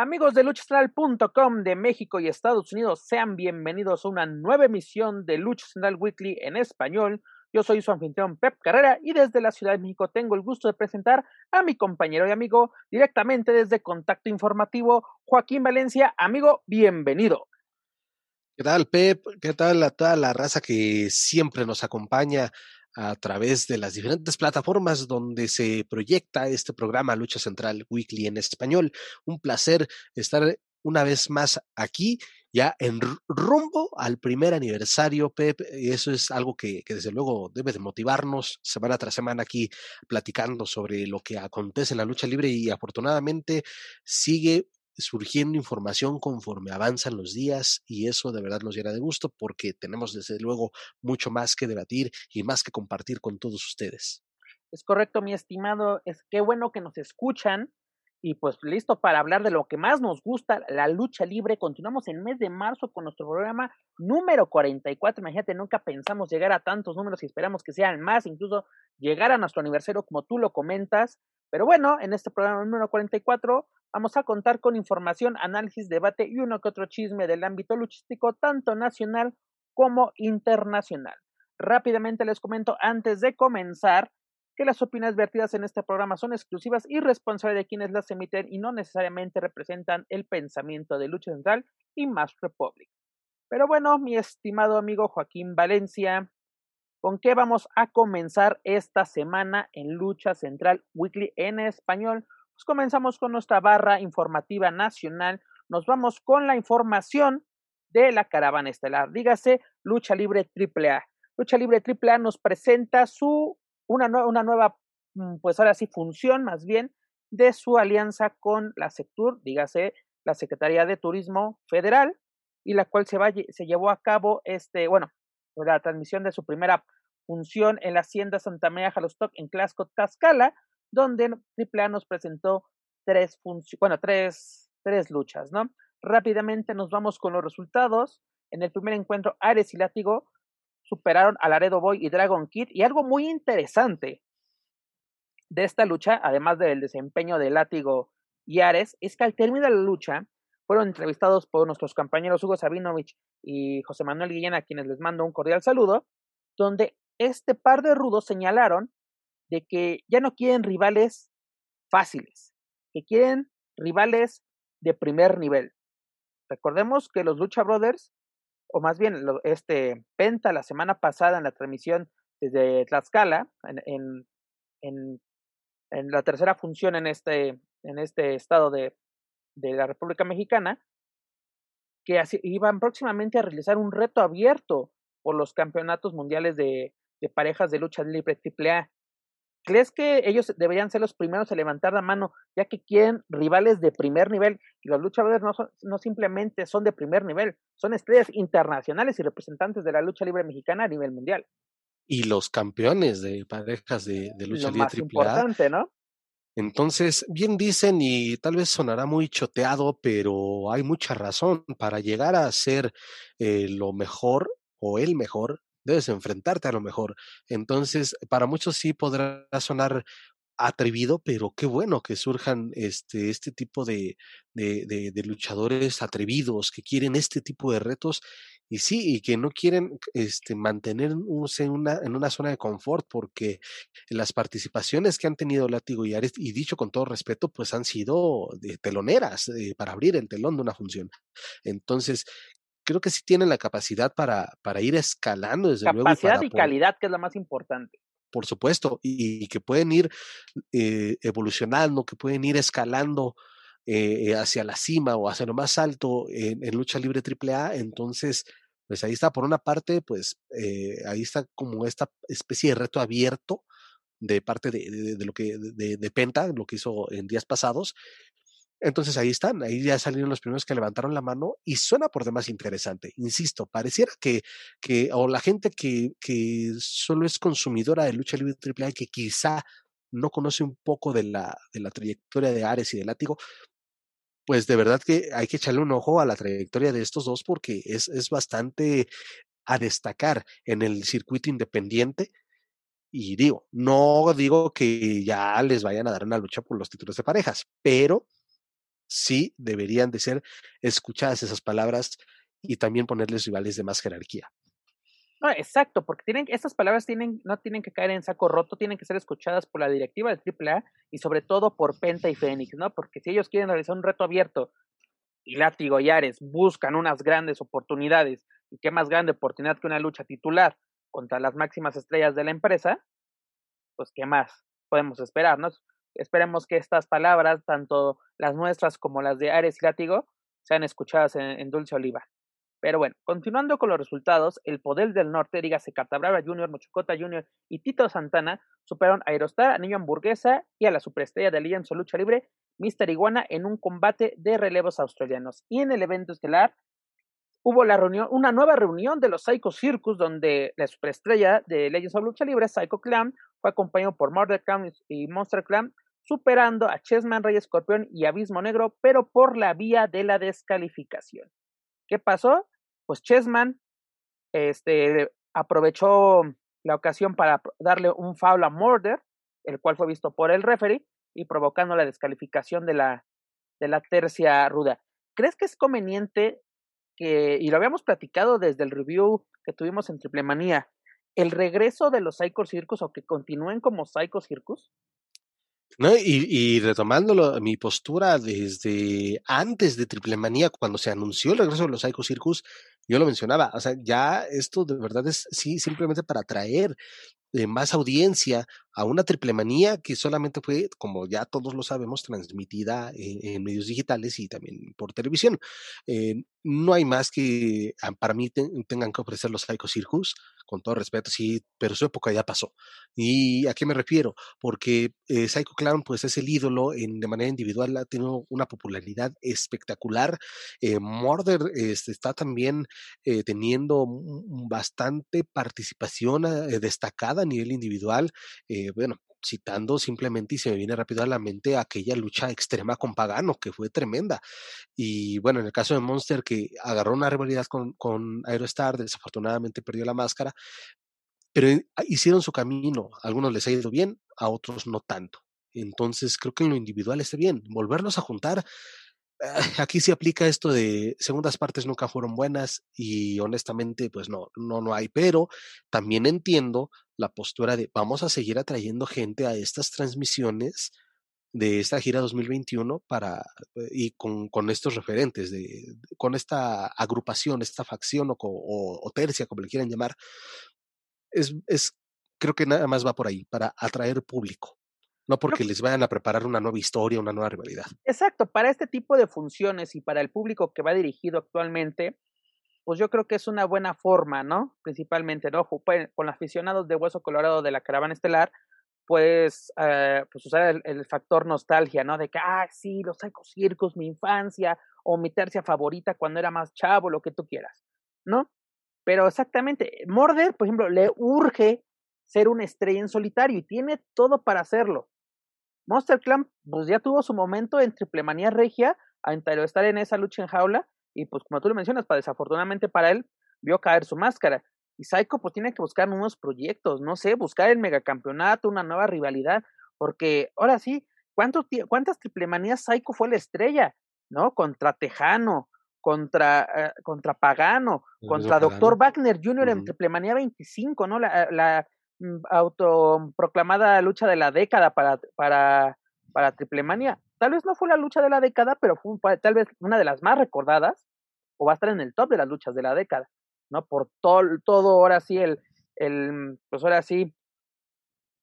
Amigos de luchacentral.com de México y Estados Unidos, sean bienvenidos a una nueva emisión de Lucha Central Weekly en español. Yo soy su anfitrión Pep Carrera y desde la Ciudad de México tengo el gusto de presentar a mi compañero y amigo directamente desde Contacto Informativo, Joaquín Valencia. Amigo, bienvenido. ¿Qué tal, Pep? ¿Qué tal a toda la raza que siempre nos acompaña a través de las diferentes plataformas donde se proyecta este programa Lucha Central Weekly en español. Un placer estar una vez más aquí, ya en rumbo al primer aniversario, Pep. Y eso es algo que, que, desde luego debe de motivarnos semana tras semana aquí platicando sobre lo que acontece en la lucha libre y afortunadamente sigue surgiendo información conforme avanzan los días y eso de verdad nos llena de gusto porque tenemos desde luego mucho más que debatir y más que compartir con todos ustedes. Es correcto, mi estimado. Es qué bueno que nos escuchan y pues listo para hablar de lo que más nos gusta, la lucha libre. Continuamos en mes de marzo con nuestro programa número 44. Imagínate, nunca pensamos llegar a tantos números y esperamos que sean más, incluso llegar a nuestro aniversario como tú lo comentas. Pero bueno, en este programa número 44 vamos a contar con información, análisis, debate y uno que otro chisme del ámbito luchístico, tanto nacional como internacional. Rápidamente les comento antes de comenzar que las opiniones vertidas en este programa son exclusivas y responsables de quienes las emiten y no necesariamente representan el pensamiento de Lucha Central y Mass Republic. Pero bueno, mi estimado amigo Joaquín Valencia, ¿con qué vamos a comenzar esta semana en Lucha Central Weekly en español? Pues comenzamos con nuestra barra informativa nacional. Nos vamos con la información de la caravana estelar. Dígase Lucha Libre AAA. Lucha Libre AAA nos presenta su una, una nueva, pues ahora sí, función más bien de su alianza con la Sectur, dígase la Secretaría de Turismo Federal, y la cual se, va, se llevó a cabo este, bueno, la transmisión de su primera función en la Hacienda Santa María Jalostoc en Clasco, Tlaxcala, donde AAA nos presentó tres bueno, tres, tres luchas, ¿no? Rápidamente nos vamos con los resultados. En el primer encuentro, Ares y Látigo superaron a Laredo Boy y Dragon Kid. Y algo muy interesante de esta lucha, además del desempeño de Látigo y Ares, es que al terminar la lucha fueron entrevistados por nuestros compañeros Hugo Sabinovich y José Manuel Guillén, a quienes les mando un cordial saludo, donde este par de rudos señalaron de que ya no quieren rivales fáciles, que quieren rivales de primer nivel. Recordemos que los Lucha Brothers, o más bien este Penta la semana pasada en la transmisión desde Tlaxcala, en, en, en, la tercera función en este, en este estado de, de la República Mexicana, que así, iban próximamente a realizar un reto abierto por los campeonatos mundiales de, de parejas de lucha libre AAA. ¿Crees que ellos deberían ser los primeros a levantar la mano, ya que quieren rivales de primer nivel? Y los luchadores no, son, no simplemente son de primer nivel, son estrellas internacionales y representantes de la lucha libre mexicana a nivel mundial. Y los campeones de parejas de, de lucha Lo libre más AAA. importante, ¿no? Entonces, bien dicen y tal vez sonará muy choteado, pero hay mucha razón. Para llegar a ser eh, lo mejor o el mejor, debes enfrentarte a lo mejor. Entonces, para muchos sí podrá sonar atrevido, pero qué bueno que surjan este, este tipo de, de, luchadores atrevidos que quieren este tipo de retos y sí, y que no quieren este, mantenerse en una, en una zona de confort, porque las participaciones que han tenido Látigo y Ares, y dicho con todo respeto, pues han sido de teloneras eh, para abrir el telón de una función. Entonces, creo que sí tienen la capacidad para, para ir escalando, desde Capacidad luego. y, para y calidad, que es la más importante. por supuesto, y, que pueden ir eh, evolucionando, que pueden ir escalando eh, hacia la cima o hacia lo más alto en, lucha libre AAA, entonces, pues ahí está, por una parte, pues eh, ahí está como esta especie de reto abierto de parte de, lo que de, de, Penta, lo que hizo en días pasados, entonces ahí están, ahí ya salieron los primeros que levantaron la mano y suena por demás interesante. Insisto, pareciera que, que o la gente que, que solo es consumidora de lucha libre AAA que quizá no conoce un poco de la, de la trayectoria de Ares y de Látigo, pues de verdad que hay que echarle un ojo a la trayectoria de estos dos porque es, es bastante a destacar en el circuito independiente. Y digo, no digo que ya les vayan a dar una lucha por los títulos de parejas, pero sí deberían de ser escuchadas esas palabras y también ponerles rivales de más jerarquía. No, exacto, porque tienen, estas palabras tienen, no tienen que caer en saco roto, tienen que ser escuchadas por la directiva del AAA y sobre todo por Penta y Fénix, ¿no? Porque si ellos quieren realizar un reto abierto y Látigo y Ares buscan unas grandes oportunidades, y qué más grande oportunidad que una lucha titular contra las máximas estrellas de la empresa, pues qué más podemos esperar, ¿no? Esperemos que estas palabras, tanto las nuestras como las de Ares y Látigo, sean escuchadas en, Dulce Oliva. Pero bueno, continuando con los resultados, el Poder del Norte, dígase Catabrava Jr., Mochocota Jr. y Tito Santana superaron a Aerostar, a Niño Hamburguesa y a la superestrella de Alianza Lucha Libre, Mister Iguana, en un combate de relevos australianos. Y en el evento estelar hubo la reunión, una nueva reunión de los Psycho Circus, donde la superestrella de Legends of Lucha Libre, Psycho Clan, fue acompañado por Murder Clan y Monster Clan, superando a Chessman, Rey Escorpión y Abismo Negro, pero por la vía de la descalificación. ¿Qué pasó? Pues Chessman este, aprovechó la ocasión para darle un foul a Murder, el cual fue visto por el referee y provocando la descalificación de la, de la tercia ruda. ¿Crees que es conveniente que, y lo habíamos platicado desde el review que tuvimos en Triple Manía, el regreso de los Psycho Circus o que continúen como Psycho Circus? ¿No? Y, y retomando mi postura desde antes de Triple Manía, cuando se anunció el regreso de los Psycho Circus, yo lo mencionaba, o sea, ya esto de verdad es sí, simplemente para atraer eh, más audiencia a una triple manía que solamente fue, como ya todos lo sabemos, transmitida en, medios digitales y también por televisión. Eh, no hay más que ah, para mí tengan que ofrecer los Psycho Circus, con todo respeto, sí, pero su época ya pasó. ¿Y a qué me refiero? Porque eh, Psycho Clown, pues es el ídolo en, de manera individual, ha tenido una popularidad espectacular. Eh, Murder este, está también eh, teniendo bastante participación destacada a nivel individual. bueno, citando simplemente y se me viene rápido a la mente aquella lucha extrema con Pagano, que fue tremenda. Y bueno, en el caso de Monster, que agarró una rivalidad con, con Aerostar, desafortunadamente perdió la máscara, pero hicieron su camino. A algunos les ha ido bien, a otros no tanto. Entonces creo que en lo individual está bien. Volverlos a juntar, aquí se aplica esto de segundas partes nunca fueron buenas y honestamente pues no, no, no hay, pero también entiendo la postura de vamos a seguir atrayendo gente a estas transmisiones de esta gira 2021 para eh, y con, con estos referentes, de, con esta agrupación, esta facción o, o, tercia, como le quieran llamar, es, es, creo que nada más va por ahí, para atraer público no porque les vayan a preparar una nueva historia, una nueva rivalidad. Exacto, para este tipo de funciones y para el público que va dirigido actualmente, pues yo creo que es una buena forma, ¿no? Principalmente, ¿no? Con los aficionados de Hueso Colorado de la Caravana Estelar, pues, eh, pues usar el, factor nostalgia, ¿no? De que, ah, sí, los Psycho Circus, mi infancia, o mi tercia favorita cuando era más chavo, lo que tú quieras, ¿no? Pero exactamente, Morder, por ejemplo, le urge ser una estrella en solitario y tiene todo para hacerlo. Monster Clan, pues ya tuvo su momento en Triple Manía Regia, a estar en esa lucha en jaula, y pues como tú lo mencionas, para desafortunadamente para él, vio caer su máscara. Y Psycho pues tiene que buscar nuevos proyectos, no sé, buscar el megacampeonato, una nueva rivalidad, porque ahora sí, ¿cuántas triple manías Psycho fue la estrella? ¿No? Contra Tejano, contra, eh, contra Pagano, contra Doctor Wagner Jr. en Triple Manía 25, ¿no? La, la, Mm, autoproclamada lucha de la década para, para, para Triple Mania. Tal vez no fue la lucha de la década, pero fue tal vez una de las más recordadas, o va a estar en el top de las luchas de la década, ¿no? Por todo, todo ahora sí, el, el, pues ahora sí,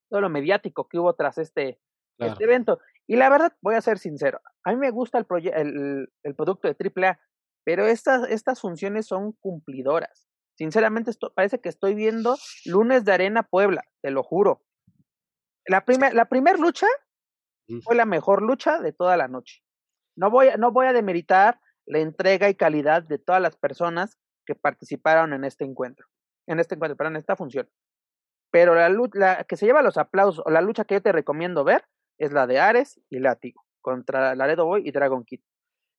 todo lo mediático que hubo tras este, este evento. Y la verdad, voy a ser sincero, a mí me gusta el, el, el producto de AAA, pero estas, estas funciones son cumplidoras. Sinceramente, esto, parece que estoy viendo lunes de Arena Puebla, te lo juro. La, primer, la primera lucha fue la mejor lucha de toda la noche. No voy, no voy a demeritar la entrega y calidad de todas las personas que participaron en este encuentro, en este encuentro, perdón, en esta función. Pero la, la que se lleva los aplausos o la lucha que yo te recomiendo ver es la de Ares y Látigo contra Laredo Boy y Dragon Kid.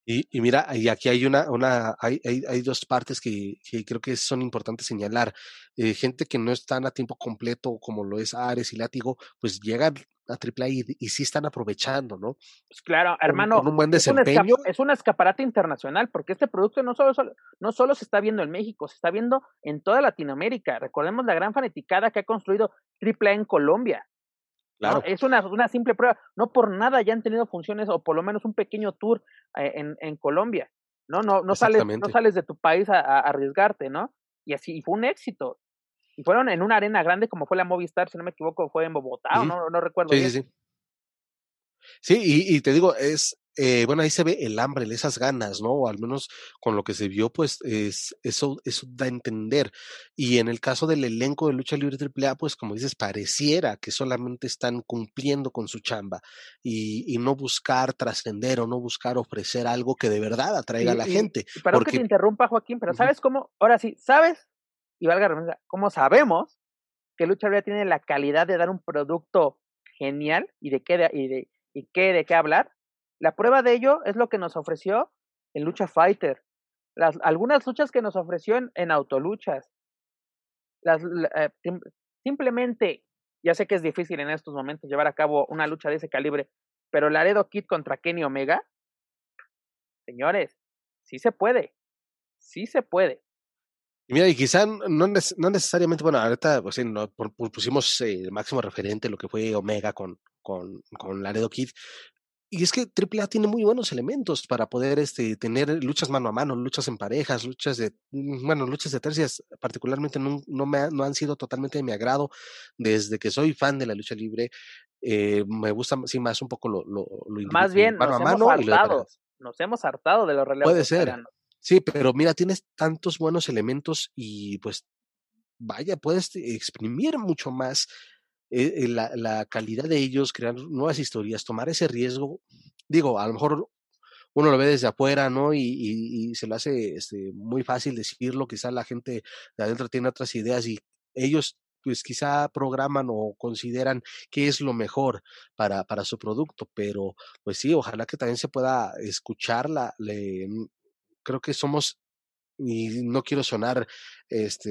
Y, y, mira, y aquí hay una, una hay, hay, hay dos partes que, que, creo que son importantes señalar. Eh, gente que no están a tiempo completo, como lo es Ares y Látigo, pues llegan a AAA y, y sí están aprovechando, ¿no? Pues claro, hermano. Con, un buen desempeño. Es un, es un, escaparate internacional, porque este producto no solo, solo, no solo se está viendo en México, se está viendo en toda Latinoamérica. Recordemos la gran fanaticada que ha construido AAA en Colombia. Claro. ¿no? Es una, una simple prueba. No por nada ya han tenido funciones o por lo menos un pequeño tour eh, en, en Colombia. No, no, no sales, no sales de tu país a, a, arriesgarte, ¿no? Y así, y fue un éxito. Y fueron en una arena grande como fue la Movistar, si no me equivoco, fue en Bogotá, o no, no recuerdo Sí, bien. sí, sí. Sí, y, y te digo, es, eh, bueno, ahí se ve el hambre, esas ganas, ¿no? O al menos con lo que se vio, pues es, eso, eso da a entender. Y en el caso del elenco de Lucha Libre AAA, pues como dices, pareciera que solamente están cumpliendo con su chamba y, y no buscar trascender o no buscar ofrecer algo que de verdad atraiga Y, a la y, gente. y perdón Porque, que te interrumpa, Joaquín, pero. ¿sabes cómo? Ahora sí, ¿sabes? Y valga la ¿cómo sabemos que Lucha Libre tiene la calidad de dar un producto genial y de qué de, y de, y qué, de qué hablar? La prueba de ello es lo que nos ofreció en Lucha Fighter. Las, algunas luchas que nos ofreció en, Autoluchas. Las, la, eh, sim- simplemente, ya sé que es difícil en estos momentos llevar a cabo una lucha de ese calibre, pero Laredo Kid contra Kenny Omega, señores, sí se puede. Sí se puede. mira, y quizá no, neces- no necesariamente, bueno, ahorita pues, no, pu- pu- pusimos eh, el máximo referente, lo que fue Omega con, con, con Laredo Kid, Y es que AAA tiene muy buenos elementos para poder este, tener luchas mano a mano, luchas en parejas, luchas de, mm, bueno, luchas de tercias, particularmente no, no, me, ha- no han sido totalmente de mi agrado desde que soy fan de la lucha libre. eh, me gusta sí más un poco lo, lo, lo Más bien, mano nos a hemos mano hartado. Nos hemos hartado de los relevos Puede ser. Sí, pero mira, tienes tantos buenos elementos y pues vaya, puedes exprimir mucho más eh, eh, la, la calidad de ellos, crear nuevas historias, tomar ese riesgo. Digo, a lo mejor uno lo ve desde afuera, ¿no? Y, se lo hace este, muy fácil decirlo, quizá la gente de adentro tiene otras ideas y ellos pues quizá programan o consideran qué es lo mejor para, para su producto, pero pues sí, ojalá que también se pueda escuchar la, le, creo que somos y no quiero sonar este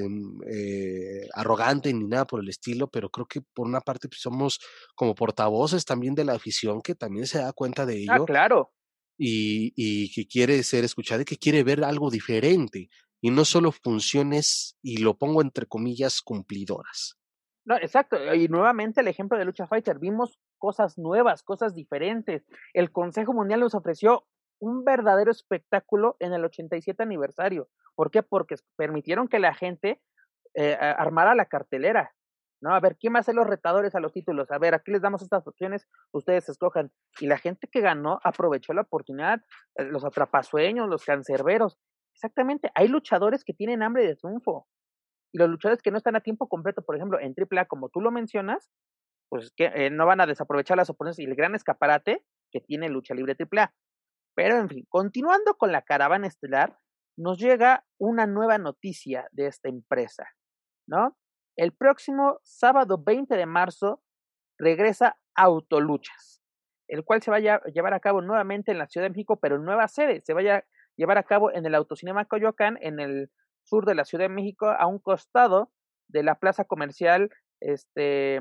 eh, arrogante ni nada por el estilo, pero creo que por una parte pues, somos como portavoces también de la afición que también se da cuenta de Ah, ello claro. y, y que quiere ser escuchada y que quiere ver algo diferente y no solo funciones, y lo pongo entre comillas, cumplidoras. No, exacto. Y nuevamente el ejemplo de Lucha Fighter. Vimos cosas nuevas, cosas diferentes. El Consejo Mundial nos ofreció un verdadero espectáculo en el 87 aniversario. ¿Por qué? Porque permitieron que la gente eh, armara la cartelera. ¿No? A ver, ¿quién va a ser los retadores a los títulos? A ver, aquí les damos estas opciones, ustedes escojan. Y la gente que ganó aprovechó la oportunidad, eh, los atrapasueños, los cancerberos. Exactamente, hay luchadores que tienen hambre de triunfo. Y los luchadores que no están a tiempo completo, por ejemplo, en AAA, como tú lo mencionas, pues que eh, no van a desaprovechar las oportunidades y el gran escaparate que tiene Lucha Libre AAA. Pero en fin, continuando con la caravana estelar, nos llega una nueva noticia de esta empresa, ¿no? El próximo sábado 20 de marzo regresa Autoluchas, el cual se va a llevar a cabo nuevamente en la Ciudad de México, pero en nueva sede. Se va a llevar a cabo en el Autocinema Coyoacán, en el sur de la Ciudad de México, a un costado de la plaza comercial este,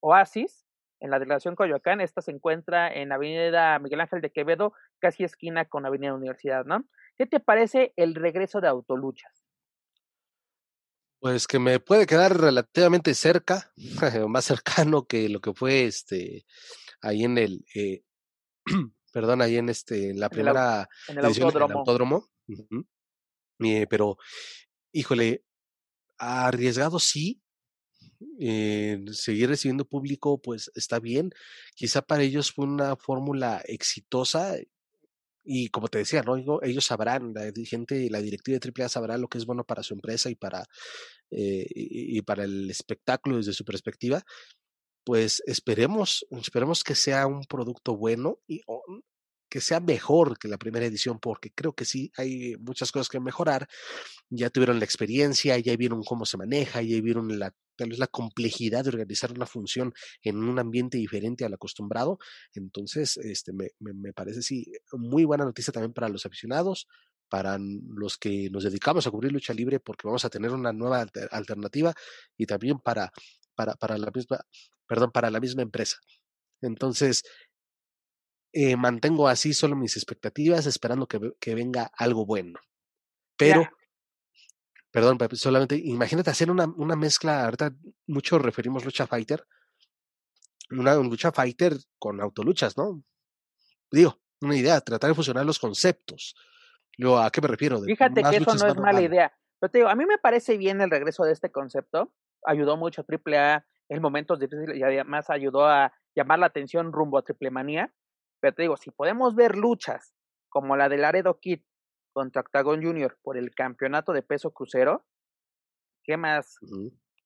Oasis, en la delegación Coyoacán. Esta se encuentra en Avenida Miguel Ángel de Quevedo, casi esquina con Avenida Universidad, ¿no? ¿Qué te parece el regreso de Autoluchas? Pues que me puede quedar relativamente cerca, más cercano que lo que fue este ahí en el eh, perdón, ahí en este en la En el, au- primera en el edición en el autódromo. autódromo. eh, pero, híjole, arriesgado sí, eh, seguir recibiendo público, pues está bien. Quizá para ellos fue una fórmula exitosa y como te decía, ¿no? ellos sabrán, la gente, la directiva de AAA sabrá lo que es bueno para su empresa y para, eh, y, para el espectáculo desde su perspectiva. Pues esperemos, esperemos que sea un producto bueno y que sea mejor que la primera edición, porque creo que sí hay muchas cosas que mejorar. Ya tuvieron la experiencia, ya vieron cómo se maneja, ya vieron la, tal vez la complejidad de organizar una función en un ambiente diferente al acostumbrado. Entonces, este, me, me, parece sí muy buena noticia también para los aficionados, para los que nos dedicamos a cubrir lucha libre, porque vamos a tener una nueva alternativa y también para, para, para la misma, perdón, para la misma empresa. Entonces, eh, mantengo así solo mis expectativas, esperando que, que venga algo bueno. Pero, perdón, solamente imagínate hacer una, una mezcla, ahorita mucho referimos lucha fighter, una, lucha fighter con autoluchas, ¿no? Digo, una idea, tratar de fusionar los conceptos. Luego, ¿a qué me refiero? Fíjate que eso no es mala idea. Pero te digo, a mí me parece bien el regreso de este concepto. Ayudó mucho a AAA en momentos difíciles y además ayudó a llamar la atención rumbo a Triple Manía. Pero te digo, si podemos ver luchas como la de Laredo Kid contra Octagon Junior por el campeonato de peso crucero, ¿qué más?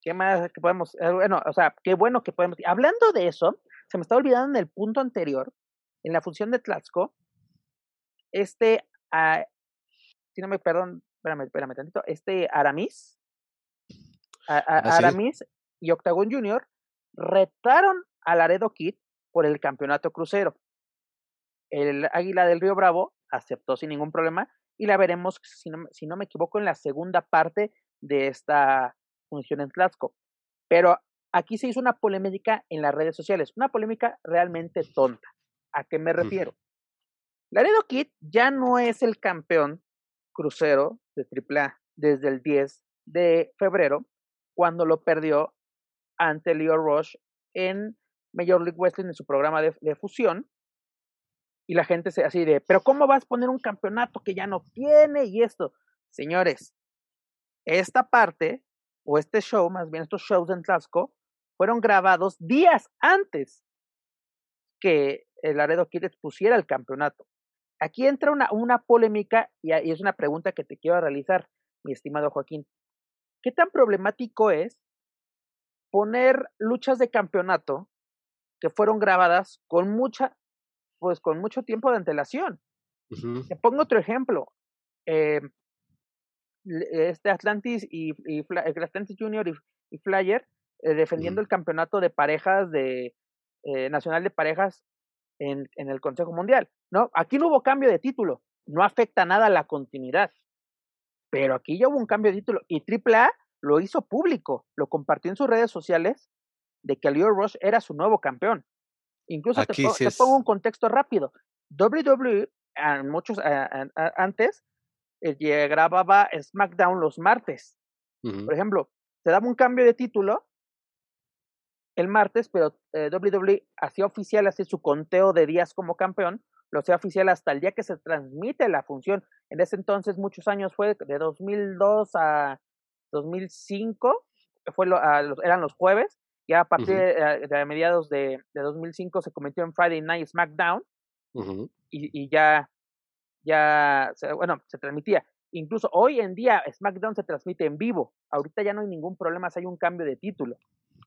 ¿Qué más que podemos? Eh, bueno, o sea, qué bueno que podemos. Hablando de eso, se me está olvidando en el punto anterior, en la función de Tlaxco, este, uh, si no me, perdón, espérame, espérame tantito, este Aramis, ¿Ah, Aramis y Octagon Junior retaron a Laredo Kid por el campeonato crucero el Águila del Río Bravo aceptó sin ningún problema y la veremos, si no, si no me equivoco, en la segunda parte de esta función en Tlaxco. Pero aquí se hizo una polémica en las redes sociales, una polémica realmente tonta. ¿A qué me refiero? Laredo Kid ya no es el campeón crucero de AAA desde el 10 de febrero, cuando lo perdió ante Leo Rush en Major League Wrestling en su programa de fusión, y la gente se así de, pero ¿cómo vas a poner un campeonato que ya no tiene y esto? Señores, esta parte, o este show, más bien estos shows en Tlaxco, fueron grabados días antes que el Laredo Kid pusiera el campeonato. Aquí entra una, una polémica y, y es una pregunta que te quiero realizar, mi estimado Joaquín. ¿Qué tan problemático es poner luchas de campeonato que fueron grabadas con mucha pues con mucho tiempo de antelación. Te pongo otro ejemplo. Eh, este Atlantis y, y Atlantis Junior y, Flyer eh, defendiendo el campeonato de parejas de eh, nacional de parejas en, en, el Consejo Mundial. No, aquí no hubo cambio de título, no afecta nada a la continuidad. Pero aquí ya hubo un cambio de título y AAA lo hizo público, lo compartió en sus redes sociales de que Leo Rush era su nuevo campeón. Incluso te, pongo un contexto rápido. WWE, muchos antes, eh, grababa SmackDown los martes. Por ejemplo, te daba un cambio de título el martes, pero eh, WWE hacía oficial así su conteo de días como campeón, lo hacía oficial hasta el día que se transmite la función. En ese entonces, muchos años fue de 2002 a 2005, fue eran los jueves, ya a partir de, de, mediados de, de, 2005 se convirtió en Friday Night SmackDown y, y, ya, ya, bueno, se transmitía. Incluso hoy en día SmackDown se transmite en vivo. Ahorita ya no hay ningún problema si hay un cambio de título.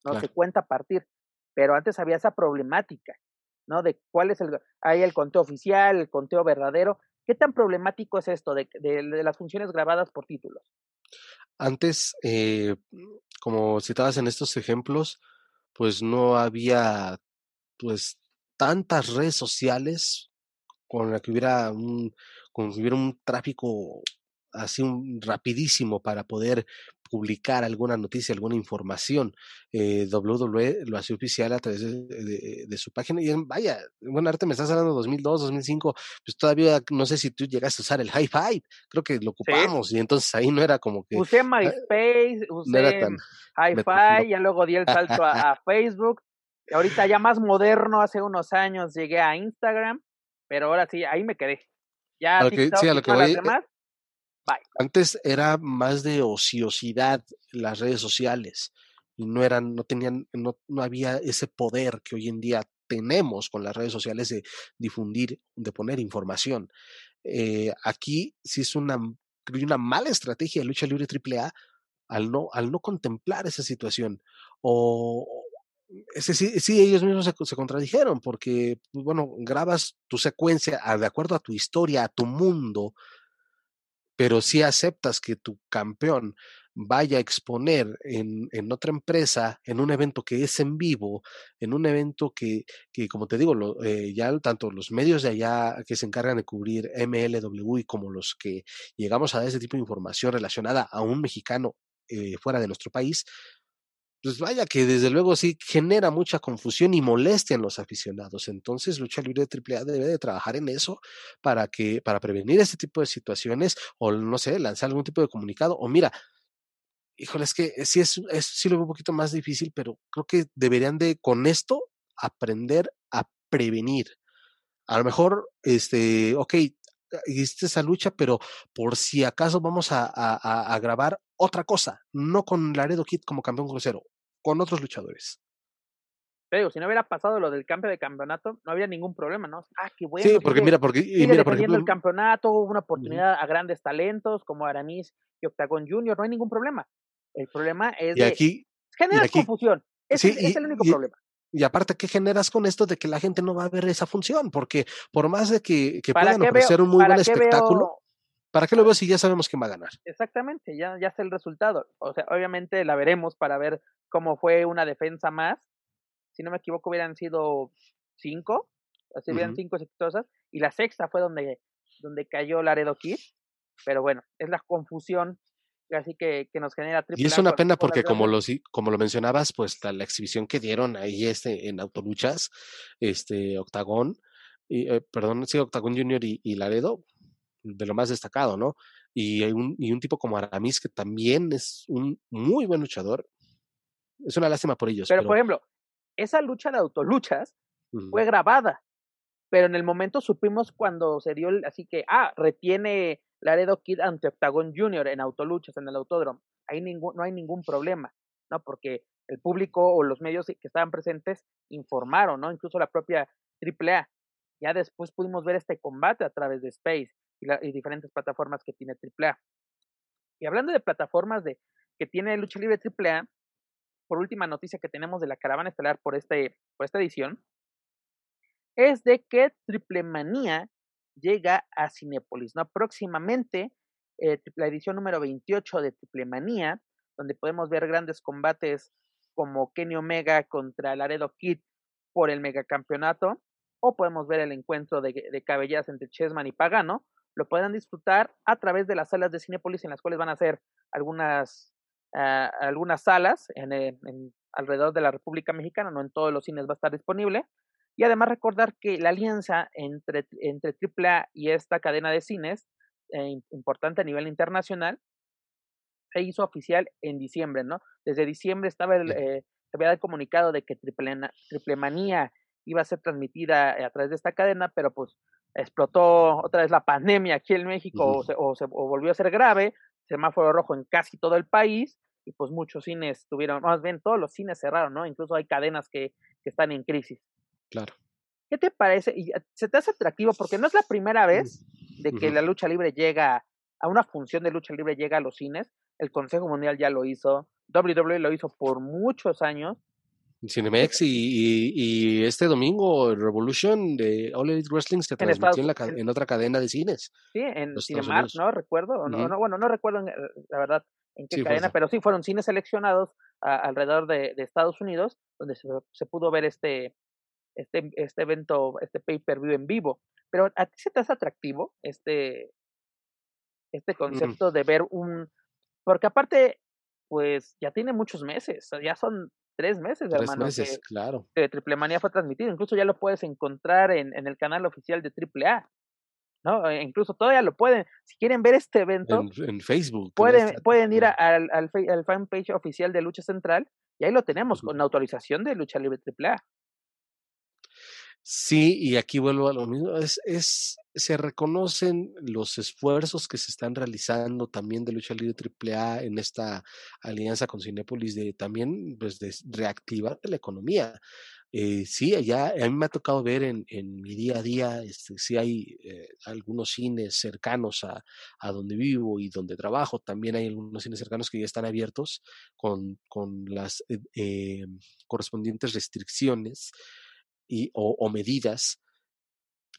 No se cuenta a partir. Pero antes había esa problemática, ¿no? De cuál es el, hay el conteo oficial, el conteo verdadero. ¿Qué tan problemático es esto de, de, de las funciones grabadas por títulos? Antes, eh, como citabas en estos ejemplos, pues no había pues tantas redes sociales con la que hubiera un, con que hubiera un tráfico así un, rapidísimo para poder publicar alguna noticia, alguna información. Eh, WWE lo hace oficial a través de, su página. Y vaya, bueno, ahorita me estás hablando de 2002, 2005, pues todavía no sé si tú llegaste a usar el High Five, creo que lo ocupamos y entonces ahí no era como que... Usé ah, MySpace, usé High Five, ya luego di el salto a, Facebook. Ahorita ya más moderno, hace unos años llegué a Instagram, pero ahora sí, ahí me quedé. Ya TikTok, sí, a lo que voy, demás, antes era más de ociosidad las redes sociales. y no eran, no tenían, no, no había ese poder que hoy en día tenemos con las redes sociales de difundir, de poner información. Eh, aquí sí es una, una mala estrategia de lucha libre AAA al no, al no contemplar esa situación. O, sí, sí, ellos mismos se, se, contradijeron porque, pues, bueno, grabas tu secuencia de acuerdo a tu historia, a tu mundo, pero si aceptas que tu campeón vaya a exponer en, en, otra empresa, en un evento que es en vivo, en un evento que, que como te digo, lo, eh, ya tanto los medios de allá que se encargan de cubrir MLW como los que llegamos a dar ese tipo de información relacionada a un mexicano eh, fuera de nuestro país, pues vaya que desde luego sí genera mucha confusión y molestia en los aficionados. Entonces, Lucha Libre de AAA debe de trabajar en eso para que, para prevenir este tipo de situaciones, o no sé, lanzar algún tipo de comunicado, o mira, híjole, es que sí es, es sí lo veo un poquito más difícil, pero creo que deberían de con esto aprender a prevenir. A lo mejor, este, ok, hiciste esa lucha, pero por si acaso vamos a, a, a grabar otra cosa, no con Laredo Kid como campeón crucero, con otros luchadores. Pero si no hubiera pasado lo del cambio de campeonato, no había ningún problema, ¿no? Ah, qué bueno. Sí, porque mira, porque y mira, por ejemplo, el campeonato, hubo una oportunidad uh -huh. a grandes talentos como Aramis y Octagon Junior, no hay ningún problema. El problema es y de aquí, y aquí, confusión. Ese sí, es el único y, problema. Y aparte, ¿qué generas con esto de que la gente no va a ver esa función? Porque por más de que, que ¿Para puedan ofrecer veo, un muy buen espectáculo, veo ¿para qué lo veo si ya sabemos quién va a ganar? Exactamente, ya, ya sé el resultado. O sea, obviamente la veremos para ver cómo fue una defensa más. Si no me equivoco, hubieran sido cinco, así hubieran Ujú. cinco exitosas, y la sexta fue donde, donde cayó Laredo Kid. Pero bueno, es la confusión así que, que nos genera triple Y es una pena porque como lo, como lo mencionabas, pues la, la exhibición que dieron ahí este, en Autoluchas, este Octagón, y, eh, perdón, sí, Octagón Junior y, y Laredo, de lo más destacado, ¿no? Y hay un, y un tipo como Aramis que también es un muy buen luchador. Es una lástima por ellos. Pero, Pero, por ejemplo, esa lucha de autoluchas fue grabada, pero en el momento supimos cuando se dio el, así que, ah, retiene Laredo Kid ante Octagon Junior en autoluchas, en el autódromo. Ahí ningún, no hay ningún problema, ¿no? Porque el público o los medios que estaban presentes informaron, ¿no? Incluso la propia AAA. Ya después pudimos ver este combate a través de Space y, diferentes plataformas que tiene AAA. Y hablando de plataformas de, que tiene Lucha Libre AAA, por última noticia que tenemos de la caravana estelar por, este, por esta edición, es de que Triple Manía llega a Cinépolis, ¿no? Próximamente, eh, la edición número 28 de Triple Manía, donde podemos ver grandes combates como Kenny Omega contra Laredo Kid por el megacampeonato, o podemos ver el encuentro de, de entre Chessman y Pagano, lo podrán disfrutar a través de las salas de Cinépolis, en las cuales van a ser algunas, ah, algunas salas en, en alrededor de la República Mexicana, no en todos los cines va a estar disponible, y además recordar que la alianza entre, entre AAA y esta cadena de cines, eh, importante a nivel internacional, se hizo oficial en diciembre, ¿no? Desde diciembre estaba el, eh, se había el comunicado de que Triple, Triple Manía iba a ser transmitida a través de esta cadena, pero pues explotó otra vez la pandemia aquí en México o, se, o, se, o volvió a ser grave, semáforo rojo en casi todo el país y pues muchos cines tuvieron, más bien todos los cines cerraron, ¿no? Incluso hay cadenas que, que están en crisis. Claro. ¿Qué te parece? Y eh, se te hace atractivo porque no es la primera vez de que la lucha libre llega a una función de lucha libre llega a los cines. El Consejo Mundial ya lo hizo, WWE lo hizo por muchos años. Cinemex y, y, y este domingo Revolution de All Elite Wrestling se En transmitió Estados- en, la, en- otra cadena de cines. Sí, en Cinemark. ¿no? Recuerdo, o no, no, bueno, no recuerdo eh, la verdad en qué Sí, cadena, pero sí fueron cines seleccionados a- alrededor de, de Estados Unidos, donde se, se pudo ver este, este, este evento, este pay-per-view en vivo. Pero ¿a ti se te hace atractivo este, este concepto de ver un... Porque aparte, pues ya tiene muchos meses, ya son tres meses, Tres hermano, meses, que, claro. que Triple Manía fue transmitido. Incluso ya lo puedes encontrar en, en el canal oficial de Triple A. ¿no? E incluso todavía lo pueden, si quieren ver este evento, En, en Facebook. en pueden, pueden ir a- al, al, al fanpage oficial de Lucha Central y ahí lo tenemos con autorización de Lucha Libre AAA. Sí, y aquí vuelvo a lo mismo. Es, es, se reconocen los esfuerzos que se están realizando también de lucha libre AAA en esta alianza con Cinépolis de también pues, de reactivar la economía. Eh, sí, allá a mí me ha tocado ver en, en mi día a día, este, sí hay eh, algunos cines cercanos a, a, donde vivo y donde trabajo, también hay algunos cines cercanos que ya están abiertos con, con las eh, eh correspondientes restricciones y, o, o medidas,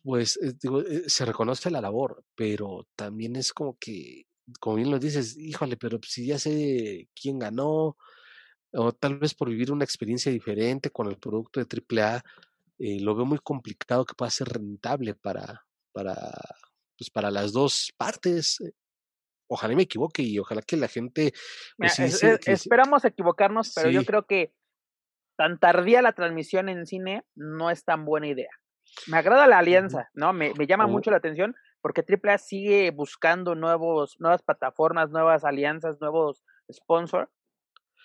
pues eh, digo, eh, se reconoce la labor, pero también es como que, como bien lo dices, híjole, pero si ya sé quién ganó, o tal vez por vivir una experiencia diferente con el producto de AAA, eh, lo veo muy complicado que pueda ser rentable para, para, pues para las dos partes. Ojalá me equivoque y ojalá que la gente... Pues, Mira, sí, es, es, que, esperamos equivocarnos, pero sí. yo creo que tan tardía la transmisión en cine no es tan buena idea. Me agrada la alianza, ¿no? Me, me llama mucho la atención porque AAA sigue buscando nuevos, nuevas plataformas, nuevas alianzas, nuevos sponsors,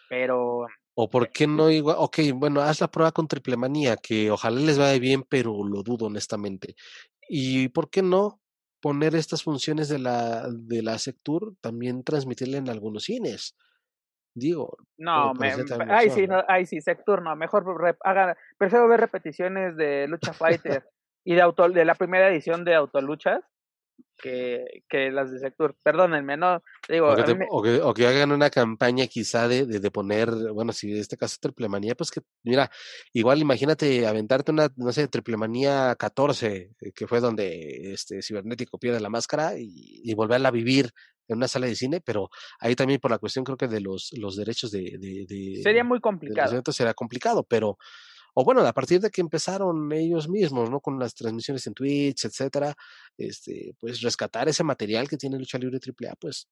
pero... O por qué no igual, ok, bueno, haz la prueba con Triple Manía, que ojalá les vaya bien, pero lo dudo honestamente. Y por qué no poner estas funciones de la, de la Sectur, también transmitirla en algunos cines. Digo, no, me, ay sí, no, ay sí, Sector, no, mejor rep, haga, prefiero ver repeticiones de Lucha Fighter y de auto, de la primera edición de Autoluchas que, que las de Sector. Perdónenme, no digo. O que, te, me... o que, o que, hagan una campaña quizá de, de, de, poner, bueno, si en este caso triplemanía, pues que, mira, igual imagínate aventarte una, no sé, triplemanía 14, que fue donde este cibernético pierde la máscara y, y volverla a vivir en una sala de cine, pero ahí también por la cuestión creo que de los, los derechos de, de, de sería muy complicado. Será complicado, pero o bueno, a partir de que empezaron ellos mismos, ¿no? Con las transmisiones en Twitch, etcétera, este, pues rescatar ese material que tiene Lucha Libre AAA, pues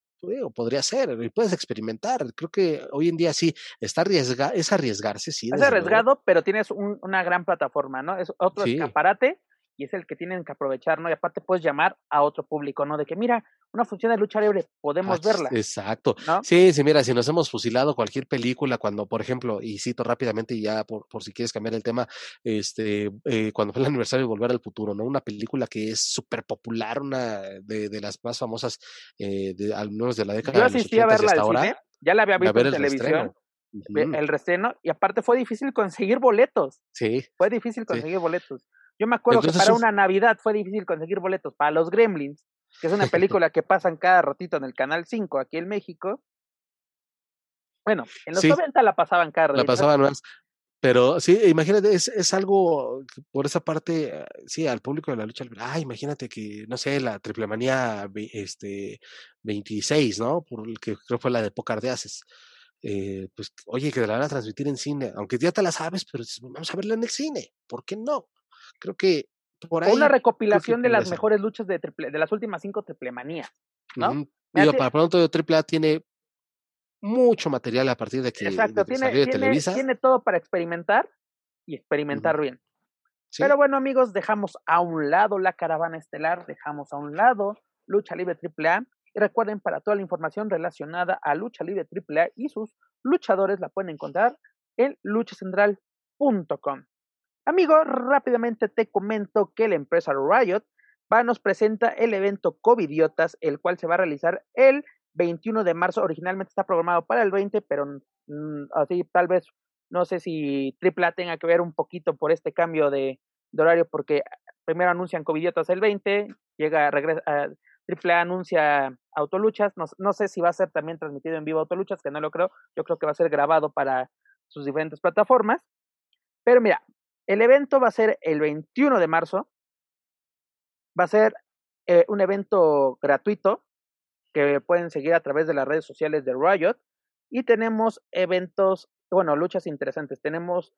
podría ser, y puedes experimentar. Creo que hoy en día sí, está arriesga, es arriesgarse, sí. Es arriesgado, luego. pero tienes un, una gran plataforma, ¿no? Es otro sí. escaparate y es el que tienen que aprovechar, ¿no? Y aparte puedes llamar a otro público, ¿no? De que, mira, una función de lucha libre, podemos ah, verla. Exacto. ¿no? Sí, sí, mira, si nos hemos fusilado cualquier película, cuando, por ejemplo, y cito rápidamente, y ya por, por si quieres cambiar el tema, este, eh, cuando fue el aniversario de Volver al Futuro, ¿no? Una película que es súper popular, una de, de, las más famosas, eh, de, al menos de la década Yo asistí de los 80 a verla hasta ahora. Cine, ya la había visto en televisión. El restreno, y aparte fue difícil conseguir boletos. Sí. Fue difícil conseguir sí. boletos. Yo me acuerdo Entonces, que para una Navidad fue difícil conseguir boletos para los Gremlins, que es una película que pasan cada ratito en el Canal 5 aquí en México. Bueno, en los sí, 90 la pasaban cada ratito. La pasaban más. Pero sí, imagínate, es, es algo por esa parte, sí, al público de la lucha libre. Ah, imagínate que, no sé, la triple manía este, 26, ¿no? Por el que creo fue la de Pocar de. Eh, pues, oye, que la van a transmitir en cine, aunque ya te la sabes, pero vamos a verla en el cine, ¿por qué no? Creo que por ahí. Una recopilación de las mejores luchas de, triple, de las últimas cinco triplemanías, ¿no? Uh -huh. Digo, para pronto, Triple A tiene mucho material a partir de que, Exacto, de que tiene, salió de tiene, Televisa. tiene todo para experimentar y experimentar uh -huh. bien. Sí. Pero bueno, amigos, dejamos a un lado la caravana estelar, dejamos a un lado Lucha Libre AAA. Y recuerden, para toda la información relacionada a Lucha Libre AAA y sus luchadores, la pueden encontrar en luchacentral.com. Amigo, rápidamente te comento que la empresa Riot va, nos presenta el evento Covidiotas, el cual se va a realizar el 21 de marzo. Originalmente está programado para el 20, pero mmm, así tal vez no sé si AAA tenga que ver un poquito por este cambio de, horario, porque primero anuncian Covidiotas el 20, llega, regresa, uh, AAA anuncia Autoluchas, no sé si va a ser también transmitido en vivo Autoluchas, que no lo creo, yo creo que va a ser grabado para sus diferentes plataformas. Pero mira, el evento va a ser el 21 de marzo. Va a ser eh, un evento gratuito que pueden seguir a través de las redes sociales de Riot. Y tenemos eventos, bueno, luchas interesantes. Tenemos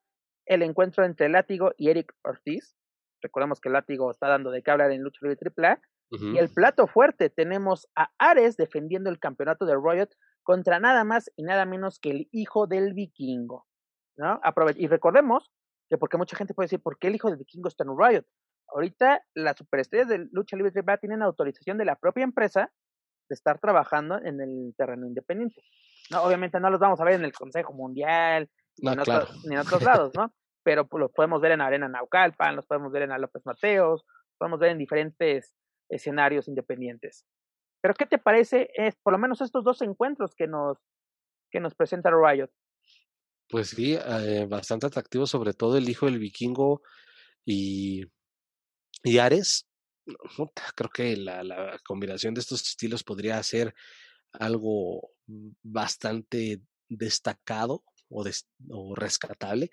el encuentro entre Látigo y Eric Ortiz. Recordemos que Látigo está dando de qué hablar en Lucha Libre AAA. Uh -huh. Y el plato fuerte, tenemos a Ares defendiendo el campeonato de Riot contra nada más y nada menos que el hijo del vikingo. ¿no? Aprove y recordemos que porque mucha gente puede decir, ¿por qué el hijo del vikingo está en Riot? Ahorita las superestrellas de lucha libre AAA tienen autorización de la propia empresa de estar trabajando en el terreno independiente. No, obviamente no los vamos a ver en el Consejo Mundial no, ni, en claro. otros, ni en otros lados, ¿no? pero pues, los podemos ver en Arena Naucalpan, los podemos ver en López Mateos, los podemos ver en diferentes escenarios independientes. Pero ¿qué te parece es por lo menos estos dos encuentros que nos que nos presenta Riot? Pues sí, eh, bastante atractivo, sobre todo el hijo del vikingo y, y Ares. Creo que la, la combinación de estos estilos podría ser algo bastante destacado o, o rescatable.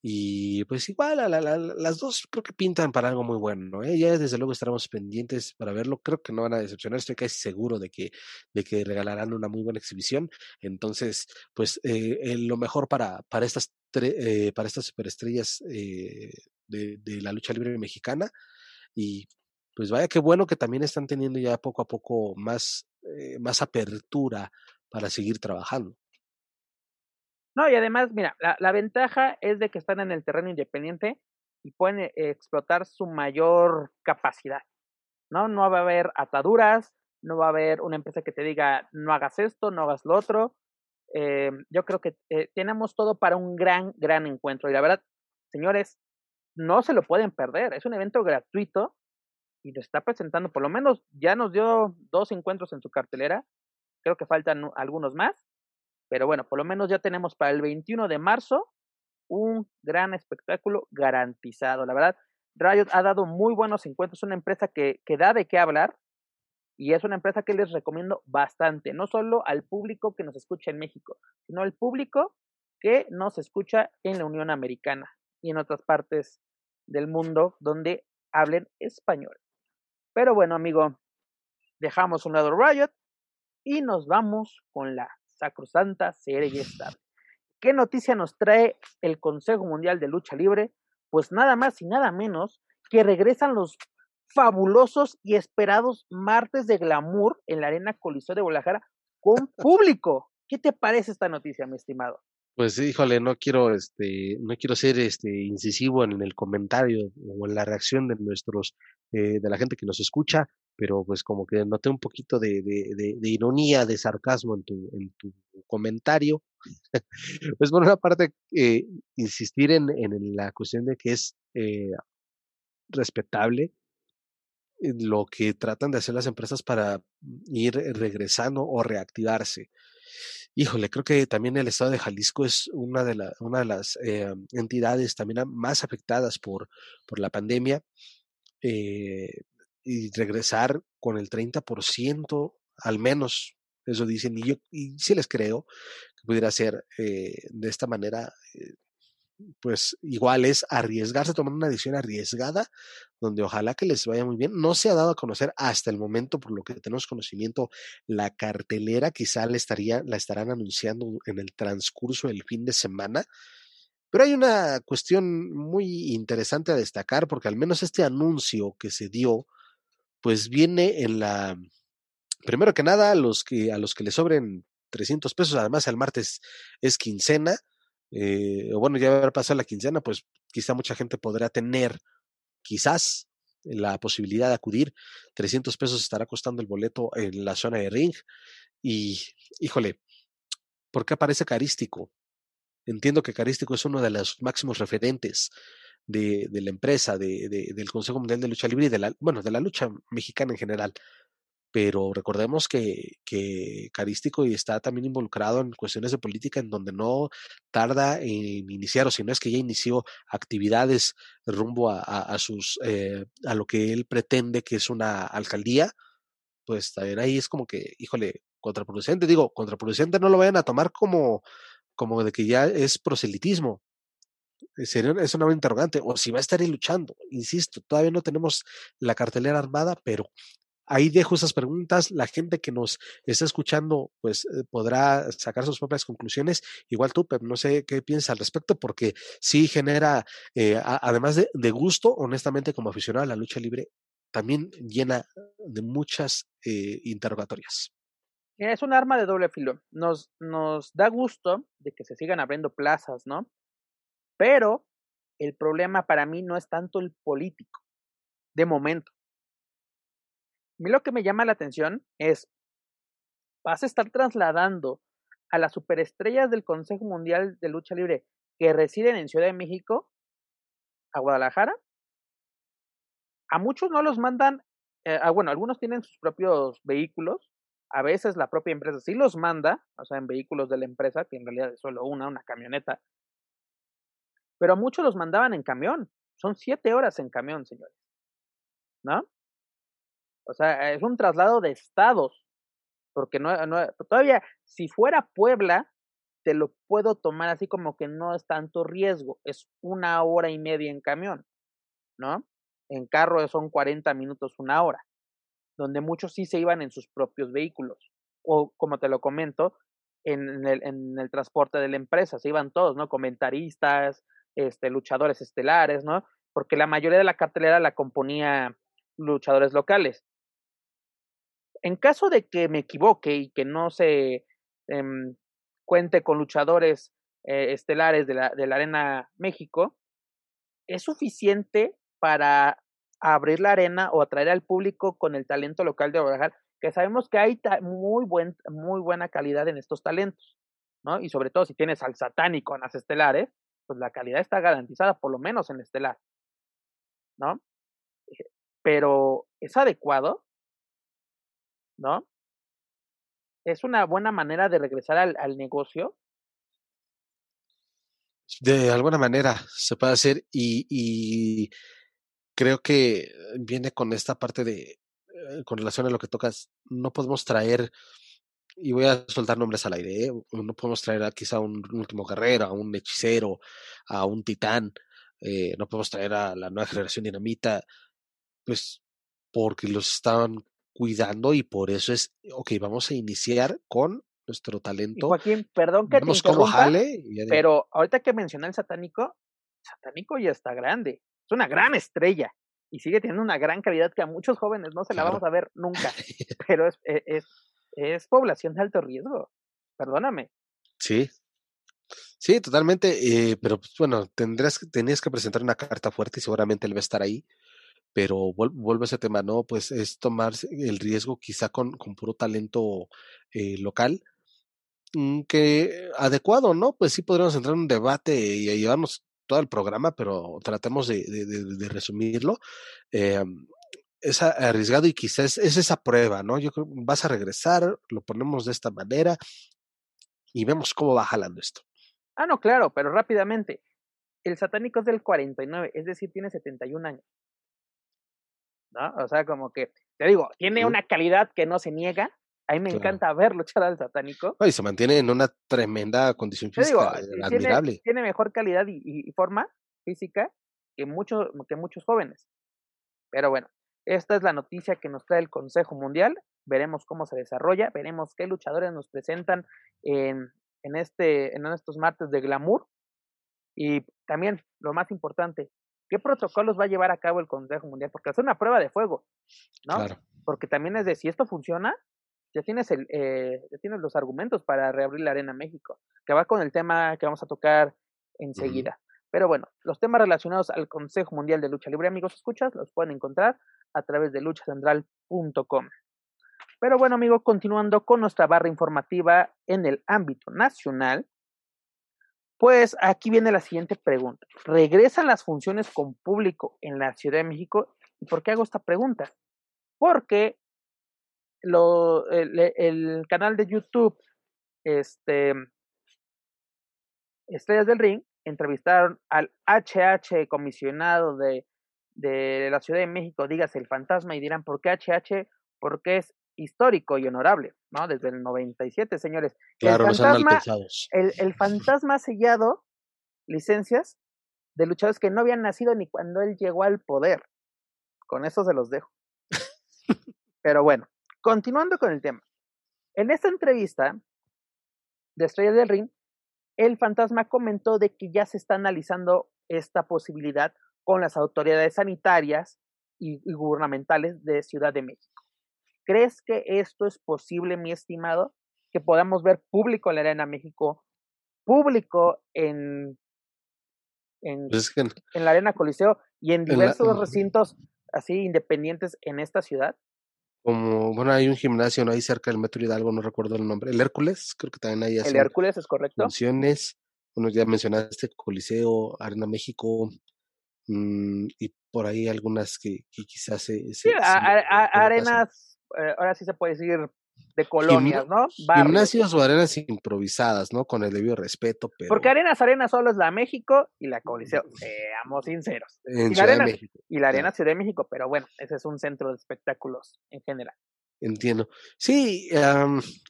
Y pues igual, a las dos creo que pintan para algo muy bueno. ¿eh? Ya desde luego estaremos pendientes para verlo. Creo que no van a decepcionar. Estoy casi seguro de que, de que regalarán una muy buena exhibición. Entonces, pues eh, lo mejor para, para, estas, eh, para estas superestrellas eh, de, de, la lucha libre mexicana. Y pues vaya qué bueno que también están teniendo ya poco a poco más, eh, más apertura para seguir trabajando. No, y además, mira, la, ventaja es de que están en el terreno independiente y pueden eh, explotar su mayor capacidad, ¿no? No va a haber ataduras, no va a haber una empresa que te diga, no hagas esto, no hagas lo otro. Eh, yo creo que eh, tenemos todo para un gran, gran encuentro. Y la verdad, señores, no se lo pueden perder. Es un evento gratuito y lo está presentando, por lo menos ya nos dio dos encuentros en su cartelera. Creo que faltan algunos más. Pero bueno, por lo menos ya tenemos para el 21 de marzo un gran espectáculo garantizado. La verdad, Riot ha dado muy buenos encuentros, una empresa que, que da de qué hablar y es una empresa que les recomiendo bastante, no solo al público que nos escucha en México, sino al público que nos escucha en la Unión Americana y en otras partes del mundo donde hablen español. Pero bueno, amigo, dejamos un lado Riot y nos vamos con la sacrosanta, serie y estable. ¿Qué noticia nos trae el Consejo Mundial de Lucha Libre? Pues nada más y nada menos que regresan los fabulosos y esperados martes de glamour en la Arena Coliseo de Guadalajara con público. ¿Qué te parece esta noticia, mi estimado? Pues híjole, no quiero, este, no quiero ser este incisivo en el comentario o en la reacción de nuestros, eh, de la gente que nos escucha, pero pues como que noté un poquito de, de, ironía, de sarcasmo en tu, en tu comentario. pues por una parte, eh, insistir en, en, la cuestión de que es eh, respetable eh, lo que tratan de hacer las empresas para ir regresando o reactivarse. Híjole, creo que también el estado de Jalisco es una de, la, una de las eh, entidades también más afectadas por, por la pandemia. Eh, y regresar con el 30% al menos, eso dicen, y yo y sí les creo que pudiera ser eh, de esta manera, eh, pues igual es arriesgarse, tomar una decisión arriesgada, donde ojalá que les vaya muy bien. No se ha dado a conocer hasta el momento, por lo que tenemos conocimiento, la cartelera, quizá la, estaría, la estarán anunciando en el transcurso del fin de semana. Pero hay una cuestión muy interesante a destacar, porque al menos este anuncio que se dio pues viene en la, primero que nada, a los que, a los que le sobren 300 pesos, además el martes es quincena, eh, o bueno, ya haber pasado la quincena, pues quizá mucha gente podrá tener, quizás, la posibilidad de acudir. 300 pesos estará costando el boleto en la zona de ring. Y, híjole, ¿por qué aparece Carístico? Entiendo que Carístico es uno de los máximos referentes de, de la empresa, de, de, del Consejo Mundial de Lucha Libre y de la, bueno, de la lucha mexicana en general. Pero recordemos que, que Carístico está también involucrado en cuestiones de política en donde no tarda en iniciar, o si no es que ya inició actividades rumbo a, a, sus, eh, a lo que él pretende que es una alcaldía, pues también ahí es como que, híjole, contraproducente. Digo, contraproducente no lo vayan a tomar como, como de que ya es proselitismo, sería, es una interrogante, o si va a estar ahí luchando. Insisto, todavía no tenemos la cartelera armada, pero ahí dejo esas preguntas. La gente que nos está escuchando, pues eh, podrá sacar sus propias conclusiones. Igual tú, pero no sé qué piensas al respecto, porque sí genera, eh, además de, de, gusto, honestamente, como aficionado a la lucha libre, también llena de muchas eh, interrogatorias. Es un arma de doble filo. Nos, nos da gusto de que se sigan abriendo plazas, ¿no? Pero el problema para mí no es tanto el político, de momento. A mí lo que me llama la atención es, vas a estar trasladando a las superestrellas del Consejo Mundial de Lucha Libre que residen en Ciudad de México a Guadalajara. A muchos no los mandan, eh, ah, bueno, algunos tienen sus propios vehículos, a veces la propia empresa sí los manda, o sea, en vehículos de la empresa, que en realidad es solo una, una camioneta, pero muchos los mandaban en camión. Son siete horas en camión, señores. ¿No? O sea, es un traslado de estados. Porque no, todavía, si fuera Puebla, te lo puedo tomar así como que no es tanto riesgo. Es una hora y media en camión. ¿No? En carro son 40 minutos, una hora. Donde muchos sí se iban en sus propios vehículos. O, como te lo comento, en el transporte de la empresa. Se iban todos, ¿no? Comentaristas, este, luchadores estelares, ¿no? Porque la mayoría de la cartelera la componía luchadores locales. En caso de que me equivoque y que no se em, cuente con luchadores eh, estelares de la, de la Arena México, es suficiente para abrir la arena o atraer al público con el talento local de Guadalajara, que sabemos que hay muy, buen, muy buena calidad en estos talentos, ¿no? Y sobre todo si tienes al satánico en las estelares, pues la calidad está garantizada, por lo menos en estelar, ¿no? Eh, pero es adecuado, ¿no? Es una buena manera de regresar al, al negocio. De alguna manera se puede hacer y, y creo que viene con esta parte de, eh, con relación a lo que tocas, no podemos traer y voy a soltar nombres al aire, ¿eh? no podemos traer a quizá un último guerrero, a un hechicero, a un titán, eh, no podemos traer a la nueva generación dinamita, pues porque los estaban cuidando y por eso es, ok, vamos a iniciar con nuestro talento. Joaquín, perdón que te interrumpa, pero ahorita que mencioné el satánico, satánico ya está grande, es una gran estrella y sigue teniendo una gran calidad que a muchos jóvenes no se la vamos a ver nunca, pero es, e, es, es población de alto riesgo. Perdóname. Sí. Sí, totalmente. Eh, pero pues, bueno, tendrás, tenías que presentar una carta fuerte y seguramente él va a estar ahí. Pero vuelvo a ese tema, ¿no? Pues es tomar el riesgo quizá con, con puro talento eh, local, mm, que adecuado, ¿no? Pues sí podríamos entrar en un debate y, llevarnos todo el programa, pero tratemos de, de, resumirlo. Eh, es arriesgado y quizás es esa prueba, ¿no? Yo creo vas a regresar, lo ponemos de esta manera y vemos cómo va jalando esto. Ah, no, claro, pero rápidamente. El satánico es del 49, es decir, tiene 71 años. ¿No? O sea, como que, te digo, tiene una calidad que no se niega. A mí me encanta ver luchar al satánico. Y se mantiene en una tremenda condición física admirable. Tiene, mejor calidad y, y, forma física que muchos, que muchos jóvenes. Pero bueno, esta es la noticia que nos trae el Consejo Mundial. Veremos cómo se desarrolla, veremos qué luchadores nos presentan en, en, este, en estos martes de glamour. Y también, lo más importante, ¿qué protocolos va a llevar a cabo el Consejo Mundial? Porque es una prueba de fuego, ¿no? Porque también es de si esto funciona, ya tienes, el, eh, ya tienes los argumentos para reabrir la Arena México, que va con el tema que vamos a tocar enseguida. Pero bueno, los temas relacionados al Consejo Mundial de Lucha Libre, amigos, escuchas, los pueden encontrar a través de luchacentral.com. Pero bueno, amigos, continuando con nuestra barra informativa en el ámbito nacional, pues aquí viene la siguiente pregunta. ¿Regresan las funciones con público en la Ciudad de México? ¿Y por qué hago esta pregunta? Porque el, el canal de YouTube, este, Estrellas del Ring, entrevistaron al HH comisionado de de la Ciudad de México, dígase el fantasma y dirán, ¿por qué HH? Porque es histórico y honorable, ¿no? Desde el 97, señores. Claro, el fantasma, el, el fantasma ha sellado licencias de luchadores que no habían nacido ni cuando él llegó al poder. Con eso se los dejo. Pero bueno, continuando con el tema. En esta entrevista de Estrella del Ring, el fantasma comentó de que ya se está analizando esta posibilidad con las autoridades sanitarias y, gubernamentales de Ciudad de México. ¿Crees que esto es posible, mi estimado? Que podamos ver público en la Arena México, público en, en, pues en la Arena Coliseo y en diversos recintos así independientes en esta ciudad? Como, bueno, hay un gimnasio ¿no? ahí cerca del Metro Hidalgo, no recuerdo el nombre. El Hércules, creo que también hay El Hércules es correcto. Funciones, bueno, ya mencionaste Coliseo, Arena México, mm, y por ahí algunas que, quizás se... sí, arenas, eh, ahora sí se puede decir de colonias, ¿no? Gimnasios o arenas improvisadas, ¿no? Con el debido respeto, pero... Porque arenas, arenas solo es la México y la Coliseo, seamos sinceros. En y la México. Y la arena Ciudad de México, pero bueno, ese es un centro de espectáculos en general. Entiendo. Sí,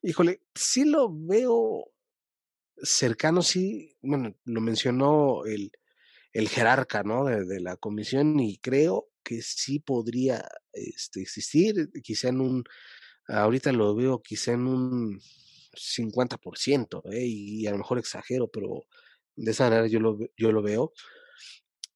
híjole, sí lo veo cercano, sí, bueno, lo mencionó el, el jerarca, ¿no? De, la comisión y creo que sí podría este, existir, quizá en un ahorita lo veo quizá en un 50%, ¿eh? y a lo mejor exagero, pero de esa manera yo lo, yo lo veo.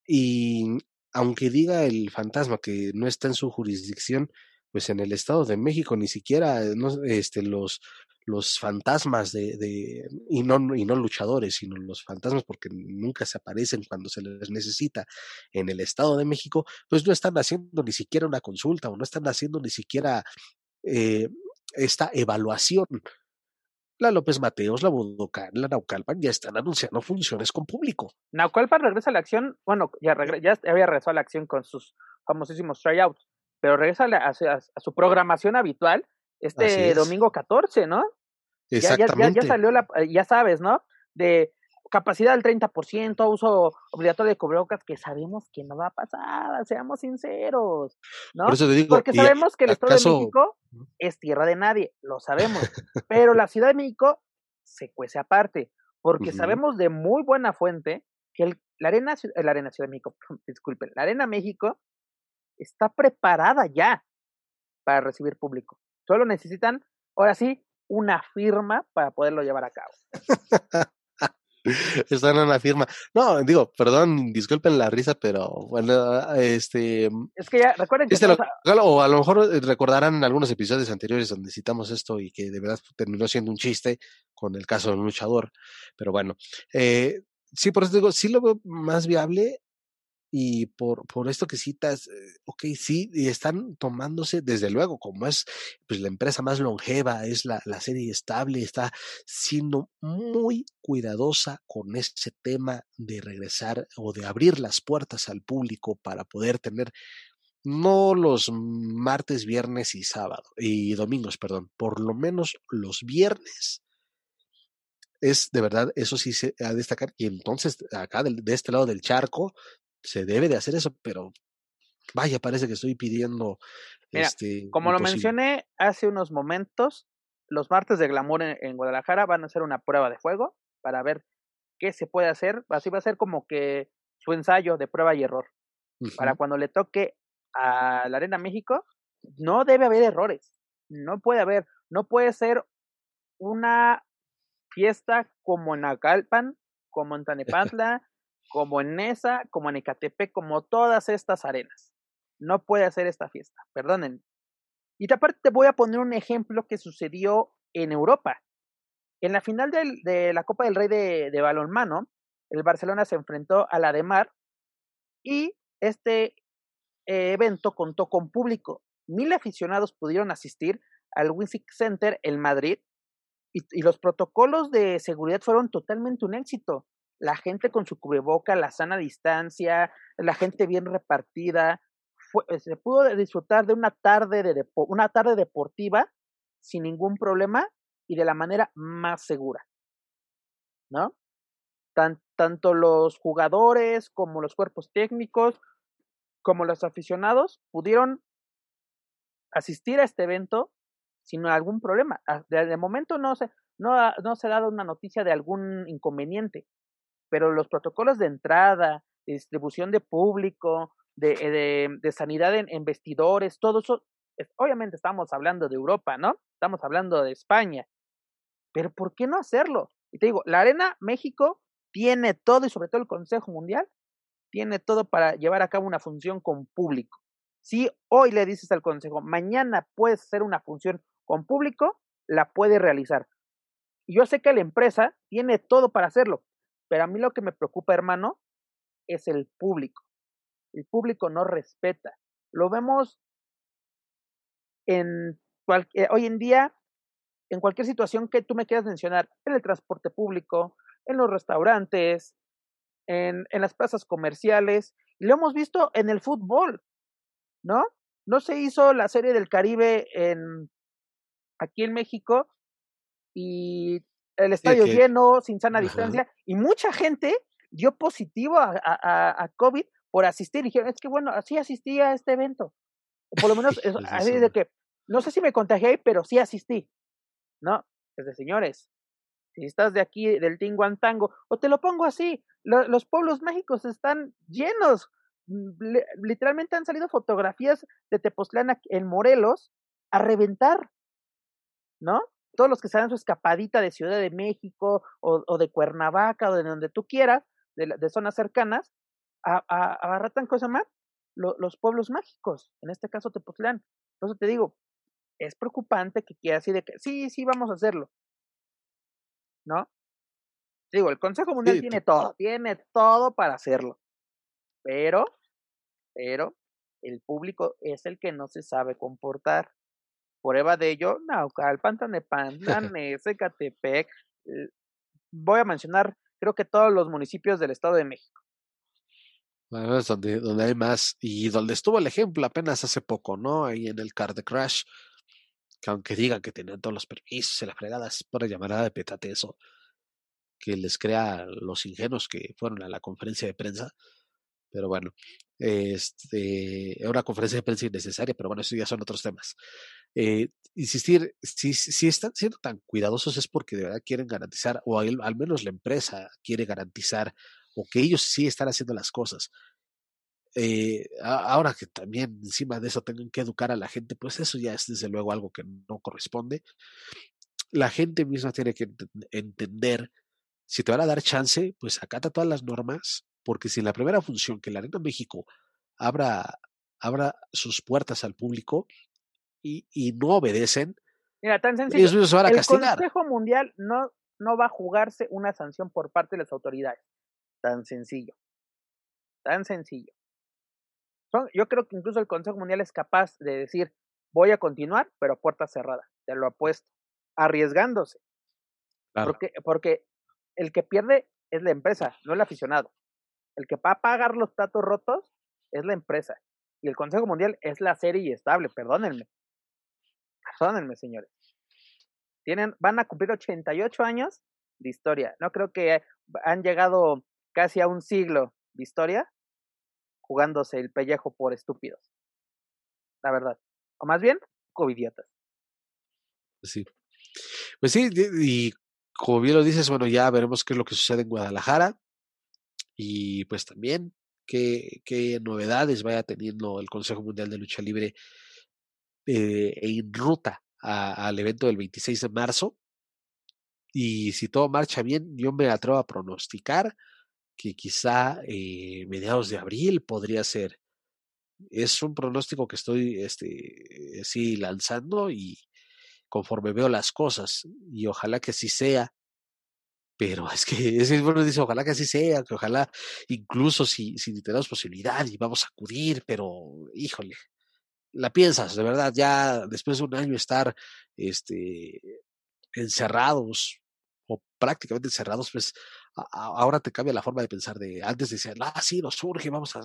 Y aunque diga el fantasma que no está en su jurisdicción, pues en el Estado de México ni siquiera eh, no, este, los, los fantasmas de, de, y, no, y no luchadores, sino los fantasmas porque nunca se aparecen cuando se les necesita en el Estado de México, pues no están haciendo ni siquiera una consulta o no están haciendo ni siquiera eh, esta evaluación. La López Mateos, la Budocán, la Naucalpan ya están anunciando funciones con público. Naucalpan regresa a la acción, bueno, ya, ya había regresado a la acción con sus famosísimos tryouts, pero regresa a, su programación habitual este domingo 14, ¿no? Exactamente. Ya, ya, salió la, ya sabes, ¿no? De capacidad del 30%, uso obligatorio de cubrebocas, que sabemos que no va a pasar, seamos sinceros, ¿no? Porque sabemos que el Estado de México es tierra de nadie, lo sabemos, pero la Ciudad de México se cuece aparte, porque sabemos de muy buena fuente que el, la, arena, la Arena Ciudad de México, disculpen, la Arena México está preparada ya para recibir público. Solo necesitan, ahora sí, una firma para poderlo llevar a cabo. Están en la firma. No, digo, perdón, disculpen la risa, pero bueno, este. Es que ya, recuerden que. Este o a lo mejor recordarán algunos episodios anteriores donde citamos esto y que de verdad terminó siendo un chiste con el caso del luchador. Pero bueno, eh, sí, por eso digo, sí lo veo más viable y por, por esto que citas, eh, ok, sí, y están tomándose, desde luego, como es pues, la empresa más longeva, es la, la serie estable, está siendo muy cuidadosa con ese tema de regresar o de abrir las puertas al público para poder tener no los martes, viernes y sábado y domingos, perdón, por lo menos los viernes es de verdad, eso sí se a destacar. Y entonces, acá de, de, este lado del charco, se debe de hacer eso, pero vaya, parece que estoy pidiendo. este, como lo mencioné hace unos momentos, los martes de glamour en, Guadalajara van a hacer una prueba de fuego para ver qué se puede hacer. Así va a ser como que su ensayo de prueba y error. Para cuando le toque a la Arena México, no debe haber errores. No puede haber, no puede ser una fiesta como en Acalpan, como en Tanepantla, como en Nesa, como en Ecatepec, como todas estas arenas. No puede hacer esta fiesta, perdonen. Y aparte te voy a poner un ejemplo que sucedió en Europa. En la final de la Copa del Rey de, balonmano, el Barcelona se enfrentó a la de Mar y este eh, evento contó con público. Mil aficionados pudieron asistir al Winsick Center en Madrid y, los protocolos de seguridad fueron totalmente un éxito la gente con su cubreboca, la sana distancia, la gente bien repartida. Eh, se pudo disfrutar de una tarde, de una tarde deportiva sin ningún problema y de la manera más segura. ¿No? tanto los jugadores como los cuerpos técnicos, como los aficionados, pudieron asistir a este evento sin algún problema. Ah, de, momento no se, no, no se ha dado una noticia de algún inconveniente pero los protocolos de entrada, de distribución de público, de, eh, de, sanidad en, vestidores, todo eso, obviamente estamos hablando de Europa, ¿no? Estamos hablando de España, pero ¿por qué no hacerlo? Y te digo, la Arena México tiene todo y sobre todo el Consejo Mundial tiene todo para llevar a cabo una función con público. Si hoy le dices al Consejo, mañana puedes hacer una función con público, la puede realizar. Yo sé que la empresa tiene todo para hacerlo, pero a mí lo que me preocupa, hermano, es el público. El público no respeta. Lo vemos en eh, hoy en día, en cualquier situación que tú me quieras mencionar, en el transporte público, en los restaurantes, en, en las plazas comerciales, lo hemos visto en el fútbol, ¿no? No se hizo la serie del Caribe en aquí en México y el estadio lleno, sin sana distancia, y mucha gente dio positivo a, a, a, COVID por asistir. Y dijeron, es que bueno, así asistí a este evento. O por lo menos, así de que, no sé si me contagié, pero sí asistí. ¿No? Es de señores, si estás de aquí, del Tinguantango, o te lo pongo así, los pueblos mágicos están llenos. Mm, literalmente han salido fotografías de Tepoztlán en Morelos a reventar, ¿no? Todos los que se dan su escapadita de Ciudad de México o, de Cuernavaca o de donde tú quieras, de, zonas cercanas, a, a, abarratan cosa más los pueblos mágicos, en este caso Tepoztlán. Entonces te digo, es preocupante que quiera así de que sí, sí, vamos a hacerlo. ¿No? Digo, el Consejo Mundial tiene todo, tiene todo para hacerlo. Pero, pero, el público es el que no se sabe comportar. Prueba de ello, Naucalpan, Tanepantlan, Ecatepec. Voy a mencionar, creo que todos los municipios del Estado de México. Bueno, es donde, donde hay más y donde estuvo el ejemplo apenas hace poco, ¿no? Ahí en el Car de Crash, que aunque digan que tienen todos los permisos y las fregadas, por llamarada de petate eso, que les crea los ingenuos que fueron a la conferencia de prensa. Pero bueno, este, era una conferencia de prensa innecesaria, pero bueno, eso ya son otros temas. Eh, insistir, si, están siendo tan cuidadosos es porque de verdad quieren garantizar, o al, menos la empresa quiere garantizar o que ellos sí están haciendo las cosas. Eh, ahora que también encima de eso tengan que educar a la gente, pues eso ya es desde luego algo que no corresponde. La gente misma tiene que entender, si te van a dar chance, pues acata todas las normas, porque si la primera función que la Arena México abra, abra sus puertas al público y, y no obedecen, Mira, tan sencillo. Ellos se van a el Consejo Mundial no, no va a jugarse una sanción por parte de las autoridades. Tan sencillo. Tan sencillo. yo creo que incluso el Consejo Mundial es capaz de decir, voy a continuar, pero puerta cerrada. Te lo apuesto. Arriesgándose. Porque, porque el que pierde es la empresa, no el aficionado. El que va a pagar los platos rotos es la empresa. Y el Consejo Mundial es la serie y estable, perdónenme. Perdónenme, señores. Tienen, van a cumplir 88 años de historia. No creo que han llegado casi a un siglo de historia jugándose el pellejo por estúpidos. La verdad. O más bien, covidiotas. Pues sí. Pues sí, y como bien lo dices, bueno, ya veremos qué es lo que sucede en Guadalajara. Y pues también qué, qué novedades vaya teniendo el Consejo Mundial de Lucha Libre eh, en ruta al evento del 26 de marzo. Y si todo marcha bien, yo me atrevo a pronosticar que quizá eh, mediados de abril podría ser. Es un pronóstico que estoy este, sí lanzando y conforme veo las cosas, y ojalá que así sea. Pero es que es bueno, dice, ojalá que así sea, que ojalá incluso si, si tenemos posibilidad y vamos a acudir, pero híjole, la piensas, de verdad, ya después de un año estar este, encerrados o prácticamente encerrados, pues ahora te cambia la forma de pensar de antes decían, ah, sí, nos surge, vamos a,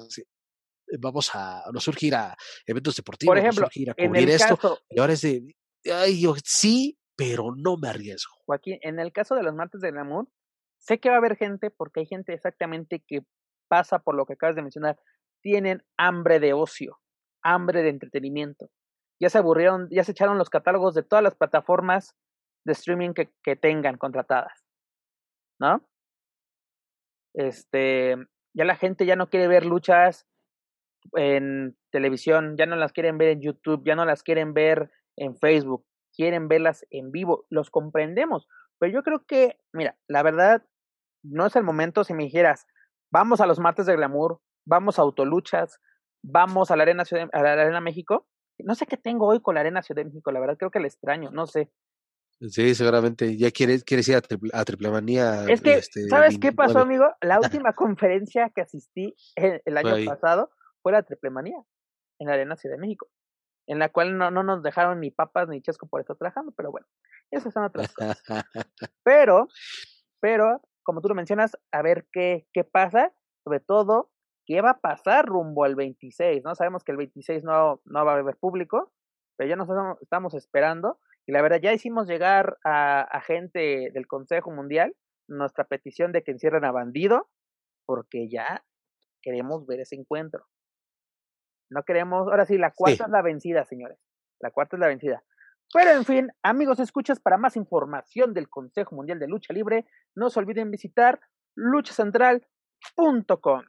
vamos a, nos surge ir a eventos deportivos, Por ejemplo, nos surge ir a cubrir esto, y ahora es de, ay, yo sí, pero no me arriesgo. Joaquín, en el caso de los martes del amor, sé que va a haber gente, porque hay gente exactamente que pasa por lo que acabas de mencionar, tienen hambre de ocio, hambre de entretenimiento. Ya se aburrieron, ya se echaron los catálogos de todas las plataformas de streaming que, que tengan contratadas. ¿No? Este, ya la gente ya no quiere ver luchas en televisión, ya no las quieren ver en YouTube, ya no las quieren ver en Facebook, quieren verlas en vivo, los comprendemos, pero yo creo que, mira, la verdad, no es el momento si me dijeras, vamos a los martes de glamour, vamos a autoluchas, vamos a la Arena, Ciudad, a la Arena México, no sé qué tengo hoy con la Arena Ciudad de México, la verdad creo que la extraño, no sé. Sí, seguramente. Ya quieres, quieres ir a, triple, a Triplemanía. Es que, este, ¿sabes qué pasó, amigo? La última conferencia que asistí el, año pasado fue la Triplemanía en la Arena Ciudad de México, en la cual no, no nos dejaron ni papas ni chesco por estar trabajando, pero bueno, esas son otras cosas. pero, pero, como tú lo mencionas, a ver qué, qué pasa, sobre todo, qué va a pasar rumbo al 26, ¿no? Sabemos que el 26 no, no va a haber público, pero ya nos estamos esperando. Y la verdad, ya hicimos llegar a, a gente del Consejo Mundial nuestra petición de que encierren a Bandido, porque ya queremos ver ese encuentro. No queremos, ahora sí, la cuarta es la vencida, señores. La cuarta es la vencida. Pero en fin, amigos, escuchas, para más información del Consejo Mundial de Lucha Libre, no se olviden visitar luchacentral.com.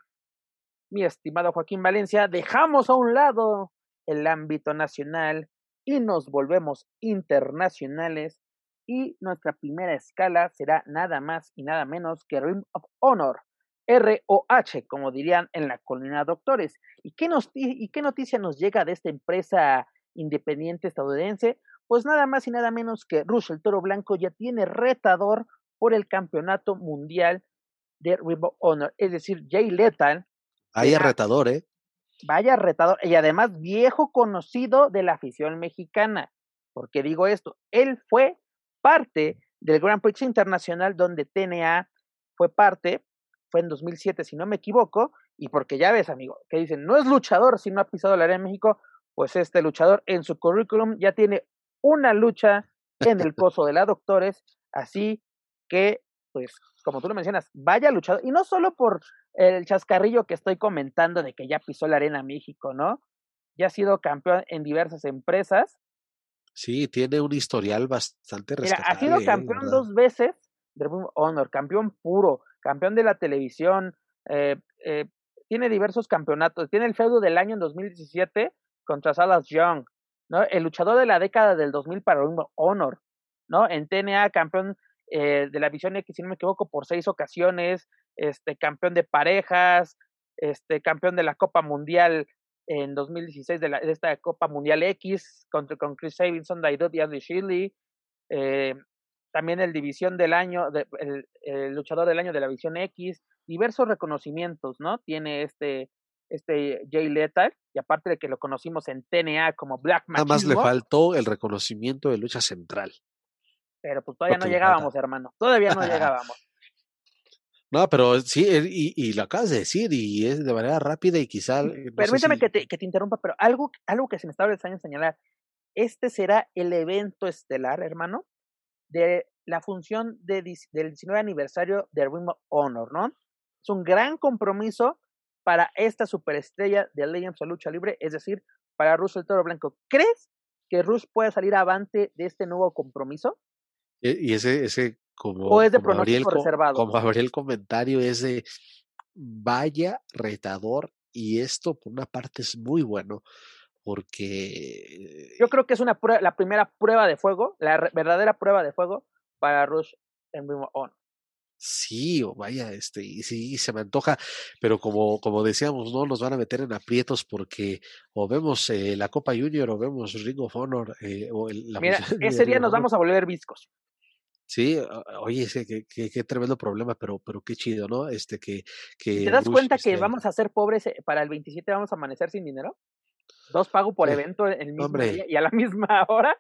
Mi estimado Joaquín Valencia, dejamos a un lado el ámbito nacional y nos volvemos internacionales y nuestra primera escala será nada más y nada menos que Ring of Honor, ROH, como dirían en la colina doctores. ¿Y qué, nos, ¿Y qué noticia nos llega de esta empresa independiente estadounidense? Pues nada más y nada menos que Rush, el toro blanco, ya tiene retador por el campeonato mundial de Ring of Honor, es decir, Jay Lethal. Vaya retador, ¿eh? Vaya retador, y además viejo conocido de la afición mexicana. ¿Por qué digo esto? Él fue parte del Grand Prix Internacional donde TNA fue parte, fue en 2007 si no me equivoco, y porque ya ves, amigo, que dicen, no es luchador si no ha pisado la área de México, pues este luchador en su currículum ya tiene una lucha en el pozo de la Doctores, así que, pues, como tú lo mencionas, vaya luchador, y no solo por el chascarrillo que estoy comentando de que ya pisó la Arena México, ¿no? Ya ha sido campeón en diversas empresas, Sí, tiene un historial bastante Mira, ha sido campeón dos veces de Honor, campeón puro, campeón de la televisión, eh, eh, tiene diversos campeonatos, tiene el feudo del año en 2017 contra Salas Young, ¿no? El luchador de la década del 2000 para Honor, ¿no? En TNA, campeón eh, de la Visión X, si no me equivoco, por seis ocasiones, este, campeón de parejas, este, campeón de la Copa Mundial en 2016 de, la, de esta Copa Mundial X contra, con Chris Sabinson, Daidot y Andy Shirley. Eh, también el división del año, de, el, luchador del año de la Visión X, diversos reconocimientos, ¿no? Tiene este, este Jay Lethal, y aparte de que lo conocimos en TNA como Black Nada más le faltó el reconocimiento de lucha central. Pero pues todavía no llegábamos, hermano, todavía no llegábamos. No, pero sí, y, y, lo acabas de decir, y es de manera rápida y quizá... Eh, permítame que, te, que te interrumpa, pero algo, algo que se me estaba deseando señalar, este será el evento estelar, hermano, de la función de, del 19 aniversario de Ring of Honor, ¿no? Es un gran compromiso para esta superestrella de Legends of Lucha Libre, es decir, para Russo el Toro Blanco. ¿Crees que Rush puede salir avante de este nuevo compromiso? E, y ese, ese como, o es de pronóstico reservado. Como abrí el comentario, es de vaya retador y esto por una parte es muy bueno porque yo creo que es una la primera prueba de fuego, la verdadera prueba de fuego para Rush en Primo On. Sí, o vaya, este, y sí, se me antoja, pero como, como decíamos, no nos van a meter en aprietos porque o vemos eh, la Copa Junior o vemos Ring of Honor. Eh, o el, la Mira, ese día nos vamos a volver viscos. Sí, oye, ese, qué, qué, tremendo problema, pero, pero qué chido, ¿no? Este que, que ¿Te das cuenta que vamos a ser pobres eh, para el 27 vamos a amanecer sin dinero? Dos pago por evento el mismo día y a la misma hora.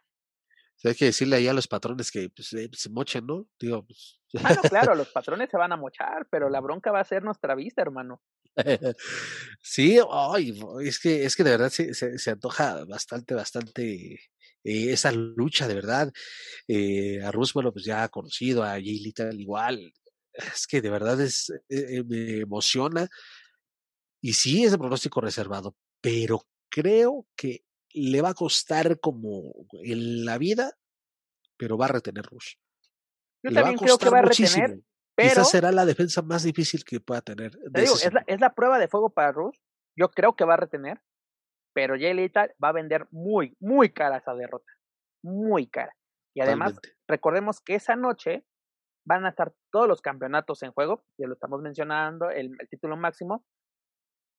hay que decirle ahí a los patrones que pues, eh, se mochen, ¿no? Digo, pues... Ah, claro, los patrones se van a mochar, pero la bronca va a ser nuestra vista, hermano. sí, ay, es que, es que de verdad se, se, se antoja bastante, bastante eh, esa lucha de verdad. Eh, a bueno, pues ya ha conocido, a Jay Little igual. Es que de verdad es, eh, me emociona. Y sí es de pronóstico reservado, pero creo que le va a costar como en la vida, pero va a retener Rush. Yo también creo que va a retener. Pero, Quizás será la defensa más difícil que pueda tener. Te digo, es la, es la, prueba de fuego para Rush. Yo creo que va a retener pero Jay Lethal va a vender muy, muy cara esa derrota. Muy cara. Y además, recordemos que esa noche van a estar todos los campeonatos en juego, ya lo estamos mencionando, el, título máximo.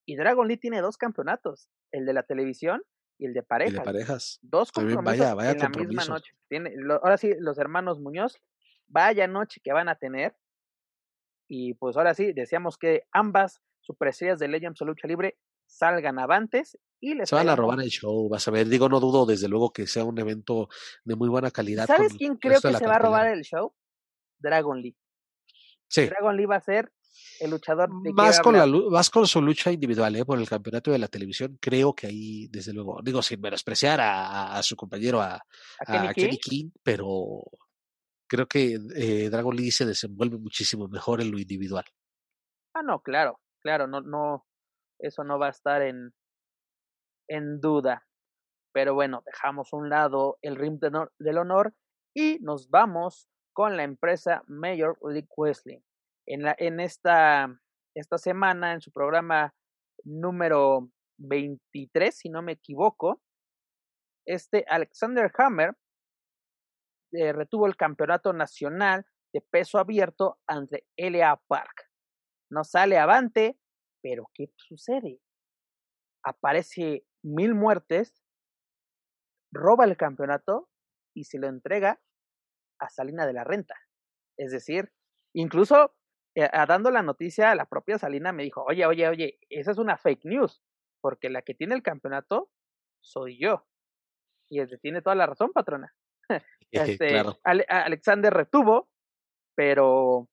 Y Dragon Lee tiene dos campeonatos, el de la televisión y el de parejas. de parejas. Dos compromisos vaya, en la misma noche. Tiene, ahora sí, los hermanos Muñoz, vaya noche que van a tener. Y pues ahora sí, decíamos que ambas superestrellas de Legends of Lucha Libre salgan avantes y les Se van a robar el show, vas a ver. Digo, no dudo desde luego que sea un evento de muy buena calidad. ¿Sabes quién creo que se va a robar el show? Dragon Lee. Sí. Dragon Lee va a ser el luchador de más con la más con su lucha individual ¿eh? por el campeonato de la televisión creo que ahí desde luego digo sin menospreciar a, su compañero a, Kenny, King? pero creo que eh, Dragon Lee se desenvuelve muchísimo mejor en lo individual ah no claro claro no no eso no va a estar en en duda pero bueno dejamos un lado el rim del honor y nos vamos con la empresa Major League Wrestling en, la, en esta, esta semana, en su programa número 23, si no me equivoco, este Alexander Hammer eh, retuvo el campeonato nacional de peso abierto ante LA Park. No sale avante, pero ¿qué sucede? Aparece mil muertes, roba el campeonato y se lo entrega a Salina de la Renta. Es decir, incluso eh, dando la noticia, la propia Salina me dijo, oye, oye, oye, esa es una fake news, porque la que tiene el campeonato soy yo. Y tiene toda la razón, patrona. este, Alexander retuvo, pero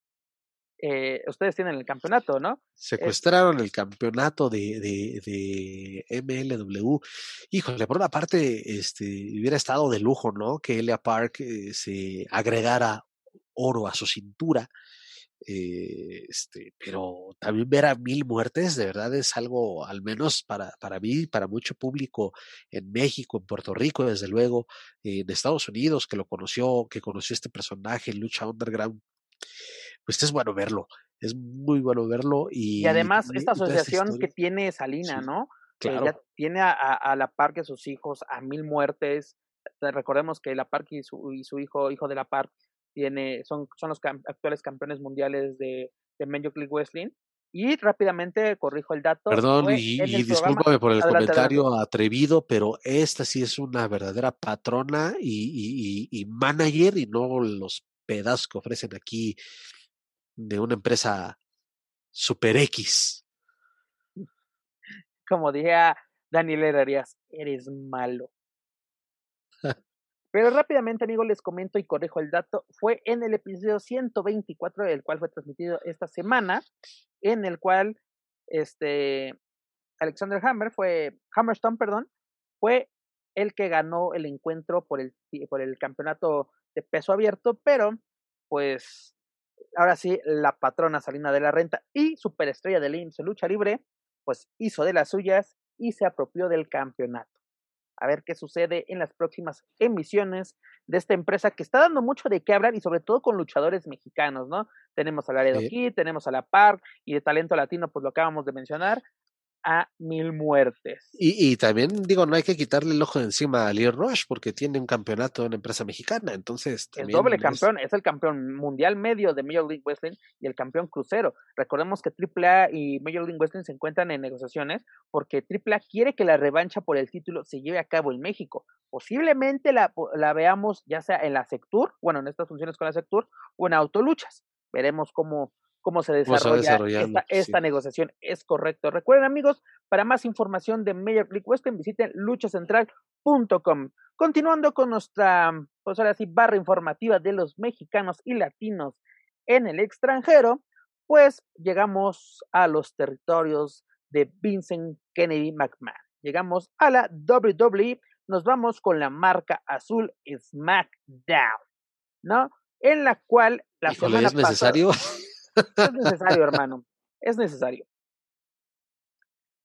eh, ustedes tienen el campeonato, ¿no? Secuestraron el campeonato de, de, de, MLW. Híjole, por una parte, este, hubiera estado de lujo, ¿no? Que Elia Park eh, se agregara oro a su cintura eh, este, pero también ver a mil muertes de verdad es algo, al menos para, para mí, para mucho público en México, en Puerto Rico, desde luego, en Estados Unidos, que lo conoció, que conoció este personaje Lucha Underground, pues es bueno verlo, es muy bueno verlo. Y, y además, esta asociación que tiene Salina, ¿no? Claro. tiene a, a, la par que sus hijos a mil muertes. Recordemos que la Park y su, y su hijo, hijo de la Park, tiene, son, son los actuales campeones mundiales de, de Major League Wrestling. Y rápidamente corrijo el dato. Perdón, y, discúlpame por el comentario atrevido, pero esta sí es una verdadera patrona y, y, manager y no los pedazos que ofrecen aquí de una empresa super X. Como dije a Daniel Herrerías, eres malo. Pero rápidamente, amigos, les comento y corrijo el dato. Fue en el episodio 124, el cual fue transmitido esta semana, en el cual este Alexander Hammer fue, Hammerstone, perdón, fue el que ganó el encuentro por el, por el campeonato de peso abierto, pero pues ahora sí, la patrona Salina de la Renta y superestrella del IMSS Lucha Libre, pues hizo de las suyas y se apropió del campeonato a ver qué sucede en las próximas emisiones de esta empresa que está dando mucho de qué hablar y sobre todo con luchadores mexicanos, ¿no? Tenemos a Laredo sí. tenemos a La Par y de talento latino, pues lo acabamos de mencionar, a mil muertes. Y, y, también digo, no hay que quitarle el ojo de encima a Lear Rush porque tiene un campeonato en empresa mexicana, entonces... Es doble campeón, es... el campeón mundial medio de Major League Wrestling y el campeón crucero. Recordemos que AAA y Major League Wrestling se encuentran en negociaciones porque AAA quiere que la revancha por el título se lleve a cabo en México. Posiblemente la, la veamos ya sea en la Sectur, bueno, en estas funciones con la Sectur o en Autoluchas. Veremos cómo, cómo se desarrolla esta, negociación. Es correcto. Recuerden, amigos, para más información de Major League Western, visiten luchacentral.com. Continuando con nuestra, pues ahora sí, barra informativa de los mexicanos y latinos en el extranjero, pues llegamos a los territorios de Vincent Kennedy McMahon. Llegamos a la WWE, nos vamos con la marca azul SmackDown, ¿no? En la cual la semana ¿es necesario? Es necesario, hermano. Es necesario.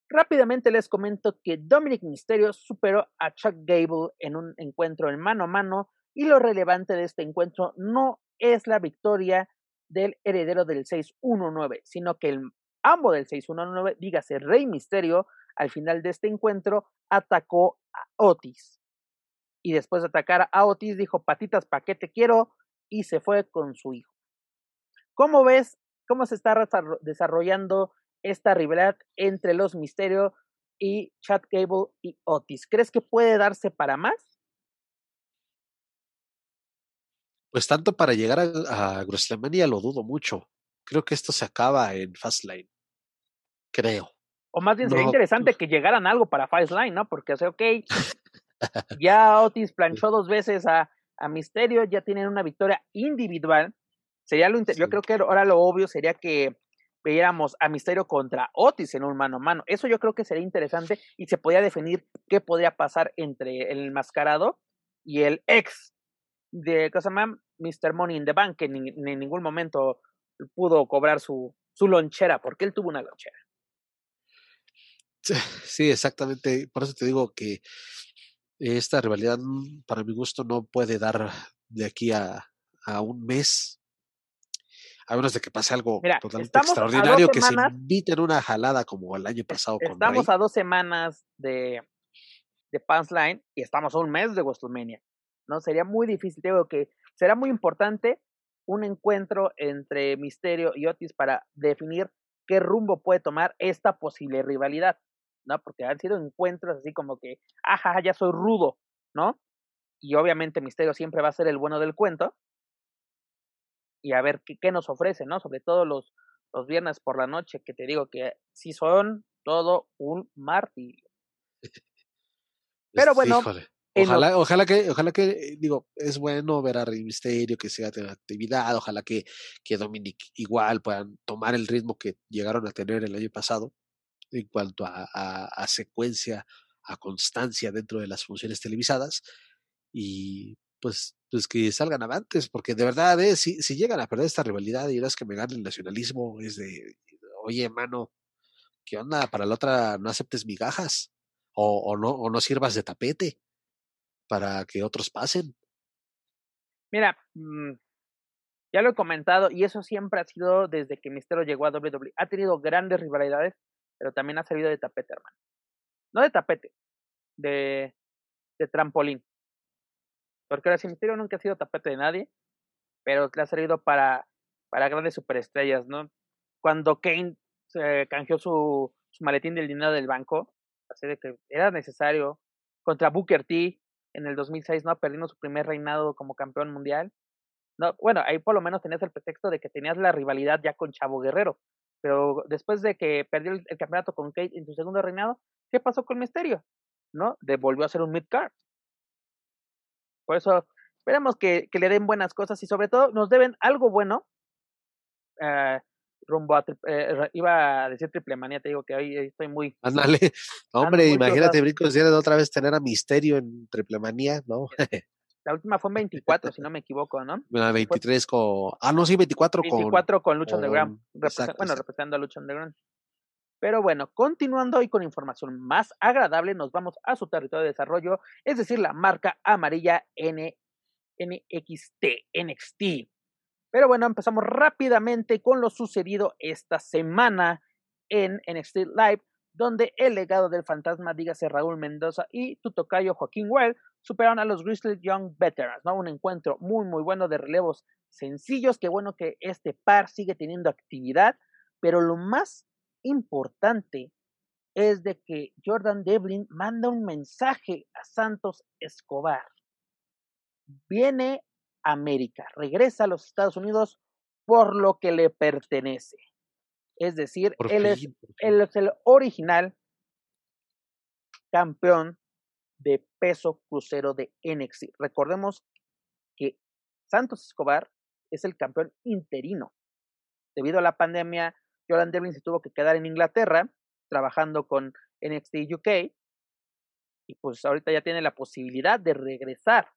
Rápidamente les comento que Dominic Mysterio superó a Chuck Gable en un encuentro en mano a mano y lo relevante de este encuentro no es la victoria del heredero del 619, sino que el amo del 619, dígase Rey Misterio, al final de este encuentro atacó a Otis. Y después de atacar a Otis dijo, patitas, ¿pa' qué te quiero? Y se fue con su hijo. ¿Cómo ves cómo se está desarrollando esta rivalidad entre los Misterios y Chad Gable y Otis? ¿Crees que puede darse para más? Pues tanto para llegar a, a WrestleMania lo dudo mucho. Creo que esto se acaba en Fastlane. Creo. O más bien sería interesante que llegaran algo para Fastlane, ¿no? Porque, o sea, ok, ya Otis planchó dos veces a, a Misterio, ya tienen una victoria individual Sería lo yo creo que ahora lo obvio sería que viéramos a Misterio contra Otis en un mano a mano. Eso yo creo que sería interesante y se podía definir qué podría pasar entre el enmascarado y el ex de cosa Mr. Money in the Bank, que en, en ningún momento pudo cobrar su, su lonchera, porque él tuvo una lonchera. Sí, exactamente. Por eso te digo que esta rivalidad, mm, para mi gusto, no puede dar de aquí a, a un mes. A menos de que pase algo totalmente extraordinario, que se inviten una jalada como el año pasado con Estamos a dos semanas de, de Punchline y estamos a un mes de WrestleMania. ¿no? Sería muy difícil, digo que será muy importante un encuentro entre Misterio y Otis para definir qué rumbo puede tomar esta posible rivalidad. ¿no? Porque han sido encuentros así como que, ajá, ya soy rudo, ¿no? Y obviamente Misterio siempre va a ser el bueno del cuento. Y a ver qué, qué nos ofrece, ¿no? Sobre todo los, los viernes por la noche, que te digo que sí son todo un martirio. Pero bueno, Ojalá, ojalá que, ojalá que, digo, es bueno ver a Rey Misterio, que sea de actividad, ojalá que, que Dominic igual puedan tomar el ritmo que llegaron a tener el año pasado en cuanto a, secuencia, a constancia dentro de las funciones televisadas y pues, pues que salgan avantes, porque de verdad, eh, si, si llegan a perder esta rivalidad y es que me gane el nacionalismo, es de, oye, hermano, ¿qué onda? Para la otra no aceptes migajas o, o, no, o no sirvas de tapete para que otros pasen. Mira, mm, ya lo he comentado y eso siempre ha sido desde que Misterio llegó a WWE. Ha tenido grandes rivalidades pero también ha salido de tapete, hermano. No de tapete, de, de trampolín. Porque ahora sí, Misterio nunca ha sido tapete de nadie, pero le ha salido para, para grandes superestrellas, ¿no? Cuando Kane se canjeó su, su maletín del dinero del banco, así de que era necesario, contra Booker T en el 2006, ¿no? Perdiendo su primer reinado como campeón mundial. No, bueno, ahí por lo menos tenías el pretexto de que tenías la rivalidad ya con Chavo Guerrero, pero después de que perdió el, campeonato con Kate en su segundo reinado, ¿qué pasó con Misterio? ¿No? Devolvió a ser un mid-card. Por eso, esperemos que, que, le den buenas cosas y sobre todo nos deben algo bueno. Eh, rumbo a, eh, iba a decir triple manía, te digo que hoy estoy muy... Ándale, hombre, imagínate, Brinco, si otra vez tener a Misterio en triple manía, ¿no? La última fue en 24, si no me equivoco, ¿no? 23 con. Ah, no, sí, 24 con. 24 con Lucha Underground. bueno, representando a Lucha Underground. Pero bueno, continuando hoy con información más agradable, nos vamos a su territorio de desarrollo, es decir, la marca amarilla N, NXT, NXT. Pero bueno, empezamos rápidamente con lo sucedido esta semana en NXT Live, donde el legado del fantasma, dígase Raúl Mendoza y tu tocayo Joaquín Well, superaron a los Grizzly Young Veterans, ¿no? Un encuentro muy, muy bueno de relevos sencillos. Qué bueno que este par sigue teniendo actividad, pero lo más importante es de que Jordan Devlin manda un mensaje a Santos Escobar. Viene a América, regresa a los Estados Unidos por lo que le pertenece. Es decir, él es, él es el original campeón de peso crucero de NXT. Recordemos que Santos Escobar es el campeón interino. Debido a la pandemia, Jordan Devlin se tuvo que quedar en Inglaterra trabajando con NXT UK y pues ahorita ya tiene la posibilidad de regresar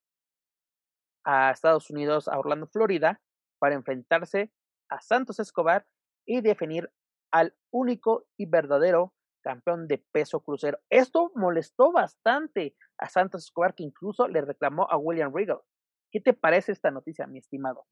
a Estados Unidos, a Orlando, Florida, para enfrentarse a Santos Escobar y definir al único y verdadero campeón de peso crucero. Esto molestó bastante a Santos Escobar, que incluso le reclamó a William Regal. ¿Qué te parece esta noticia, mi estimado?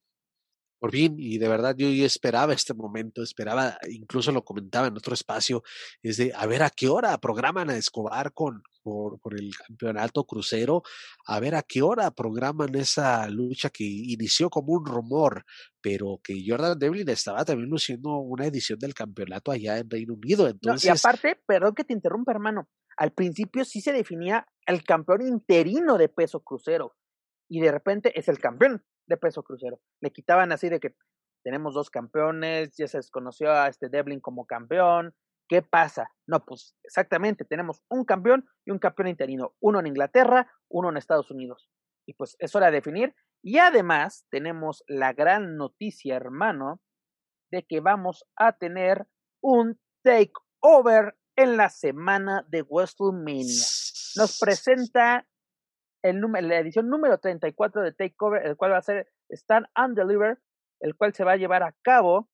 Por fin, y de verdad yo, esperaba este momento, esperaba, incluso lo comentaba en otro espacio, es de a ver a qué hora programan a Escobar con, por, por el campeonato crucero, a ver a qué hora programan esa lucha que inició como un rumor, pero que Jordan Devlin estaba también luciendo una edición del campeonato allá en Reino Unido. Entonces... y aparte, perdón que te interrumpa, hermano, al principio sí se definía el campeón interino de peso crucero, y de repente es el campeón de peso crucero. Le quitaban así de que tenemos dos campeones, ya se desconoció a este Devlin como campeón. ¿Qué pasa? No, pues exactamente, tenemos un campeón y un campeón interino, uno en Inglaterra, uno en Estados Unidos. Y pues es hora de definir. Y además tenemos la gran noticia, hermano, de que vamos a tener un takeover en la semana de WrestleMania. Nos presenta la edición número 34 de Takeover, el cual va a ser Stand and Deliver, el cual se va a llevar a cabo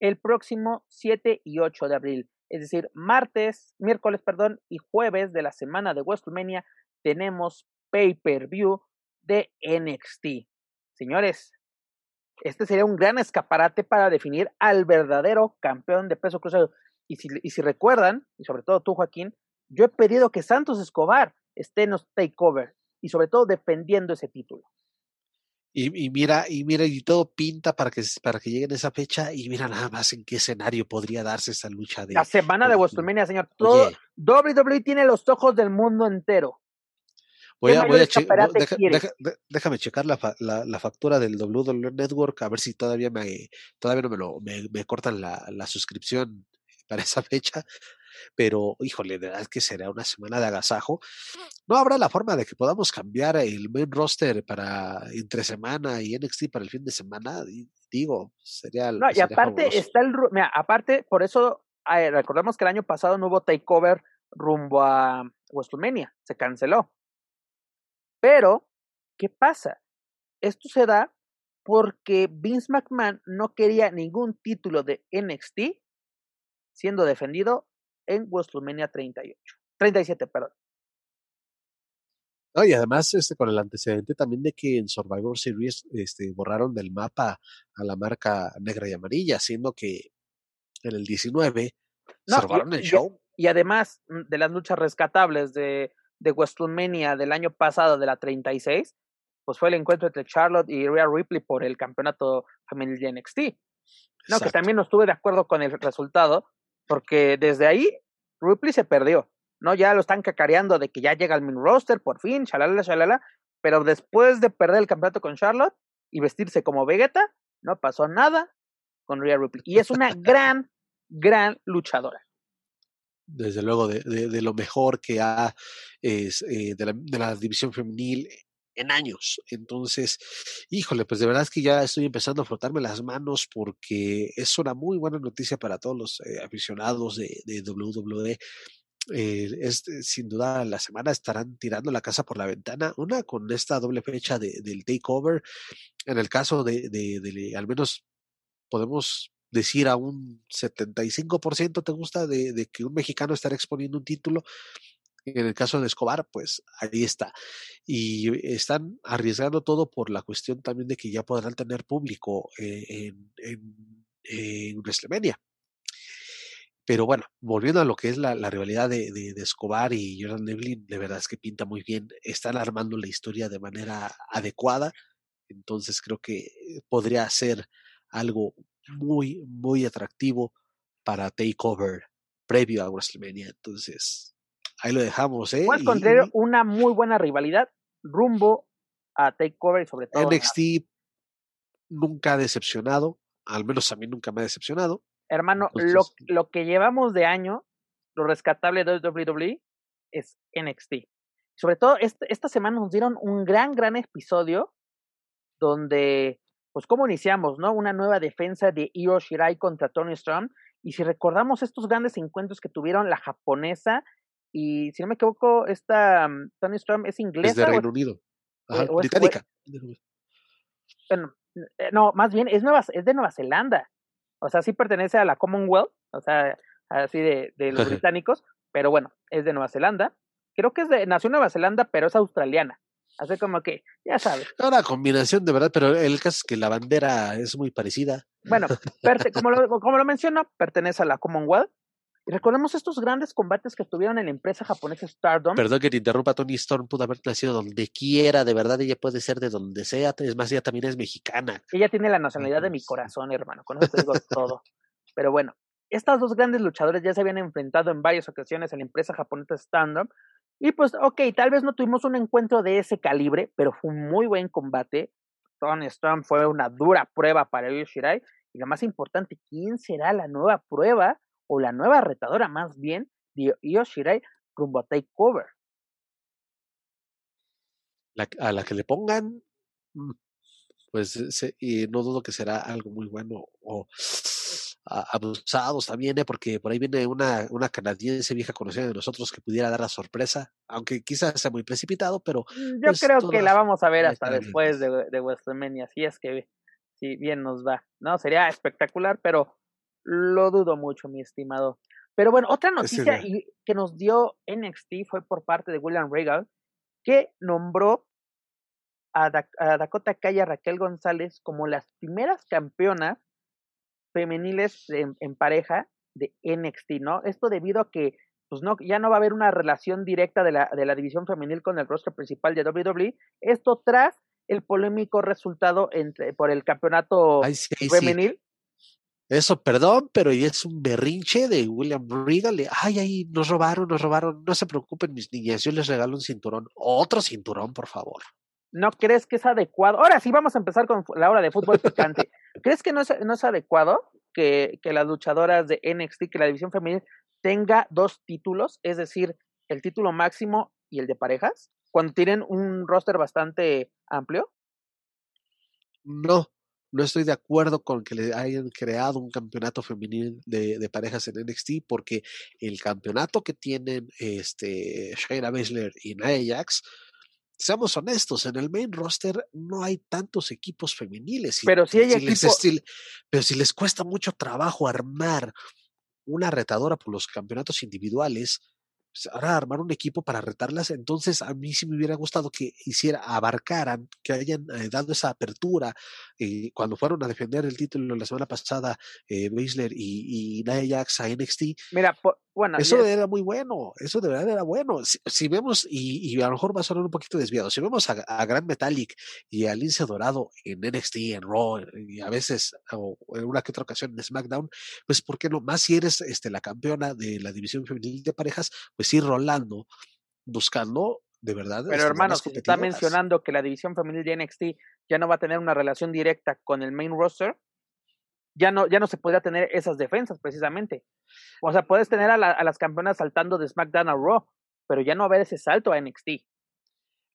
el próximo 7 y 8 de abril. Es decir, martes, miércoles, perdón, y jueves de la semana de WrestleMania tenemos pay-per-view de NXT. Señores, este sería un gran escaparate para definir al verdadero campeón de peso cruzado. Y si, y si recuerdan, y sobre todo tú, Joaquín, yo he pedido que Santos Escobar esté en los takeover y sobre todo defendiendo ese título. Y, mira, y mira, y todo pinta para que, para que lleguen a esa fecha, y mira nada más en qué escenario podría darse esa lucha de. La semana de WrestleMania, señor. Todo, WWE tiene los ojos del mundo entero. Voy a, voy a déjame checar la, la, la, factura del WWE Network a ver si todavía me todavía no me lo me, me cortan la, la suscripción para esa fecha pero híjole, de verdad que será una semana de agasajo. No habrá la forma de que podamos cambiar el main roster para entre semana y NXT para el fin de semana, digo, sería No, y aparte está el mira, aparte por eso recordemos que el año pasado no hubo takeover rumbo a WrestleMania, se canceló. Pero ¿qué pasa? Esto se da porque Vince McMahon no quería ningún título de NXT siendo defendido en WrestleMania 38. 37, perdón. No, y además este, con el antecedente también de que en Survivor Series este, borraron del mapa a la marca negra y amarilla, siendo que en el 19 no, robaron el show. Y, además mm, de las luchas rescatables de, de WrestleMania del año pasado, de la 36, pues fue el encuentro entre Charlotte y Rhea Ripley por el campeonato femenil de NXT. No, que también no estuve de acuerdo con el resultado, porque desde ahí Ripley se perdió, ¿no? Ya lo están cacareando de que ya llega al main roster, por fin, shalala, shalala, pero después de perder el campeonato con Charlotte y vestirse como Vegeta, no pasó nada con Rhea Ripley. Y es una gran, gran luchadora. Desde luego, de, de, lo mejor que ha es, eh, de, de la división femenil en años. Entonces, híjole, pues de verdad es que ya estoy empezando a frotarme las manos porque es una muy buena noticia para todos los eh, aficionados de, WWE. Eh, es, sin duda la semana estarán tirando la casa por la ventana, una con esta doble fecha de, del takeover, en el caso de, de, de, al menos podemos decir a un 75% te gusta de que un mexicano estará exponiendo un título, en el caso de Escobar, pues ahí está. Y están arriesgando todo por la cuestión también de que ya podrán tener público eh, en, WrestleMania. Pero bueno, volviendo a lo que es la, la rivalidad de, de, de, Escobar y Jordan Devlin, de verdad es que pinta muy bien. Están armando la historia de manera adecuada. Entonces creo que podría ser algo muy, muy atractivo para Takeover previo a WrestleMania. Entonces, Ahí lo dejamos, ¿eh? Puedes encontrar una muy buena rivalidad rumbo a Takeover y sobre todo. NXT nunca ha decepcionado, al menos a mí nunca me ha decepcionado. Hermano, lo, lo que llevamos de año, lo rescatable de WWE es NXT. Sobre todo esta, esta semana nos dieron un gran, gran episodio donde, pues, cómo iniciamos, ¿no? Una nueva defensa de Io Shirai contra Tony Storm. Y si recordamos estos grandes encuentros que tuvieron la japonesa y si no me equivoco, esta um, Tony Storm es inglesa. Es de Reino Unido. Ajá, británica. bueno, eh, no, más bien es, nueva, es de Nueva Zelanda. O sea, sí pertenece a la Commonwealth, o sea, así de, de los británicos, pero bueno, es de Nueva Zelanda. Creo que es de, nació en Nueva Zelanda, pero es australiana. Así como que, ya sabes. Una combinación de verdad, pero el caso es que la bandera es muy parecida. Bueno, como, lo, como lo menciono, pertenece a la Commonwealth recordemos estos grandes combates que tuvieron en la empresa japonesa Stardom. Perdón que te interrumpa, Tony Storm pudo haber nacido donde quiera, de verdad, ella puede ser de donde sea, es más, ella también es mexicana. Ella tiene la nacionalidad de mi corazón, hermano, con eso digo todo. Pero bueno, estas dos grandes luchadores ya se habían enfrentado en varias ocasiones en la empresa japonesa Stardom. Y pues, ok, tal vez no tuvimos un encuentro de ese calibre, pero fue un muy buen combate. Tony Storm fue una dura prueba para Yoshirai. Y lo más importante, ¿quién será la nueva prueba o la nueva retadora más bien de Io Shirai rumbo a Takeover. La, a la que le pongan, mm, pues y no dudo que será algo muy bueno o abusados también, ¿eh? porque por ahí viene una, una canadiense vieja conocida de nosotros que pudiera dar la sorpresa, aunque quizás sea muy precipitado, pero... Mm, yo pues, creo que la vamos a ver hasta después de, de WrestleMania, si es que si bien nos va, ¿no? Sería espectacular, pero lo dudo mucho, mi estimado. Pero bueno, otra noticia que nos dio NXT fue por parte de William Regal, que nombró a, Dakota Kai y Raquel González como las primeras campeonas femeniles en, pareja de NXT, ¿no? Esto debido a que pues no, ya no va a haber una relación directa de la, de la división femenil con el rostro principal de WWE. Esto tras el polémico resultado entre, por el campeonato femenil. Eso, perdón, pero es un berrinche de William Regal. ay, ay, nos robaron, nos robaron. No se preocupen, mis niñas, yo les regalo un cinturón. Otro cinturón, por favor. ¿No crees que es adecuado? Ahora sí, vamos a empezar con la hora de fútbol picante. ¿Crees que no es, no es adecuado que, que las luchadoras de NXT, que la división femenil tenga dos títulos, es decir, el título máximo y el de parejas, cuando tienen un roster bastante amplio? No, no estoy de acuerdo con que le hayan creado un campeonato femenil de, de parejas en NXT, porque el campeonato que tienen este, Shayna Baszler y Nia Jax seamos honestos, en el main roster no hay tantos equipos femeniles. Pero si hay equipos. Pero si les cuesta mucho trabajo armar una retadora por los campeonatos individuales, ahora armar un equipo para retarlas, entonces a mí sí me hubiera gustado que hiciera, abarcaran, que hayan eh, dado esa apertura. Eh, cuando fueron a defender el título la semana pasada, eh, y, y Nia Jax a NXT. Mira, bueno, eso era muy bueno, eso de verdad era bueno. Si, vemos, y, a lo mejor va a sonar un poquito desviado, si vemos a, a Grand Metallic y a Lince Dorado en NXT, en Raw, y a veces, o en una que otra ocasión en SmackDown, pues ¿por qué no? Más si eres este, la campeona de la división femenil de parejas, pues ir rolando, buscando de verdad. Pero hermano, se está mencionando que la división femenil de NXT ya no va a tener una relación directa con el main roster, ya no, ya no se podría tener esas defensas precisamente. O sea, puedes tener a, las campeonas saltando de SmackDown a Raw, pero ya no va a haber ese salto a NXT.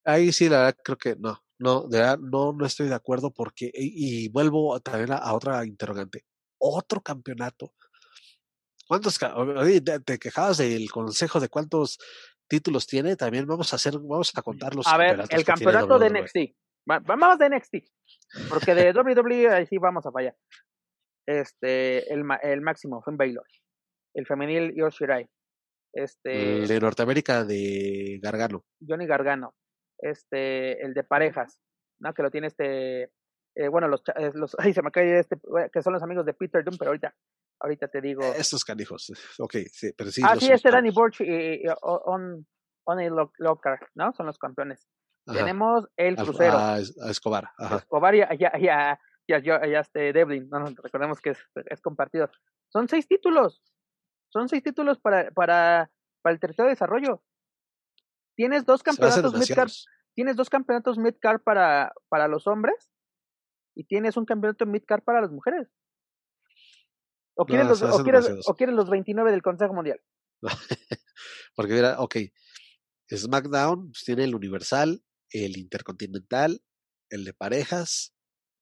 Ahí sí, la verdad, creo que no, no, de verdad, no, no estoy de acuerdo porque, y, vuelvo también a, a otra interrogante, otro campeonato ¿Cuántos? te quejabas del consejo de cuántos títulos tiene. También vamos a hacer, vamos a contar los A ver, el campeonato de NXT. Vamos de NXT. Porque de WWE ahí sí vamos a fallar. Este, el, el máximo fue en Baylor. El femenil Yoshirai. Este. de Norteamérica de Gargano. Johnny Gargano. Este, el de parejas, ¿no? Que lo tiene este. Eh, bueno, los, eh, los, ay, se me cae este, que son los amigos de Peter Doom, pero ahorita Ahorita te digo. Estos canijos. Ok, sí, pero sí. Ah, sí, este Danny Burch y, On, on Locker, ¿no? Son los campeones. Tenemos el crucero. A, Escobar. Ajá. Escobar y ya, ya, ya, ya, este Devlin. No, recordemos que es, es, compartido. Son seis títulos. Son seis títulos para, para, para el tercer desarrollo. Tienes dos campeonatos midcard. Tienes dos campeonatos midcard para, para los hombres y tienes un campeonato midcard para las mujeres. ¿O quieren, los, o, quieren, los 29 del Consejo Mundial? Porque mira, ok, SmackDown pues, tiene el Universal, el Intercontinental, el de parejas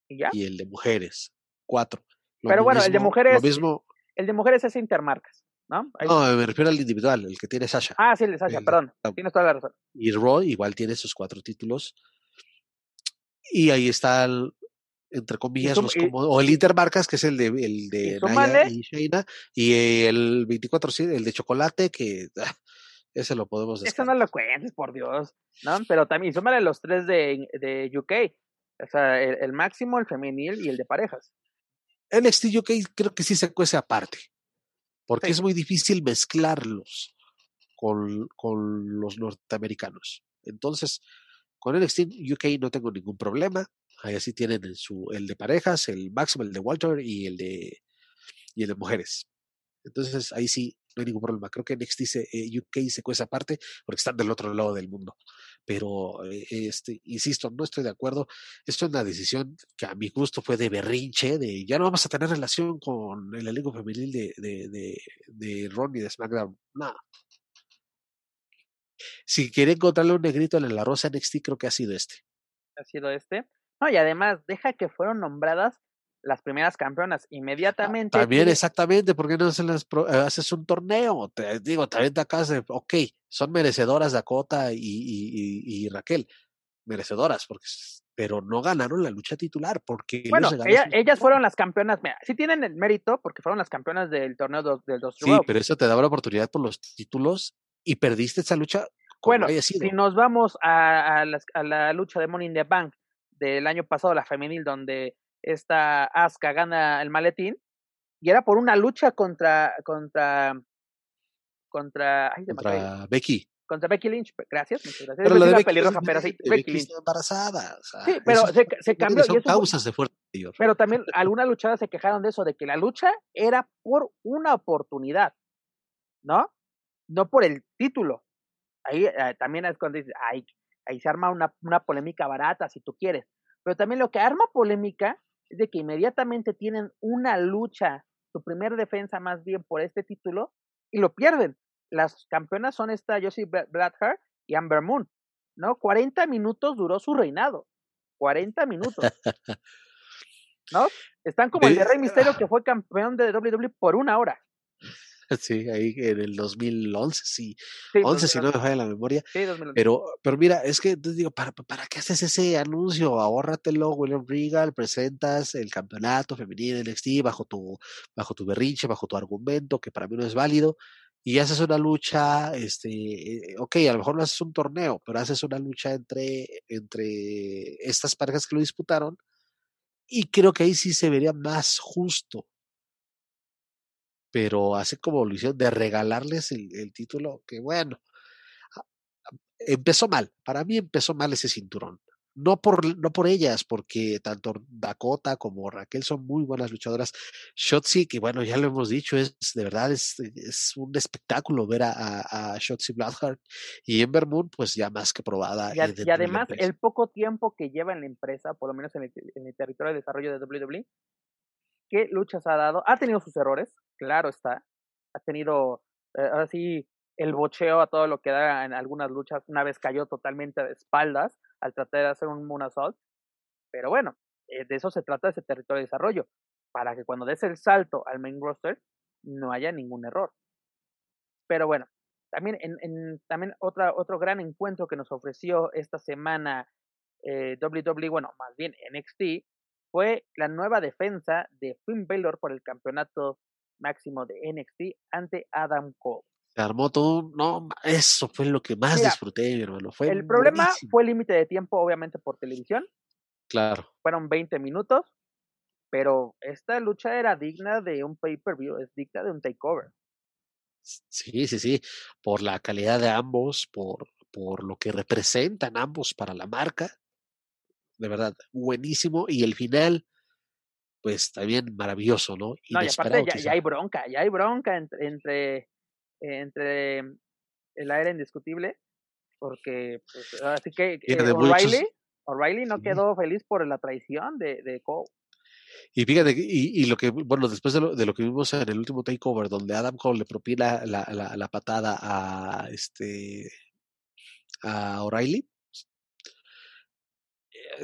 ¿Y, el de mujeres. Cuatro. Pero bueno, el de mujeres. mismo, el de mujeres es Intermarcas, ¿no? No, me refiero al individual, el que tiene Sasha. Ah, sí, el de Sasha, perdón. Tienes toda la razón. Y Raw igual tiene sus cuatro títulos. Y ahí está el, entre comillas, los como, o el Intermarcas, que es el de, el de y Naya y Shayna, y el 24, sí, el de chocolate, que ah, ese lo podemos decir. Eso no lo cuentes, por Dios, ¿no? Pero también, súmale los tres de, de UK, o sea, el, máximo, el femenil y el de parejas. NXT UK creo que sí se cuece aparte, porque es muy difícil mezclarlos con, con los norteamericanos. Entonces, con NXT UK no tengo ningún problema. Ahí así tienen el, su, el de parejas, el máximo, el de Walter y el de, y el de mujeres. Entonces ahí sí no hay ningún problema. Creo que NXT se, eh, UK se cuesta aparte porque están del otro lado del mundo. Pero, eh, este, insisto, no estoy de acuerdo. Esto es una decisión que a mi gusto fue de berrinche, de ya no vamos a tener relación con el elenco femenil de, de, de, de Ron y de SmackDown. No. Si quiere encontrarle un negrito en el arroz NXT, creo que ha sido este. Ha sido este. No, y además, deja que fueron nombradas las primeras campeonas Ah, inmediatamente. También, tiene- exactamente, ¿por qué no se las pro- eh, haces un torneo? Te digo, también de acá, se- ok, son merecedoras Dakota y, y, y, y Raquel, merecedoras, porque, pero no ganaron la lucha titular, porque les Bueno, regalas ella- ellas fueron las campeonas. Mira, sí tienen el mérito porque fueron las campeonas del torneo do- del dos Sí, pero eso te daba la oportunidad por los títulos y perdiste esa lucha Bueno, si nos vamos a, a las- a la lucha de Money in the Bank del año pasado, la femenil, donde esta Asuka gana el maletín, y era por una lucha contra, contra, contra, ay, contra Becky. contra Becky Lynch, gracias, muchas gracias. Pero Iba a lo de decir una Becky, pelirroja, pero sí, diferente, Becky Becky Lynch. está embarazada. o sea, Sí, pero eso- se, se son cambió. y Son eso fue- causas de fuerza mayor. pero también algunas luchadoras se quejaron de eso, de que la lucha era por una oportunidad, ¿no? No por el título. Ahí eh, también es cuando dices, ay, ahí se arma una, una polémica barata, si tú quieres. Pero también lo que arma polémica es de que inmediatamente tienen una lucha, su primer defensa más bien por este título, y lo pierden. Las campeonas son esta Josie Blackheart y Amber Moon, ¿no? 40 minutos duró su reinado. 40 minutos. ¿No? Están como el De- Rey Misterio que fue campeón de WWE por una hora. Sí, ahí en el 2011, sí. Sí, 11, si no me 2011. falla la memoria. Sí, 2011. Pero, pero mira, es que te digo, ¿para, ¿para qué haces ese anuncio? Ahórratelo, William Regal, presentas el campeonato femenino NXT bajo tu, bajo tu berrinche, bajo tu argumento, que para mí no es válido, y haces una lucha, este, eh, ok, a lo mejor no haces un torneo, pero haces una lucha entre, entre estas parejas que lo disputaron, y creo que ahí sí se vería más justo. Pero hace como lo hicieron de regalarles el, el título, que bueno, empezó mal. Para mí empezó mal ese cinturón. No por, no por ellas, porque tanto Dakota como Raquel son muy buenas luchadoras. Shotzi, que bueno, ya lo hemos dicho, es de verdad es, es un espectáculo ver a, a, a Shotzi Blackheart y Ember Moon, pues ya más que probada. Y, a- eh, y además, el poco tiempo que lleva en la empresa, por lo menos en el, en el territorio de desarrollo de WWE, qué luchas ha dado. Ha tenido sus errores, claro está. Ha tenido, eh, ahora sí, el bocheo a todo lo que da en algunas luchas. Una vez cayó totalmente de espaldas al tratar de hacer un moonsault. Pero bueno, eh, de eso se trata ese territorio de desarrollo. Para que cuando des el salto al main roster, no haya ningún error. Pero bueno, también, en, en- también otra, otro gran encuentro que nos ofreció esta semana eh, WWE, bueno, más bien NXT, fue la nueva defensa de Finn Balor por el campeonato máximo de NXT ante Adam Cole. Se armó todo, no, eso fue lo que más Mira, disfruté, mi hermano. Fue el problema buenísimo. fue el límite de tiempo, obviamente por televisión, Claro. fueron 20 minutos, pero esta lucha era digna de un pay-per-view, es digna de un takeover. Sí, sí, sí, por la calidad de ambos, por, por lo que representan ambos para la marca, de verdad, buenísimo. Y el final, pues también maravilloso, ¿no? No, y aparte ya, ya hay bronca, ya hay bronca entre, entre, entre el aire indiscutible, porque pues, así que eh, muchos- O'Reilly, O'Reilly no Sí. quedó feliz por la traición de, de Cole. Y fíjate, y, y lo que, bueno, después de lo, de lo que vimos en el último takeover, donde Adam Cole le propina la, la, la patada a este a O'Reilly,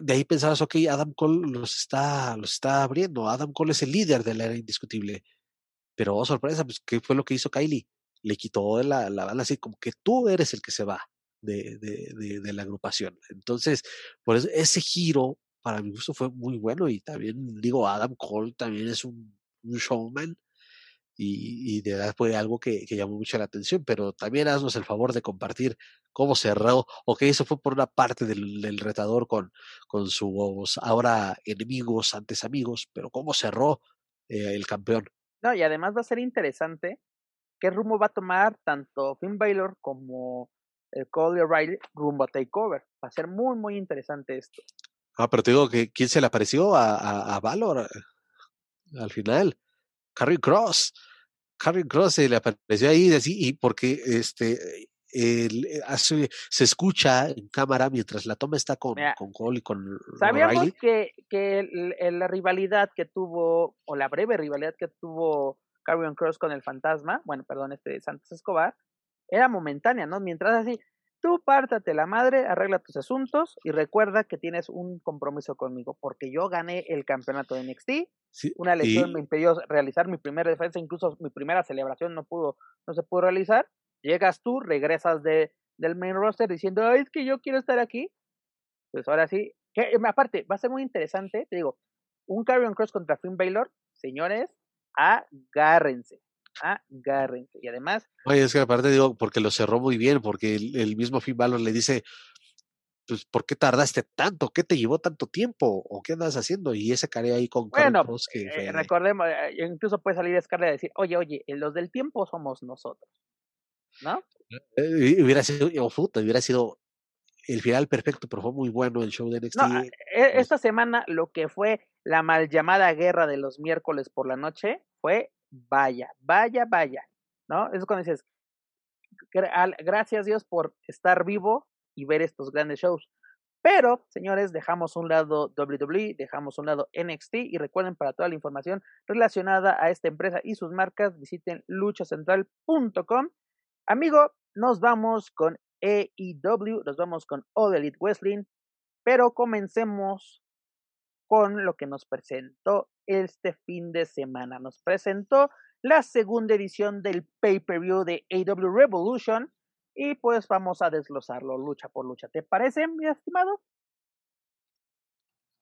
de ahí pensabas, ok, Adam Cole los está, los está abriendo. Adam Cole es el líder de la era indiscutible. Pero, oh, sorpresa, pues, ¿qué fue lo que hizo Kylie? Le quitó la, la bala así, como que tú eres el que se va de, de, de, la agrupación. Entonces, por ese giro, para mi gusto, fue muy bueno. Y también, digo, Adam Cole también es un, un showman. Y, y de verdad fue algo que, que llamó mucho la atención, pero también haznos el favor de compartir cómo cerró, o que eso fue por una parte del, del retador con, con sus ahora enemigos, antes amigos, pero cómo cerró eh, el campeón. No, y además va a ser interesante qué rumbo va a tomar tanto Finn Balor como el Cole y O'Reilly rumbo a Takeover. Va a ser muy, muy interesante esto. Ah, pero te digo que quién se le apareció a, a, a Valor eh, al final. Carrie Cross. Carrie Cross se le apareció ahí y porque este el, hace, se escucha en cámara mientras la toma está con, Mira, con Cole y con Sabíamos que, que el- el- la rivalidad que tuvo, o la breve rivalidad que tuvo Carrion Cross con el fantasma, bueno, perdón, este Santos Escobar, era momentánea, ¿no? Mientras así, Tú pártate la madre, arregla tus asuntos y recuerda que tienes un compromiso conmigo, porque yo gané el campeonato de NXT. una lesión me impidió realizar mi primera defensa, incluso mi primera celebración no pudo, no se pudo realizar. Llegas tú, regresas de, del main roster diciendo, Ay, es que yo quiero estar aquí. Pues ahora sí, que, aparte, va a ser muy interesante, te digo, un Carrion Cross contra Finn Baylor, señores, agárrense agárrense. Y además. Oye, es que aparte digo, porque lo cerró muy bien, porque el, mismo Finn Balor le dice, pues, ¿por qué tardaste tanto? ¿Qué te llevó tanto tiempo? ¿O qué andas haciendo? Y ese care ahí con bueno, que eh, recordemos, eh, incluso puede salir Scarlett a decir, oye, oye, los del tiempo somos nosotros. ¿No? Eh, hubiera sido, oh, puta, hubiera sido el final perfecto, pero fue muy bueno el show de NXT. No, esta semana lo que fue la mal llamada guerra de los miércoles por la noche fue vaya, vaya, vaya, ¿no? Es cuando dices, gracias Dios por estar vivo y ver estos grandes shows. Pero, señores, dejamos un lado WWE, dejamos un lado NXT y recuerden para toda la información relacionada a esta empresa y sus marcas, visiten luchacentral.com. Amigo, nos vamos con AEW, nos vamos con All Elite Wrestling, pero comencemos con lo que nos presentó este fin de semana. Nos presentó la segunda edición del pay-per-view de AW Revolution y pues vamos a desglosarlo lucha por lucha. ¿Te parece, mi estimado?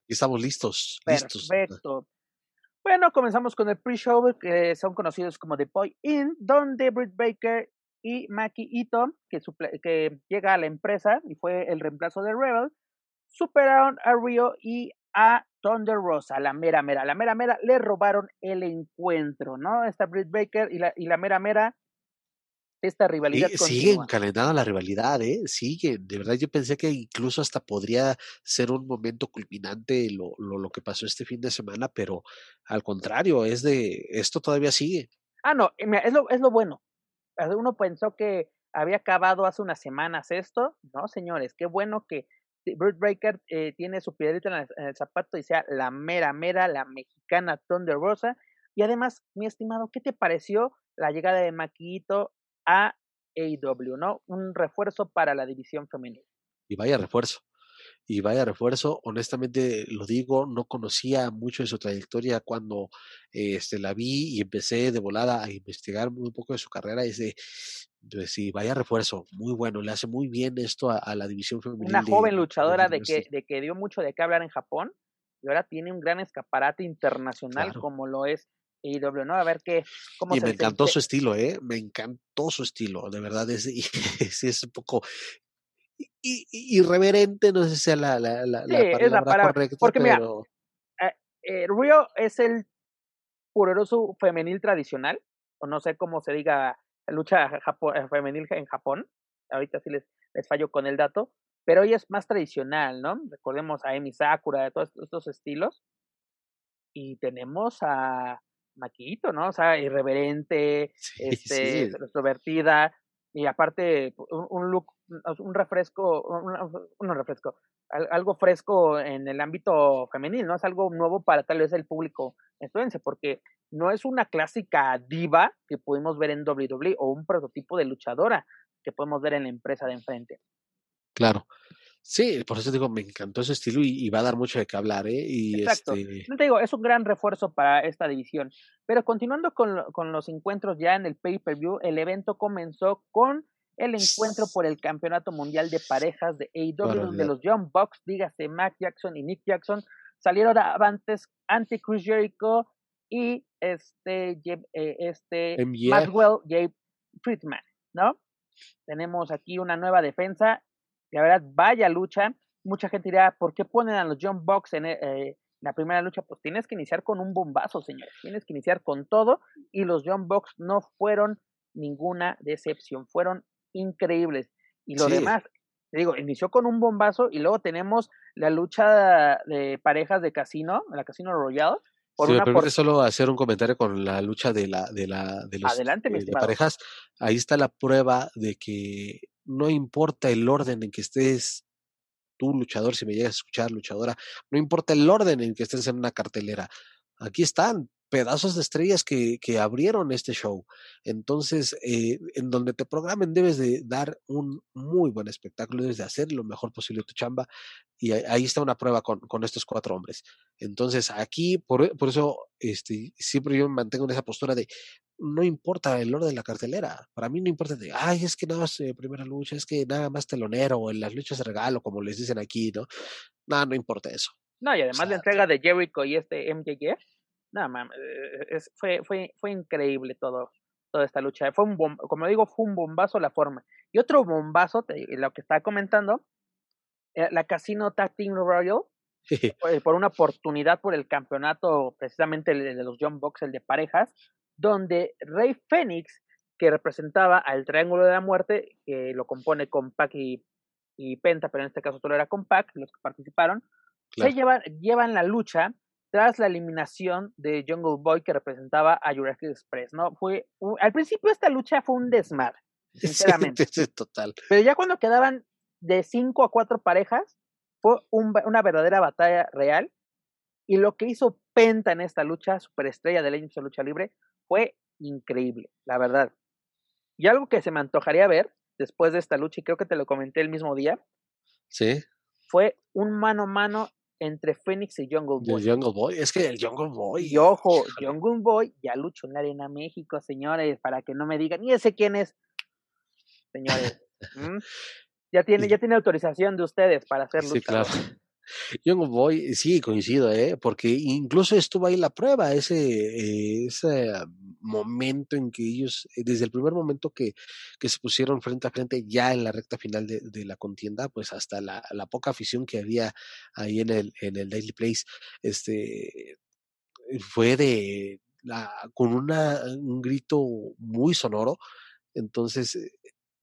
Estamos listos. Perfecto. Bueno, comenzamos con el pre-show que son conocidos como The Boy In, donde Britt Baker y Maki Ito, que, que llega a la empresa y fue el reemplazo de Rebel, superaron a Rio y a Thunder Rosa, la mera mera. La mera mera le robaron el encuentro, ¿no? Esta Britt Baker y la, y la mera mera, esta rivalidad. Sí, sigue encalendada la rivalidad, ¿eh? Sigue. De verdad, yo pensé que incluso hasta podría ser un momento culminante lo, lo, lo que pasó este fin de semana, pero al contrario, es de. Esto todavía sigue. Ah, no, es lo, es lo bueno. Uno pensó que había acabado hace unas semanas esto. No, señores, qué bueno que Bird Breaker eh, tiene su piedrita en el, zapato y sea la mera, mera, la mexicana Thunder Rosa. Y además, mi estimado, ¿qué te pareció la llegada de Maquito a AEW, no? Un refuerzo para la división femenina. Y vaya refuerzo y vaya refuerzo. Honestamente lo digo, no conocía mucho de su trayectoria cuando este, la vi y empecé de volada a investigar muy poco de su carrera. Y de, pues sí, vaya refuerzo, muy bueno, le hace muy bien esto a, la división femenina. Una joven luchadora de, que, de que dio mucho de qué hablar en Japón y ahora tiene un gran escaparate internacional como lo es AEW, ¿no? A ver qué, cómo y me encantó su estilo, ¿eh? Me encantó su estilo, de verdad, es, es un poco irreverente, no sé si sea la, la, la, palabra, correcta, porque mira, eh, Rio es el poderoso femenil tradicional, o no sé cómo se diga lucha eh, femenil en Japón, ahorita sí les, les fallo con el dato, pero hoy es más tradicional, ¿no? Recordemos a Emi Sakura, de todos estos estilos, y tenemos a Maquito, ¿no? O sea, irreverente, este, extrovertida, y aparte un, look, un refresco, un, refresco, algo fresco en el ámbito femenil, ¿no? Es algo nuevo para tal vez el público estadounidense, porque no es una clásica diva que pudimos ver en WWE o un prototipo de luchadora que podemos ver en la empresa de enfrente. Claro. Sí, por eso digo, me encantó ese estilo y, va a dar mucho de qué hablar, ¿eh? Y Exacto. Este... No te digo, es un gran refuerzo para esta división. Pero continuando con, con los encuentros ya en el pay-per-view, el evento comenzó con el encuentro por el Campeonato Mundial de Parejas de AEW, donde los Young Bucks, dígase Mac Jackson y Nick Jackson, salieron avantes ante Chris Jericho y este, eh, este Maxwell J. Friedman, ¿no? Tenemos aquí una nueva defensa la verdad, vaya lucha. Mucha gente dirá, ¿por qué ponen a los John Box en eh, la primera lucha? Pues tienes que iniciar con un bombazo, señores. Tienes que iniciar con todo. Y los John Box no fueron ninguna decepción. Fueron increíbles. Y lo demás, digo, inició con un bombazo y luego tenemos la lucha de parejas de casino, la Casino Royale. Por si me permite solo hacer un comentario con la lucha de la de la de los Adelante, de parejas, ahí está la prueba de que no importa el orden en que estés tú, luchador, si me llegas a escuchar, luchadora, no importa el orden en que estés en una cartelera. Aquí están pedazos de estrellas que, que abrieron este show. Entonces, eh, en donde te programen debes de dar un muy buen espectáculo, debes de hacer lo mejor posible tu chamba y ahí está una prueba con, con estos cuatro hombres. Entonces, aquí, por, por eso, este, siempre yo mantengo en esa postura de, no importa el orden de la cartelera. Para mí no importa de, ay, es que nada más eh, primera lucha, es que nada más telonero, o en las luchas de regalo, como les dicen aquí, ¿no? Nada, no importa eso. No, y además la entrega de Jericho y este MJF, nada mames, eh, fue, fue, fue increíble todo, toda esta lucha. Fue un como digo, fue un bombazo la forma. Y otro bombazo, lo que estaba comentando, eh, la Casino Tag Team Royal, por una oportunidad por el campeonato, precisamente el de los John Box, el de parejas, donde Rey Fénix, que representaba al Triángulo de la Muerte, que lo compone con Pac y, Penta, pero en este caso solo era con Pac, los que participaron, se llevan, llevan la lucha tras la eliminación de Jungle Boy que representaba a Jurassic Express, ¿no? Fue al principio esta lucha fue un desmadre, sinceramente. total. Pero ya cuando quedaban de cinco a cuatro parejas, fue una verdadera batalla real. Y lo que hizo Penta en esta lucha, superestrella de la de lucha libre, fue increíble, la verdad. Y algo que se me antojaría ver después de esta lucha, y creo que te lo comenté el mismo día. Sí. Fue un mano a mano entre Phoenix y Jungle Boy. El Jungle Boy, es que el Jungle Boy. Y ojo, Jungle Boy ya luchó en la Arena México, señores, para que no me digan, ni ese quién es. Señores. Ya tiene, ya tiene autorización de ustedes para hacer lucha. Sí, claro. Young Boy, sí, coincido, ¿eh? porque incluso estuvo ahí la prueba, ese, ese momento en que ellos, eh, desde el primer momento que, que se pusieron frente a frente ya en la recta final de, de la contienda, pues hasta la, la, poca afición que había ahí en el, en el Daily Place, este, fue de, la, con una, un grito muy sonoro, entonces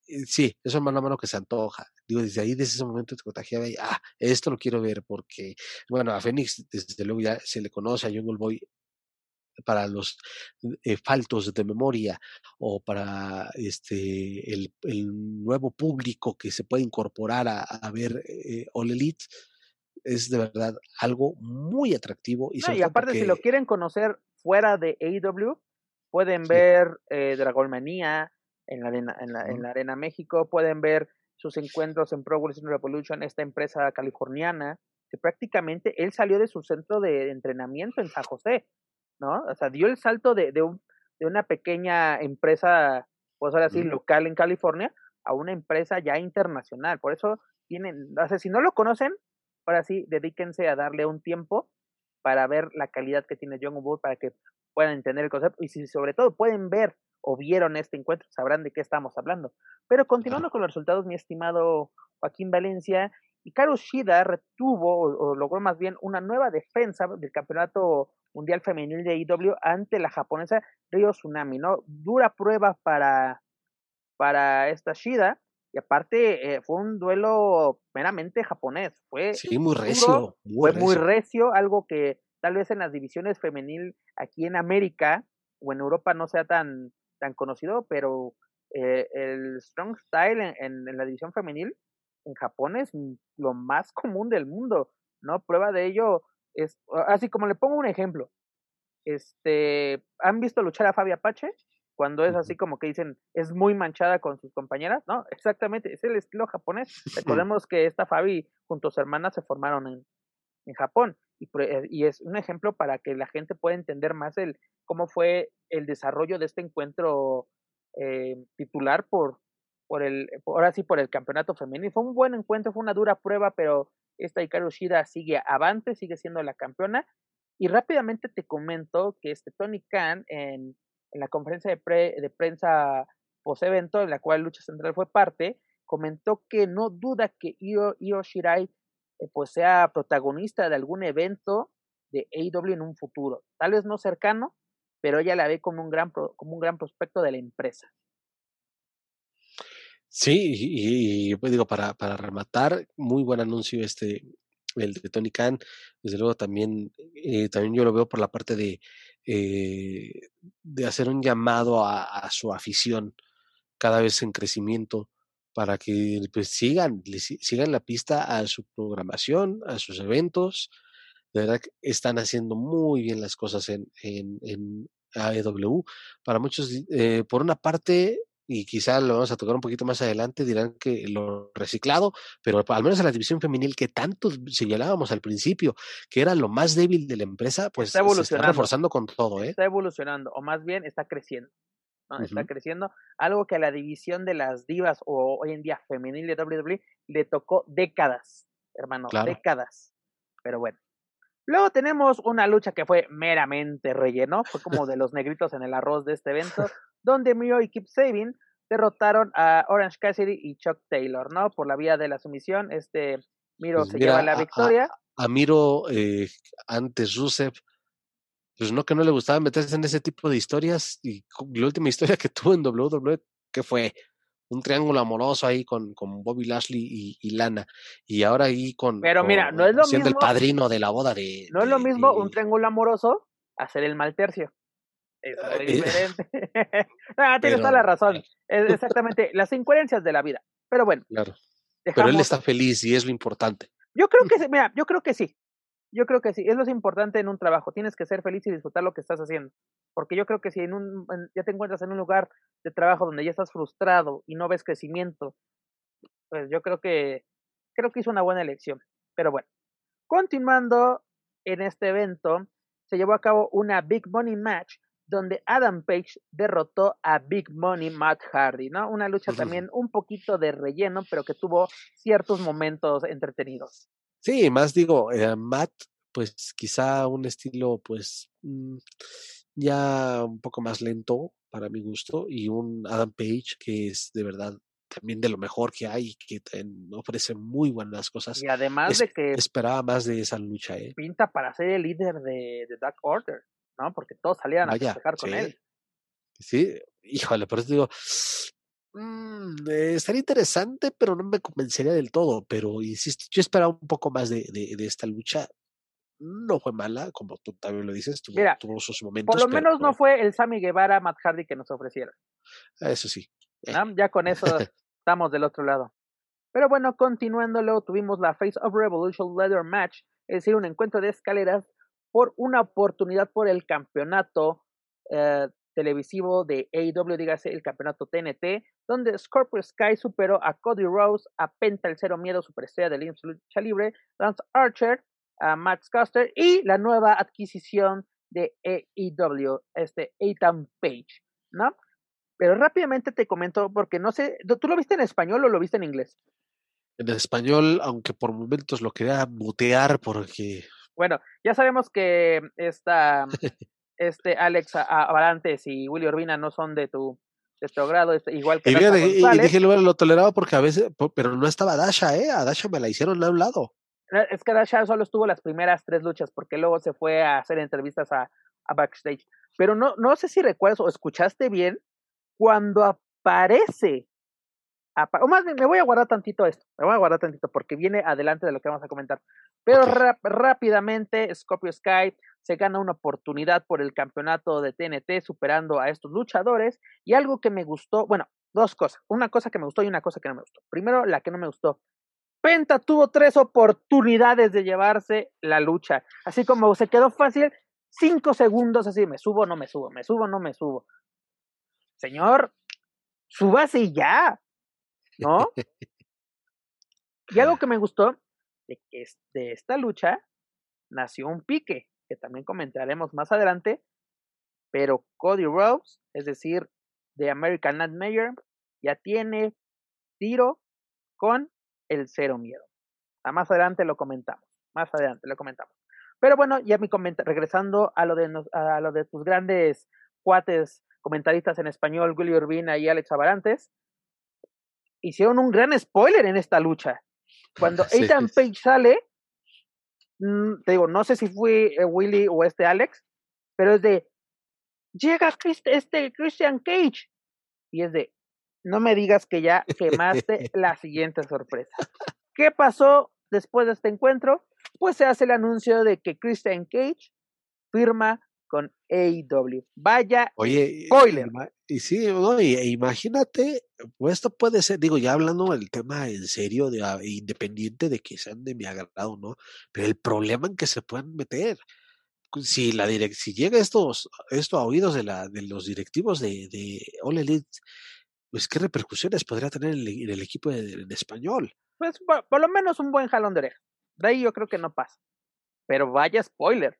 eh, sí, eso es mano a mano que se antoja. Digo, desde ahí, desde ese momento te contagiaba y, ah, esto lo quiero ver porque, bueno, a Fénix desde luego ya se le conoce, a Jungle Boy para los eh, faltos de memoria o para este el, el, nuevo público que se puede incorporar a, a ver eh, All Elite es de verdad algo muy atractivo y, y aparte si lo quieren conocer fuera de AEW pueden ver eh, Dragonmanía en la arena, en la, en la Arena México, pueden ver sus encuentros en Pro Wrestling Revolution, esta empresa californiana, que prácticamente él salió de su centro de entrenamiento en San José, ¿no? O sea, dio el salto de, de, un, de una pequeña empresa, pues ahora sí, local en California, a una empresa ya internacional. Por eso tienen, o sea, si no lo conocen, ahora sí, dedíquense a darle un tiempo para ver la calidad que tiene John Wood, para que puedan entender el concepto y si sobre todo pueden ver o vieron este encuentro, sabrán de qué estamos hablando. Pero continuando con los resultados, mi estimado Joaquín Valencia, Hikaru Shida retuvo o, logró más bien una nueva defensa del campeonato mundial femenil de IW ante la japonesa Ryo Tsunami, ¿no? Dura prueba para, para esta Shida y aparte eh, fue un duelo meramente japonés, fue sí, muy recio, fue muy recio, algo que tal vez en las divisiones femenil aquí en América o en Europa no sea tan, tan conocido, pero eh, el Strong Style en, en, la división femenil en Japón es lo más común del mundo, ¿no? Prueba de ello es, así como le pongo un ejemplo, este, ¿han visto luchar a Fabi Apache? Cuando es así como que dicen, es muy manchada con sus compañeras, ¿no? Exactamente, es el estilo japonés. Recordemos que esta Fabi junto a su hermana se formaron en, en Japón. Y, eh, y, es un ejemplo para que la gente pueda entender más el cómo fue el desarrollo de este encuentro eh, titular por, por el, ahora sí, por el campeonato femenino. Fue un buen encuentro, fue una dura prueba, pero esta Hikaru Shida sigue avante, sigue siendo la campeona. Y rápidamente te comento que este Tony Khan en, la conferencia de, pre, de prensa post-evento, en la cual Lucha Central fue parte, comentó que no duda que Io, pues sea protagonista de algún evento de AEW en un futuro. Tal vez no cercano, pero ella la ve como un gran, como un gran prospecto de la empresa. Sí, y, pues digo, para, para rematar, muy buen anuncio este, el de Tony Khan. Desde luego también, eh, también yo lo veo por la parte de, eh, de hacer un llamado a, su afición cada vez en crecimiento para que pues sigan, sigan la pista a su programación, a sus eventos. De verdad que están haciendo muy bien las cosas en, en, en AEW. Para muchos, eh, por una parte, y quizá lo vamos a tocar un poquito más adelante, dirán que lo reciclado, pero al menos en la división femenil que tanto señalábamos al principio, que era lo más débil de la empresa, pues está se está reforzando con todo, ¿eh? Está evolucionando, o más bien está creciendo. ¿No? Está creciendo, algo que a la división de las divas o hoy en día femenil de WWE le tocó décadas, hermano, décadas. Pero bueno. Luego tenemos una lucha que fue meramente relleno, fue como de los negritos en el arroz de este evento, donde Miro y Keep Saving derrotaron a Orange Cassidy y Chuck Taylor, ¿no? Por la vía de la sumisión, este Miro Pues se mira, lleva la a- a- victoria. A Miro, eh, antes Rusev, pues no que no le gustaba meterse en ese tipo de historias, y la última historia que tuvo en WWE, que fue un triángulo amoroso ahí con, con Bobby Lashley y, y Lana, y ahora ahí con, Pero mira, no es lo siendo mismo- el padrino de la boda de... No es lo mismo de- un triángulo amoroso hacer el mal tercio. Es muy Eh, diferente. ah, tienes toda la razón. Es exactamente las incoherencias de la vida. Pero bueno, Claro, pero él está feliz y es lo importante. Yo creo que sí, mira, yo creo que sí. Yo creo que sí. Es lo importante en un trabajo. Tienes que ser feliz y disfrutar lo que estás haciendo. Porque yo creo que si en un, en- ya te encuentras en un lugar de trabajo donde ya estás frustrado y no ves crecimiento, pues yo creo que creo que hizo una buena elección. Pero bueno, continuando en este evento, se llevó a cabo una Big Money Match donde Adam Page derrotó a Big Money Matt Hardy, ¿no? Una lucha también un poquito de relleno, pero que tuvo ciertos momentos entretenidos. Sí, más digo, eh, Matt, pues quizá un estilo, pues mm, ya un poco más lento para mi gusto, y un Adam Page que es de verdad también de lo mejor que hay, que ofrece muy buenas cosas. Y además Es- de que Esperaba más de esa lucha, ¿eh? pinta para ser el líder de, de Dark Order, ¿no? Porque todos salían a festejar con sí. él. Sí, híjole, por eso digo, mm, eh, estaría interesante, pero no me convencería del todo. Pero insisto, yo esperaba un poco más de, de, de esta lucha. No fue mala, como tú también lo dices, tuvo, Mira, tuvo sus momentos. Por lo pero menos no fue el Sammy Guevara Matt Hardy que nos ofrecieron. Eso sí. Eh. ¿no? Ya con eso estamos del otro lado. Pero bueno, continuando, luego tuvimos la Face of Revolution Leather Match, es decir, un encuentro de escaleras por una oportunidad por el campeonato eh, televisivo de AEW, dígase el campeonato TNT, donde Scorpio Sky superó a Cody Rose, a Penta el Cero Miedo, superestrella de lucha libre, Lance Archer, a Matt Custer y la nueva adquisición de AEW, este Ethan Page, ¿no? Pero rápidamente te comento, porque no sé, ¿tú lo viste en español o lo viste en inglés? En español, aunque por momentos lo quería mutear porque Bueno, ya sabemos que esta, este Alex Avalantes y Willy Urbina no son de tu, de tu grado, este, igual que Y, dije, lo, lo toleraba porque a veces, pero no estaba Dasha, ¿eh? A Dasha me la hicieron a un lado. Es que Dasha solo estuvo las primeras tres luchas, porque luego se fue a hacer entrevistas a, a backstage. Pero no, no sé si recuerdas o escuchaste bien cuando aparece. O más bien, me voy a guardar tantito esto, me voy a guardar tantito porque viene adelante de lo que vamos a comentar. Pero rápidamente, Scorpio Sky se gana una oportunidad por el campeonato de TNT superando a estos luchadores. Y algo que me gustó, bueno, dos cosas. Una cosa que me gustó y una cosa que no me gustó. Primero, la que no me gustó. Penta tuvo tres oportunidades de llevarse la lucha. Así como se quedó fácil, cinco segundos así, me subo, no me subo, me subo, no me subo. Señor, súbase y ya, ¿no? Y algo que me gustó de que de esta lucha nació un pique, que también comentaremos más adelante, pero Cody Rhodes, es decir, de American Nightmare, ya tiene tiro con el cero miedo. Ah, más adelante lo comentamos, más adelante lo comentamos. Pero bueno, ya mi regresando a lo de nos- a lo de tus grandes cuates comentaristas en español, Willy Urbina y Alex Avarantes, hicieron un gran spoiler en esta lucha. Cuando Sí. Ethan Page sale, mm, te digo, no sé si fue eh, Willy o este Alex, pero es de llega este Christian Cage y es de no me digas que ya quemaste la siguiente sorpresa. ¿Qué pasó después de este encuentro? Pues se hace el anuncio de que Christian Cage firma con AEW. Vaya Oye, spoiler. y sí, no, y- e imagínate, pues esto puede ser, digo, ya hablando del tema en serio, de, ah, independiente de que sean de mi agrado, ¿no? Pero el problema en que se pueden meter, si la direc si llega estos, esto a oídos de la, de los directivos de, de All Elite, pues qué repercusiones podría tener en el, en el equipo en, en español. Pues por, por lo menos un buen jalón de oreja. De ahí yo creo que no pasa. Pero vaya spoiler.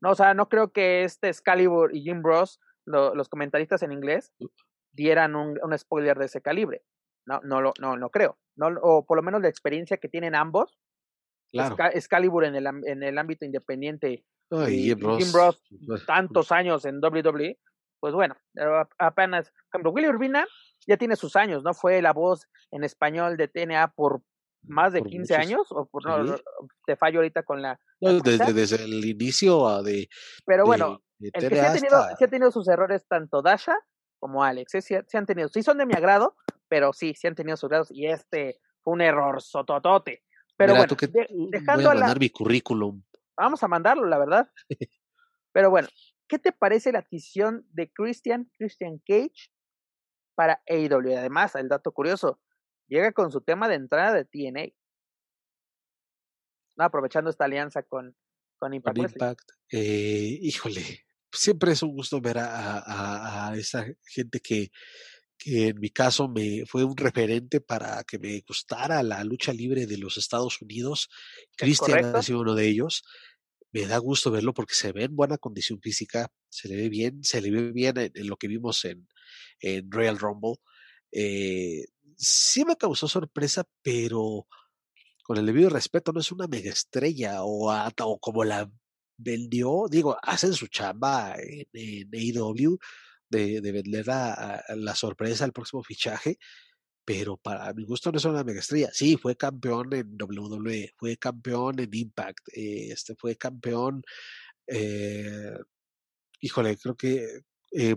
No, o sea, no creo que este Excalibur y Jim Bros, lo- los comentaristas en inglés, dieran un, un spoiler de ese calibre. No, no, lo, no, no creo. No, o por lo menos la experiencia que tienen ambos. Claro. Exca- Excalibur en el, en el ámbito independiente y Jim Jim Ross, Ross, pues, tantos años en WWE, pues bueno, apenas, por ejemplo, Willy Urbina ya tiene sus años, ¿no? Fue la voz en español de TNA por más de Por 15 muchos, años, o por, no, sí. te fallo ahorita con la, no, desde, desde el inicio a de, pero de- bueno, de el que sí ha, tenido, hasta- sí ha tenido sus errores tanto Dasha como Alex, ¿eh? sí, sí han tenido, sí son de mi agrado, pero sí, sí han tenido sus grados y este fue un error sototote. Pero Mira, bueno, tú que- de- voy dejando a la, mi currículum. vamos a mandarlo, la verdad. Pero bueno, ¿qué te parece la adquisición de Christian, Christian Cage para AEW? Además, el dato curioso, llega con su tema de entrada de TNA. No, aprovechando esta alianza con, con Impact. Eh, híjole, siempre es un gusto ver a, a- a- esa gente que, que en mi caso me fue un referente para que me gustara la lucha libre de los Estados Unidos. Cristian ha sido uno de ellos. Me da gusto verlo porque se ve en buena condición física, se le ve bien, se le ve bien en, en lo que vimos en, en Royal Rumble. Eh, sí me causó sorpresa, pero con el debido respeto, no es una mega estrella o, como la vendió, digo, hacen su chamba en, en AEW de, de vender la sorpresa al próximo fichaje, pero para mi gusto no es una mega estrella. Sí, fue campeón en WWE, fue campeón en Impact, eh, este fue campeón, eh, híjole, creo que, eh,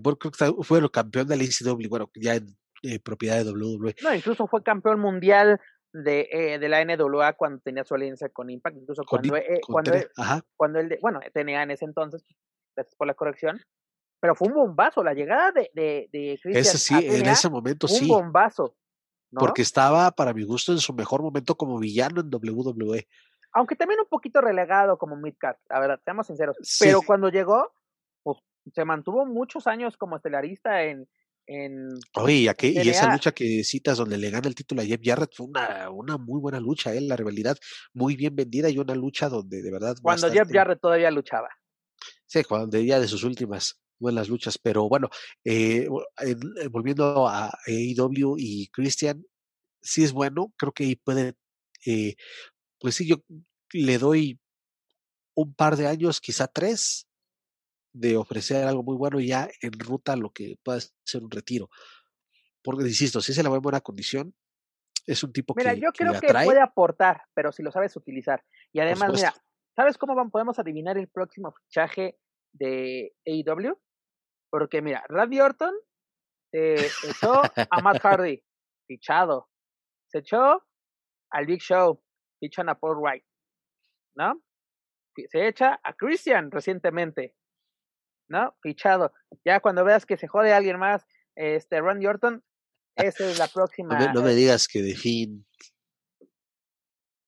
fue el campeón del ECW, bueno, ya en eh, propiedad de WWE. No, incluso fue campeón mundial de, eh, de la NWA cuando tenía su alianza con Impact, incluso Con cuando, eh, con cuando, él- cuando él, bueno, tenía en ese entonces, gracias por la corrección, pero fue un bombazo, la llegada de, de, de Christian ese sí, a en ese momento un sí. bombazo, ¿no? porque estaba para mi gusto en su mejor momento como villano en E. WWE. aunque también un poquito relegado como midcard, la verdad, seamos sinceros. Sí. Pero cuando llegó, pues se mantuvo muchos años como estelarista en, en Oye, y, aquel- y esa lucha que citas donde le gana el título a Jeff Jarrett fue una, una muy buena lucha, ¿eh? la rivalidad muy bien vendida y una lucha donde de verdad cuando Jeff Jarrett todavía luchaba. Sí, cuando ya de sus últimas buenas luchas, pero bueno, eh, eh, volviendo a AEW y Christian, sí es bueno, creo que puede, eh, pues sí, yo le doy un par de años, quizá tres, de ofrecer algo muy bueno ya en ruta a lo que pueda ser un retiro. Porque, insisto, si se la ve en buena condición, es un tipo Mira, que, yo que creo que puede aportar, pero si lo sabes utilizar. Y además, mira. ¿sabes cómo van- podemos adivinar el próximo fichaje de AEW? Porque mira, Randy Orton eh, echó a Matt Hardy, fichado. Se echó al Big Show, fichan a Paul Wright, ¿no? Se echa a Christian recientemente, ¿no? Fichado. Ya cuando veas que se jode alguien más, este Randy Orton, esa es la próxima. No me, no me digas que de fin.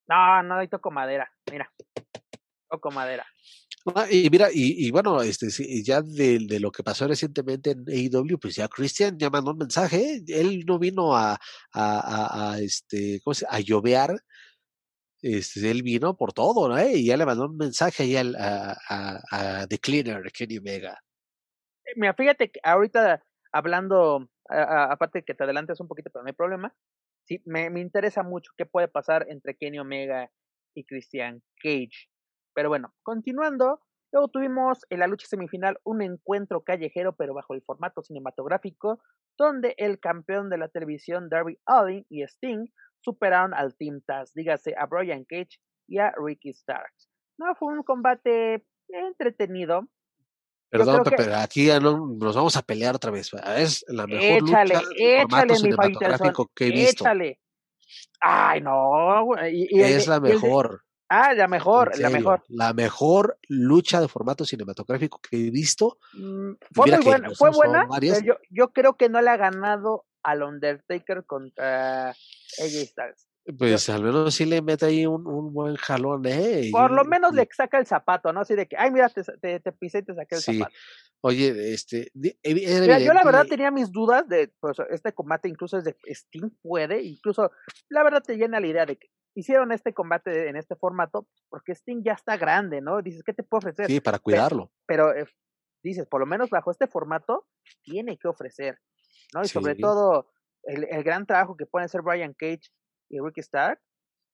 No, no, ahí toco madera. Mira, toco madera. Ah, y mira, y, y bueno, este, ya de, de lo que pasó recientemente en AEW, pues ya Christian ya mandó un mensaje, ¿eh? él no vino a, a, a, a, este, ¿cómo se, a llovear, este, él vino por todo, ¿no? ¿Eh? Y ya le mandó un mensaje ahí al, a, a, a The Cleaner, Kenny Omega. Eh, Mira, fíjate que ahorita hablando, aparte que te adelantes un poquito, pero no hay problema. Sí, me, me interesa mucho qué puede pasar entre Kenny Omega y Christian Cage. Pero bueno, continuando, luego tuvimos en la lucha semifinal un encuentro callejero, pero bajo el formato cinematográfico, donde el campeón de la televisión Darby Allin y Sting superaron al Team Taz, dígase a Brian Cage y a Ricky Starks. No, fue un combate entretenido, Perdón, que- pero aquí ya no, nos vamos a pelear otra vez. Es la mejor Échale, lucha échale, mi cinematográfico que he visto. Échale. Ay, no. Y, y Es la mejor. Ah, la mejor, la mejor. la mejor lucha de formato cinematográfico que he visto. Mm, fue muy buena, fue buena. varias. yo, yo creo que no le ha ganado al Undertaker contra AJ Styles. Pues al menos sí le mete ahí un, un buen jalón, ¿eh? Por lo menos y- le saca el zapato, ¿no? Así de que, ay, mira, te, te, te pisé y te saqué el Sí, zapato. Oye, este, Mira, yo la verdad tenía mis dudas de, pues, este combate incluso es de Sting puede, incluso, la verdad te llena la idea de que hicieron este combate en este formato porque Sting ya está grande, ¿no? Dices, ¿qué te puedo ofrecer? Sí, para cuidarlo. Pero eh, dices, por lo menos bajo este formato, tiene que ofrecer, ¿no? Y sobre todo, el, el gran trabajo que pueden hacer Brian Cage y Ricky Stark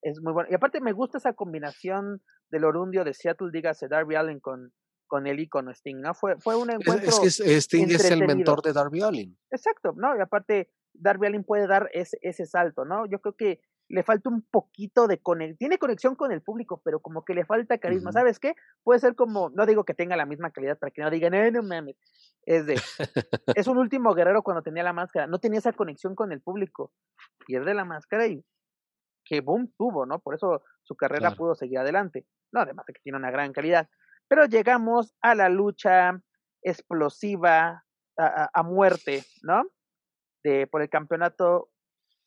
es muy bueno. Y aparte me gusta esa combinación del orundio de Seattle, dígase Darby Allen con, con el icono Sting, ¿no? Fue, fue un encuentro... es que Sting es el mentor de Darby Allin. Exacto, ¿no? Y aparte, Darby Allin puede dar ese, ese salto, ¿no? Yo creo que le falta un poquito de conexión, tiene conexión con el público, pero como que le falta carisma. ¿sabes qué? Puede ser como, no digo que tenga la misma calidad para que no digan, eh, no mames, es de, es un último guerrero cuando tenía la máscara, no tenía esa conexión con el público, pierde la máscara y que boom tuvo, ¿no? Por eso su carrera Claro. pudo seguir adelante, no, además de que tiene una gran calidad, pero llegamos a la lucha explosiva a, a- a muerte, ¿no? De, por el campeonato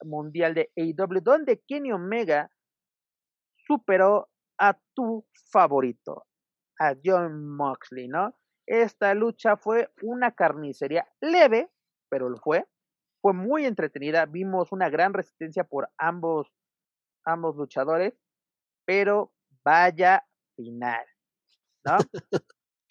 mundial de AEW, donde Kenny Omega superó a tu favorito, a John Moxley, ¿no? Esta lucha fue una carnicería leve, pero lo fue. Fue muy entretenida, vimos una gran resistencia por ambos, ambos luchadores, pero vaya final, ¿no?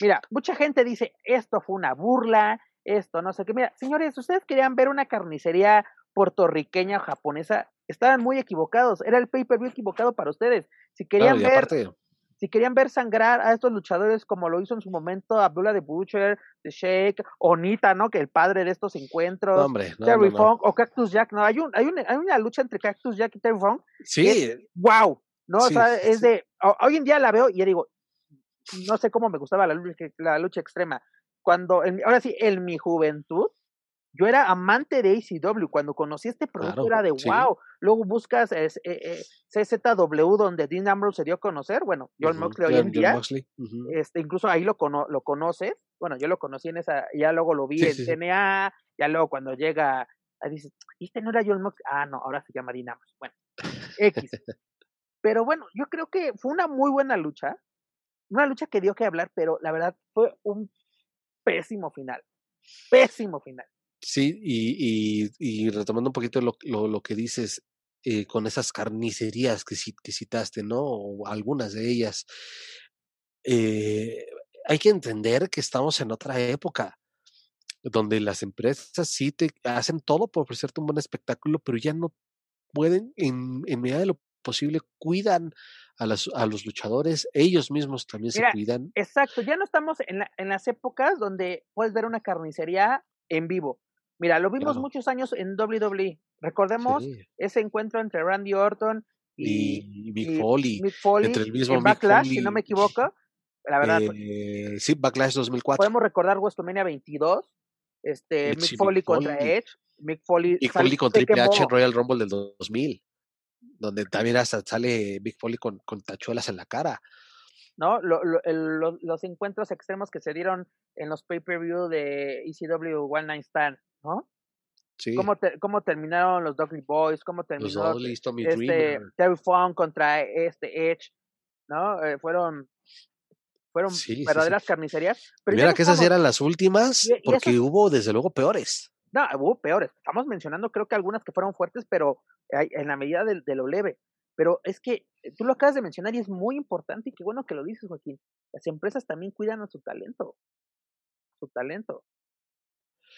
Mira, mucha gente dice, esto fue una burla, esto no sé qué. Mira, señores, ustedes querían ver una carnicería puertorriqueña o japonesa, estaban muy equivocados, era el pay-per-view equivocado para ustedes. Si querían Claro, ver aparte, si querían ver sangrar a estos luchadores como lo hizo en su momento Abdullah the Butcher, The Shake, Onita, ¿no? Que el padre de estos encuentros, no, hombre, no, Terry no. Funk o Cactus Jack, ¿no? Hay, un, hay, una, hay una lucha entre Cactus Jack y Terry Funk, Sí, wow, ¿no? O sea, es sí. de, ho- hoy en día la veo y ya digo, no sé cómo me gustaba la lucha, la lucha extrema. Cuando, en ahora sí, en mi juventud, yo era amante de ACW. Cuando conocí este producto Claro, era de sí. wow. Luego buscas eh, eh, CZW, donde Dean Ambrose se dio a conocer. Bueno, John Moxley hoy en John día. Moxley, ujú. Este, incluso ahí lo, cono lo conoces. Bueno, yo lo conocí en esa, ya luego lo vi Sí, en sí. TNA, ya luego cuando llega, ahí dices, "¿Y este no era John Moxley. Ah, no, ahora se llama Dean Ambrose. Bueno, X. Pero bueno, yo creo que fue una muy buena lucha. Una lucha que dio que hablar, pero la verdad fue un pésimo final. Pésimo final. Sí, y, y, y retomando un poquito lo, lo, lo que dices eh, con esas carnicerías que, ci- que citaste, ¿no? O algunas de ellas. eh, hay que entender que estamos en otra época donde las empresas sí te hacen todo por ofrecerte un buen espectáculo, pero ya no pueden, en, en medida de lo posible, cuidan a, las, a los luchadores, ellos mismos también Mira, se cuidan. Exacto, ya no estamos en, la- en las épocas donde puedes ver una carnicería en vivo. Mira, lo vimos Claro. muchos años en WWE. Recordemos Sí, ese encuentro entre Randy Orton y, y, Mick y Foley, Mick Foley entre el mismo en Mick Backlash, si no me equivoco. La verdad, eh, sí, Backlash 2004. podemos recordar WrestleMania 22, este, Mick Foley contra. Edge, Mick Foley, Mick Foley con Triple H en Royal Rumble del 2000, donde también hasta sale Mick Foley con, con tachuelas en la cara. ¿no? Lo- lo- el- lo- los encuentros extremos que se dieron en los pay-per-view de ECW One Night Stand, ¿no? Sí, cómo, te- cómo terminaron los Dudley Boys, cómo terminó Dudleys, este. Terry Funk contra este Edge, ¿no? Eh, fueron fueron Sí, sí, sí. verdaderas carnicerías. Pero Mira que esas eran las últimas, Y- y porque esas- hubo desde luego peores. No, hubo peores. Estamos mencionando creo que algunas que fueron fuertes, pero en la medida de, de lo leve. Pero es que eh, tú lo acabas de mencionar y es muy importante y qué bueno que lo dices, Joaquín. Las empresas también cuidan a su talento. Su talento.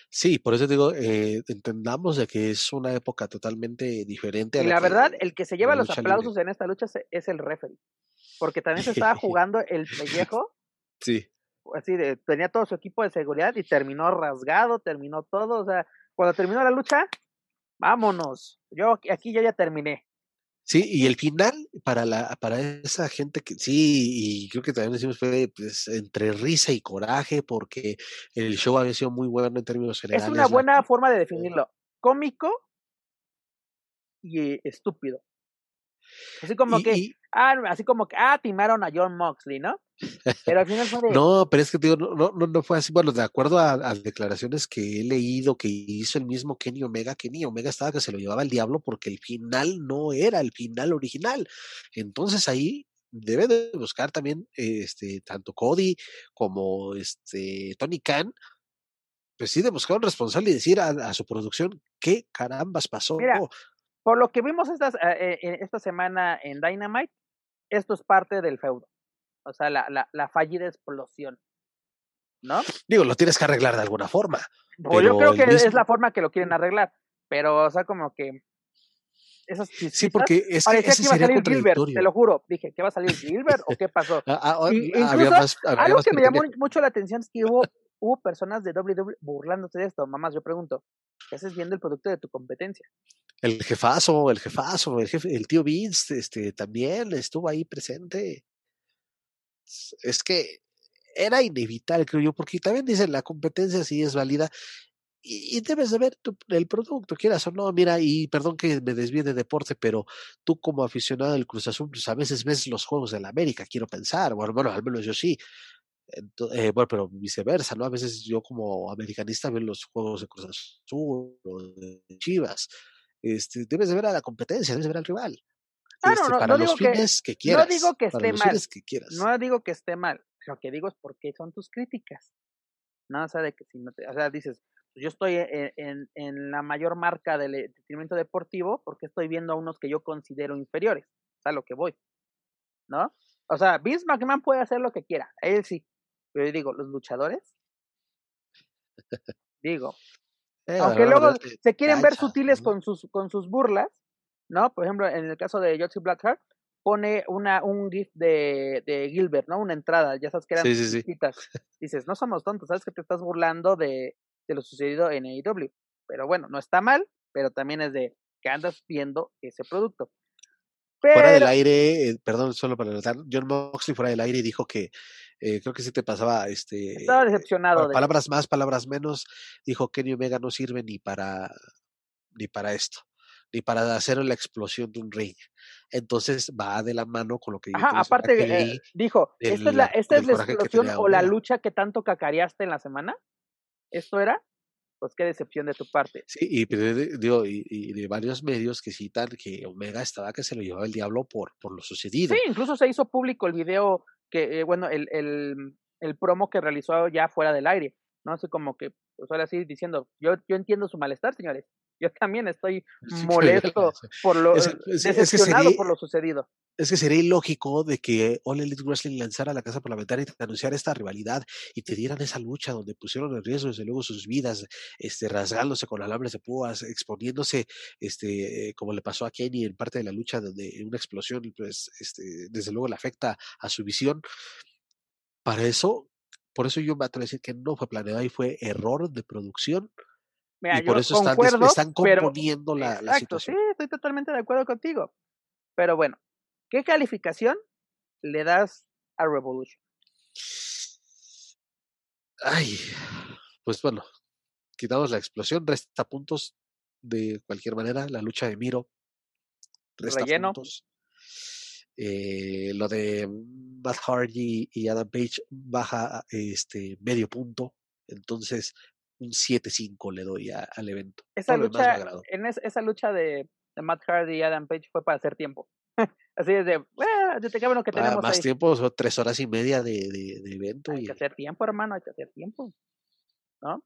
Sí, por eso digo, eh, entendamos de que es una época totalmente diferente. a Y la que- verdad, el que se lleva los libre. aplausos en esta lucha es el referee. Porque también se estaba jugando el pellejo Sí, así de, tenía todo su equipo de seguridad y terminó rasgado, terminó todo, o sea, cuando terminó la lucha, vámonos, yo aquí- aquí yo ya terminé. Sí, y el final para la para esa gente que sí, y creo que también decimos fue pues, entre risa y coraje, porque el show había sido muy bueno en términos Es generales. una la- buena forma de definirlo, cómico y estúpido. Así como y- que y- ah, así como que, ah, timaron a John Moxley, ¿no? Pero al final fue de, No, pero es que digo, no, no, no fue así. Bueno, de acuerdo a, a declaraciones que he leído que hizo el mismo Kenny Omega, Kenny Omega estaba que se lo llevaba el diablo porque el final no era el final original. Entonces ahí debe de buscar también este tanto Cody como este Tony Khan pues sí, de buscar un responsable y decir a, a su producción qué carambas pasó. Mira, por lo que vimos estas, eh, eh, esta semana en Dynamite, esto es parte del feudo. O sea, la, la, la fallida explosión. ¿No? Digo, lo tienes que arreglar de alguna forma. Pues yo creo que mismo- es la forma que lo quieren arreglar. Pero, o sea, como que. Esas Sí, porque es que Parecía ese que iba a salir Gilbert, te lo juro. Dije, ¿qué va a salir Gilbert o qué pasó? Ah, ah, ah, Y- incluso, más, Algo que me llamó mucho la atención es que hubo, hubo personas de WWE burlándose de esto. Mamás, yo pregunto, ¿qué haces viendo el producto de tu competencia? El jefazo, el jefazo, el jefe, el tío Vince, este, también estuvo ahí presente. Es- que era inevitable, creo yo, porque también dicen la competencia sí es válida y, debes de ver el producto, quieras o no. Mira, y perdón que me desvíe de deporte, pero tú como aficionado del Cruz Azul, pues a veces ves los juegos de la América, quiero pensar, bueno, bueno, al menos yo sí. Eh, bueno, pero viceversa, ¿no? A veces yo como americanista veo los juegos de Cruz Azul o de Chivas. Este, debes de ver a la competencia, debes de ver al rival. No, Este, no, para no los digo que- fines que, no quieras. digo que para esté los mal, que. No digo que esté mal, lo que digo es por qué son tus críticas. No, o sea, de que si no te, o sea, dices, yo estoy en, en, en la mayor marca del entretenimiento deportivo porque estoy viendo a unos que yo considero inferiores, o sea, lo que voy, ¿no? O sea, Vince McMahon puede hacer lo que quiera, él sí, pero yo digo, los luchadores, digo, Eh, aunque luego verdad se quieren ver sutiles ¿no? con sus con sus burlas, ¿no? Por ejemplo, en el caso de Jotzi Blackheart, pone una un gif de, de Gilbert, ¿no? Una entrada, ya sabes que eran Sí, sí, sí. chispitas. Dices, no somos tontos, sabes que te estás burlando de, de lo sucedido en AEW. Pero bueno, no está mal, pero también es de que andas viendo ese producto. Fuera del aire, eh, perdón, solo para notar, John Moxley fuera del aire dijo que eh, creo que sí te pasaba este estaba eh, decepcionado pa- de palabras más, palabras menos, dijo Kenny Omega no sirve ni para ni para esto, ni para hacer la explosión de un ring. Entonces va de la mano con lo que Ajá, aparte que eh, dijo, esta es la, esta es la que explosión o la lucha que tanto cacareaste en la semana. ¿Esto era? Pues qué decepción de tu parte. Sí, y, digo, y, y de varios medios que citan que Omega estaba que se lo llevaba el diablo por, por lo sucedido. Sí, incluso se hizo público el video que, eh, bueno, el, el, el promo que realizó ya fuera del aire, ¿no? Así como que, pues ahora sí, diciendo, yo, yo entiendo su malestar, señores. Yo también estoy molesto por lo, Es- es- es que decepcionado sería- por lo sucedido. Es que sería ilógico de que All Elite Wrestling lanzara la casa parlamentaria y te anunciara esta rivalidad y te dieran esa lucha donde pusieron en riesgo desde luego sus vidas, este, rasgándose con alambres de púas, exponiéndose, este, eh, como le pasó a Kenny en parte de la lucha donde una explosión, pues, este, desde luego le afecta a su visión. Para eso, por eso yo me atrevo a decir que no fue planeado y fue error de producción Mira, y por eso están, concuerdo, están pero componiendo la, la Exacto, sí, situación. estoy totalmente de acuerdo contigo. Pero bueno, ¿qué calificación le das a Revolution? Ay, pues bueno, quitamos la explosión, resta puntos de cualquier manera. La lucha de Miro resta Relleno. puntos. Eh, lo de Matt Hardy y Adam Page baja este medio punto. Entonces, un 7-5 le doy a- al evento. Esa Todo lucha, en es- esa lucha de, de Matt Hardy y Adam Page fue para hacer tiempo. Así es de, bueno, de qué bueno que Ah, tenemos más ahí. tiempo, son tres horas y media de, de- de evento. Hay y- que hacer tiempo, hermano, hay que hacer tiempo. ¿No?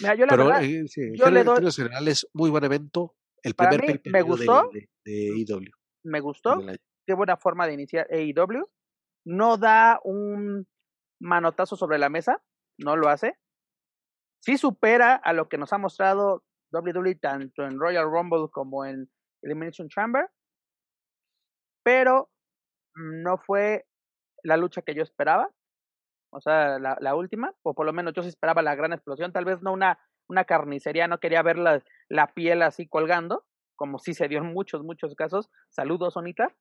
Mira, yo la pero verdad, eh, sí, yo le doy- términos generales, muy buen evento. El Para primer mí, me de- gustó. de, de AEW me gustó. Qué buena forma de iniciar AEW. No da un manotazo sobre la mesa, no lo hace. Sí supera a lo que nos ha mostrado WWE tanto en Royal Rumble como en Elimination Chamber, pero no fue la lucha que yo esperaba. O sea, la, última, o por lo menos yo sí esperaba la gran explosión, tal vez no una, una carnicería, no quería ver la, la piel así colgando, como sí se dio en muchos, muchos casos. Saludos, Sonita.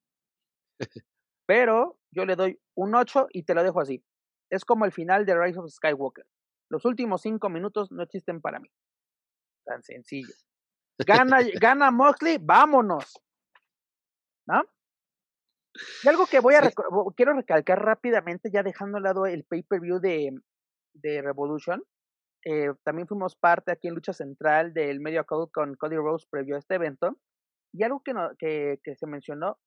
Pero yo le doy un 8 y te lo dejo así. Es como el final de Rise of Skywalker. Los últimos cinco minutos no existen para mí. Tan sencillo. Gana, gana Moxley, vámonos. ¿No? Y algo que voy a quiero recalcar rápidamente, ya dejando al lado el pay-per-view de, de Revolution, eh, también fuimos parte aquí en Lucha Central del Medio Code con Cody Rose previo a este evento. Y algo que, no, que, que se mencionó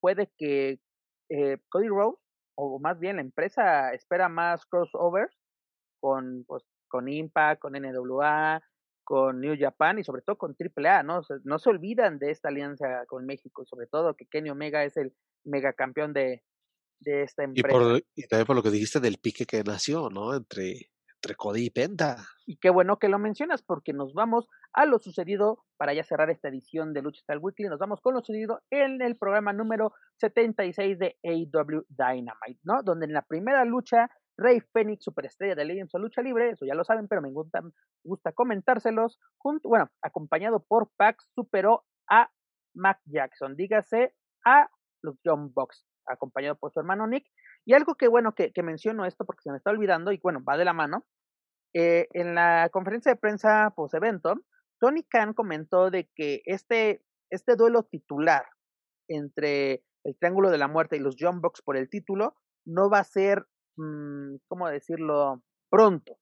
fue de que eh, Cody Rose, o más bien la empresa, espera más crossovers con, pues, con Impact, con NWA, con New Japan y sobre todo con AAA, ¿no? no se olvidan de esta alianza con México, sobre todo que Kenny Omega es el megacampeón de, de esta empresa. Y, por, y también por lo que dijiste del pique que nació, ¿no? Entre, entre Cody y Penta. Y qué bueno que lo mencionas porque nos vamos a lo sucedido para ya cerrar esta edición de Lucha Style Weekly. Nos vamos con lo sucedido en el programa número 76 de AW Dynamite, ¿no? Donde en la primera lucha Rey Fénix, superestrella de Legends o Lucha Libre, eso ya lo saben, pero me gusta, gusta comentárselos, junto, bueno, acompañado por Pax, superó a Mac Jackson, dígase a los John Box, acompañado por su hermano Nick. Y algo que bueno que, menciono esto porque se me está olvidando, y bueno, va de la mano, eh, en la conferencia de prensa post-evento, Tony Khan comentó de que este, este duelo titular entre el Triángulo de la Muerte y los John Box por el título no va a ser ¿cómo decirlo? Pronto,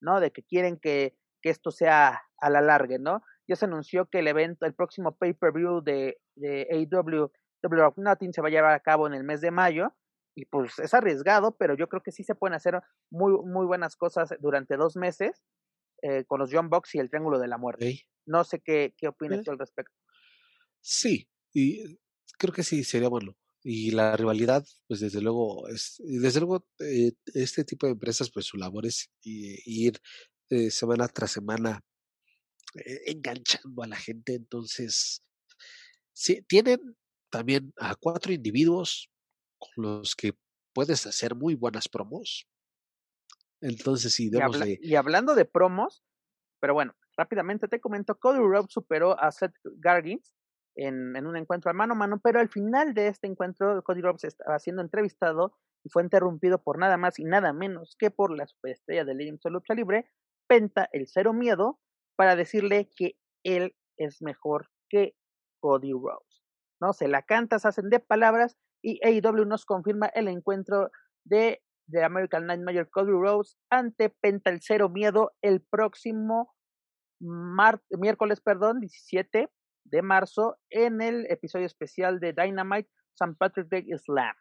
¿no? De que quieren que, que esto sea a la larga, ¿no? Ya se anunció que el evento, el próximo pay-per-view de, de AEW, Nothing, se va a llevar a cabo en el mes de mayo. Y pues es arriesgado, pero yo creo que sí se pueden hacer muy, muy buenas cosas durante dos meses eh, con los John Box y el Triángulo de la Muerte. No sé qué, qué opinas tú al respecto. Sí, y creo que sí sería bueno. Y la rivalidad, pues desde luego, es, desde luego, eh, este tipo de empresas, pues su labor es ir eh, semana tras semana eh, enganchando a la gente. Entonces, sí, tienen también a cuatro individuos con los que puedes hacer muy buenas promos. Entonces, sí, y, y hablando de promos, pero bueno, rápidamente te comento, Cody Rhodes superó a Seth Gargins en, un encuentro a mano a mano, pero al final de este encuentro Cody Rhodes estaba siendo entrevistado y fue interrumpido por nada más y nada menos que por la superestrella de Legends de Lucha Libre, Penta el Cero Miedo, para decirle que él es mejor que Cody Rhodes. ¿no? Se la canta, se hacen de palabras y AEW nos confirma el encuentro de, de American Nightmare Cody Rhodes ante Penta el Cero Miedo el próximo miércoles, perdón, 17 de marzo en el episodio especial de Dynamite St. Patrick Day Slam.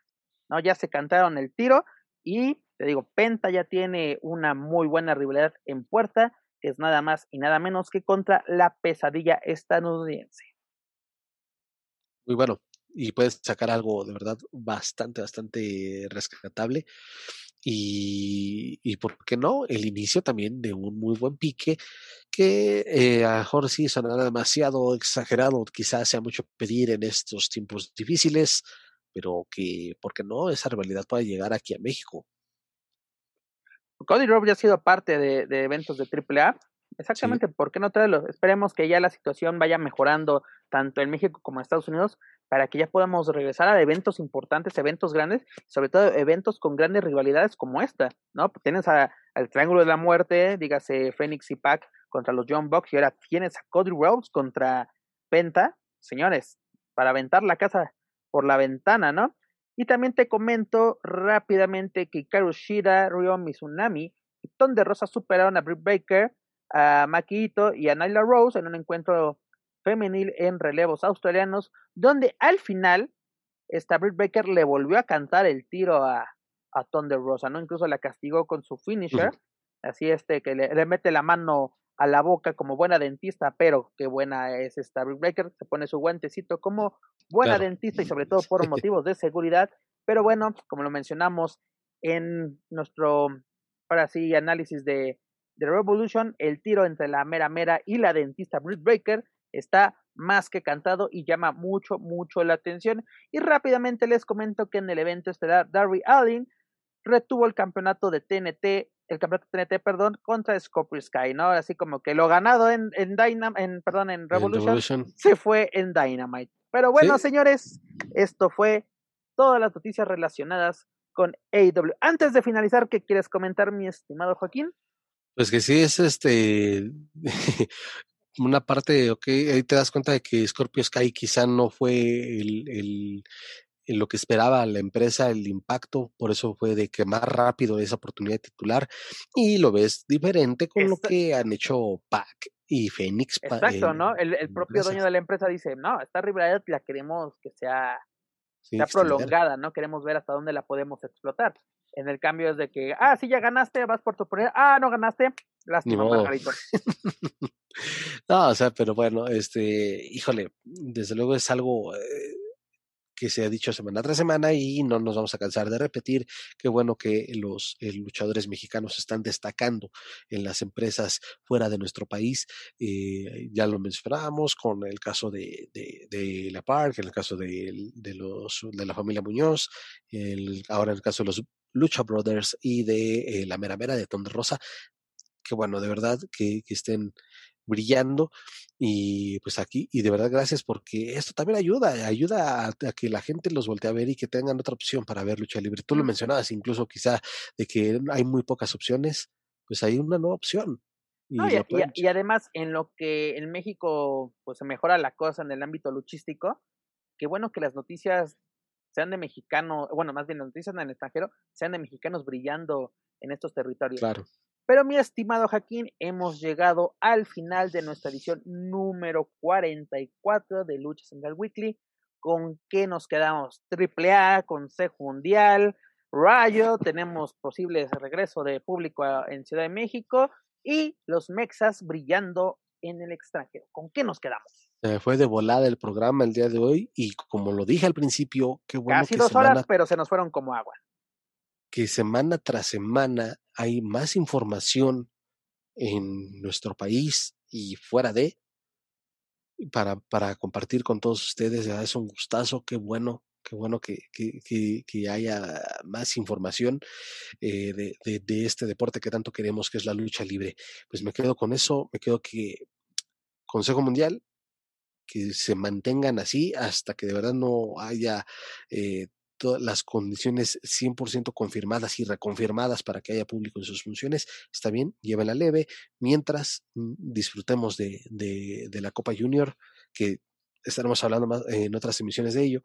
¿no? Ya se cantaron el tiro y te digo, Penta ya tiene una muy buena rivalidad en puerta, que es nada más y nada menos que contra la pesadilla estadounidense. Muy bueno, y puedes sacar algo de verdad bastante, bastante rescatable. Y, y por qué no, el inicio también de un muy buen pique que eh, a mejor sí sonará demasiado exagerado, quizás sea mucho pedir en estos tiempos difíciles, pero que, ¿por qué no? Esa rivalidad puede llegar aquí a México. Cody Rob ya ha sido parte de, de eventos de AAA. Exactamente, ¿por qué no traerlo? Esperemos que ya la situación vaya mejorando tanto en México como en Estados Unidos para que ya podamos regresar a eventos importantes, eventos grandes, sobre todo eventos con grandes rivalidades como esta, ¿no? Tienes al Triángulo de la Muerte, dígase Phoenix y Pac contra los John Bucks, y ahora tienes a Cody Rhodes contra Penta, señores, para aventar la casa por la ventana, ¿no? Y también te comento rápidamente que Karu Shida, Ryo Mizunami y Ton de Rosa superaron a Britt Baker, a Makito y a Nyla Rose en un encuentro femenil en relevos australianos, donde al final esta Britt Baker le volvió a cantar el tiro a, a Thunder Rosa, ¿no? Incluso la castigó con su finisher, así este que le, mete la mano a la boca como buena dentista, pero qué buena es esta Britt Baker, se pone su guantecito como buena dentista y sobre todo por motivos de seguridad, pero bueno, como lo mencionamos en nuestro, para sí, análisis de, de Revolution, el tiro entre la mera mera y la dentista Britt Baker está más que cantado y llama mucho, mucho la atención. Y rápidamente les comento que en el evento estelar, Darby Allin retuvo el campeonato de TNT, el campeonato de TNT, perdón, contra Scorpio Sky, ¿no? Así como que lo ganado en, en Dynam en, perdón, en Revolution, se fue en Dynamite. Pero bueno, señores, esto fue todas las noticias relacionadas con AEW. Antes de finalizar, ¿qué quieres comentar, mi estimado Joaquín? Pues que sí, es este una parte, ok, ahí te das cuenta de que Scorpio Sky quizá no fue el, el, lo que esperaba la empresa, el impacto, por eso fue de que más rápido esa oportunidad titular y lo ves diferente con lo que han hecho PAC y Phoenix. Exacto, ¿no? El, el propio dueño de la empresa dice, no, esta rivalidad la queremos que sea, sea prolongada, ¿no? Queremos ver hasta dónde la podemos explotar. En el cambio es de que, ah, sí, ya ganaste, vas por tu oportunidad, ah, no ganaste, lástima, Margarito. no, o sea, pero bueno, este, híjole, desde luego es algo... Eh, que se ha dicho semana tras semana y no nos vamos a cansar de repetir. Qué bueno que los eh, luchadores mexicanos están destacando en las empresas fuera de nuestro país. Eh, ya lo mencionábamos con el caso de, de, La Park, en el caso de, de, los, de la familia Muñoz, el, ahora en el caso de los Lucha Brothers y de eh, la Mera Mera de Ton de Rosa. Qué bueno, de verdad, que, que estén brillando y pues aquí y de verdad gracias porque esto también ayuda ayuda a, que la gente los voltee a ver y que tengan otra opción para ver lucha libre. Tú lo mencionabas incluso quizá de que hay muy pocas opciones pues hay una nueva opción y, y, además en lo que en México pues se mejora la cosa en el ámbito luchístico qué bueno que las noticias sean de mexicanos bueno más bien las noticias en el extranjero sean de mexicanos brillando en estos territorios. Claro pero mi estimado Jaquín, hemos llegado al final de nuestra edición número 44 de Lucha Central Weekly. ¿Con qué nos quedamos? Triple A, Consejo Mundial, Rayo, tenemos posibles regreso de público en Ciudad de México y los Mexas brillando en el extranjero. ¿Con qué nos quedamos? Se fue de volada el programa el día de hoy y como lo dije al principio, qué bueno. Casi dos horas, pero se nos fueron como agua que semana tras semana hay más información en nuestro país y fuera de para, para compartir con todos ustedes. Es un gustazo, qué bueno, qué bueno que, que, que, haya más información eh, de, de, de, este deporte que tanto queremos, que es la lucha libre. Pues me quedo con eso, me quedo que Consejo Mundial, que se mantengan así hasta que de verdad no haya eh, todas las condiciones 100% confirmadas y reconfirmadas para que haya público en sus funciones, está bien, llévenla leve, mientras mm, disfrutemos de, de, de la Copa Junior, que estaremos hablando más en otras emisiones de ello,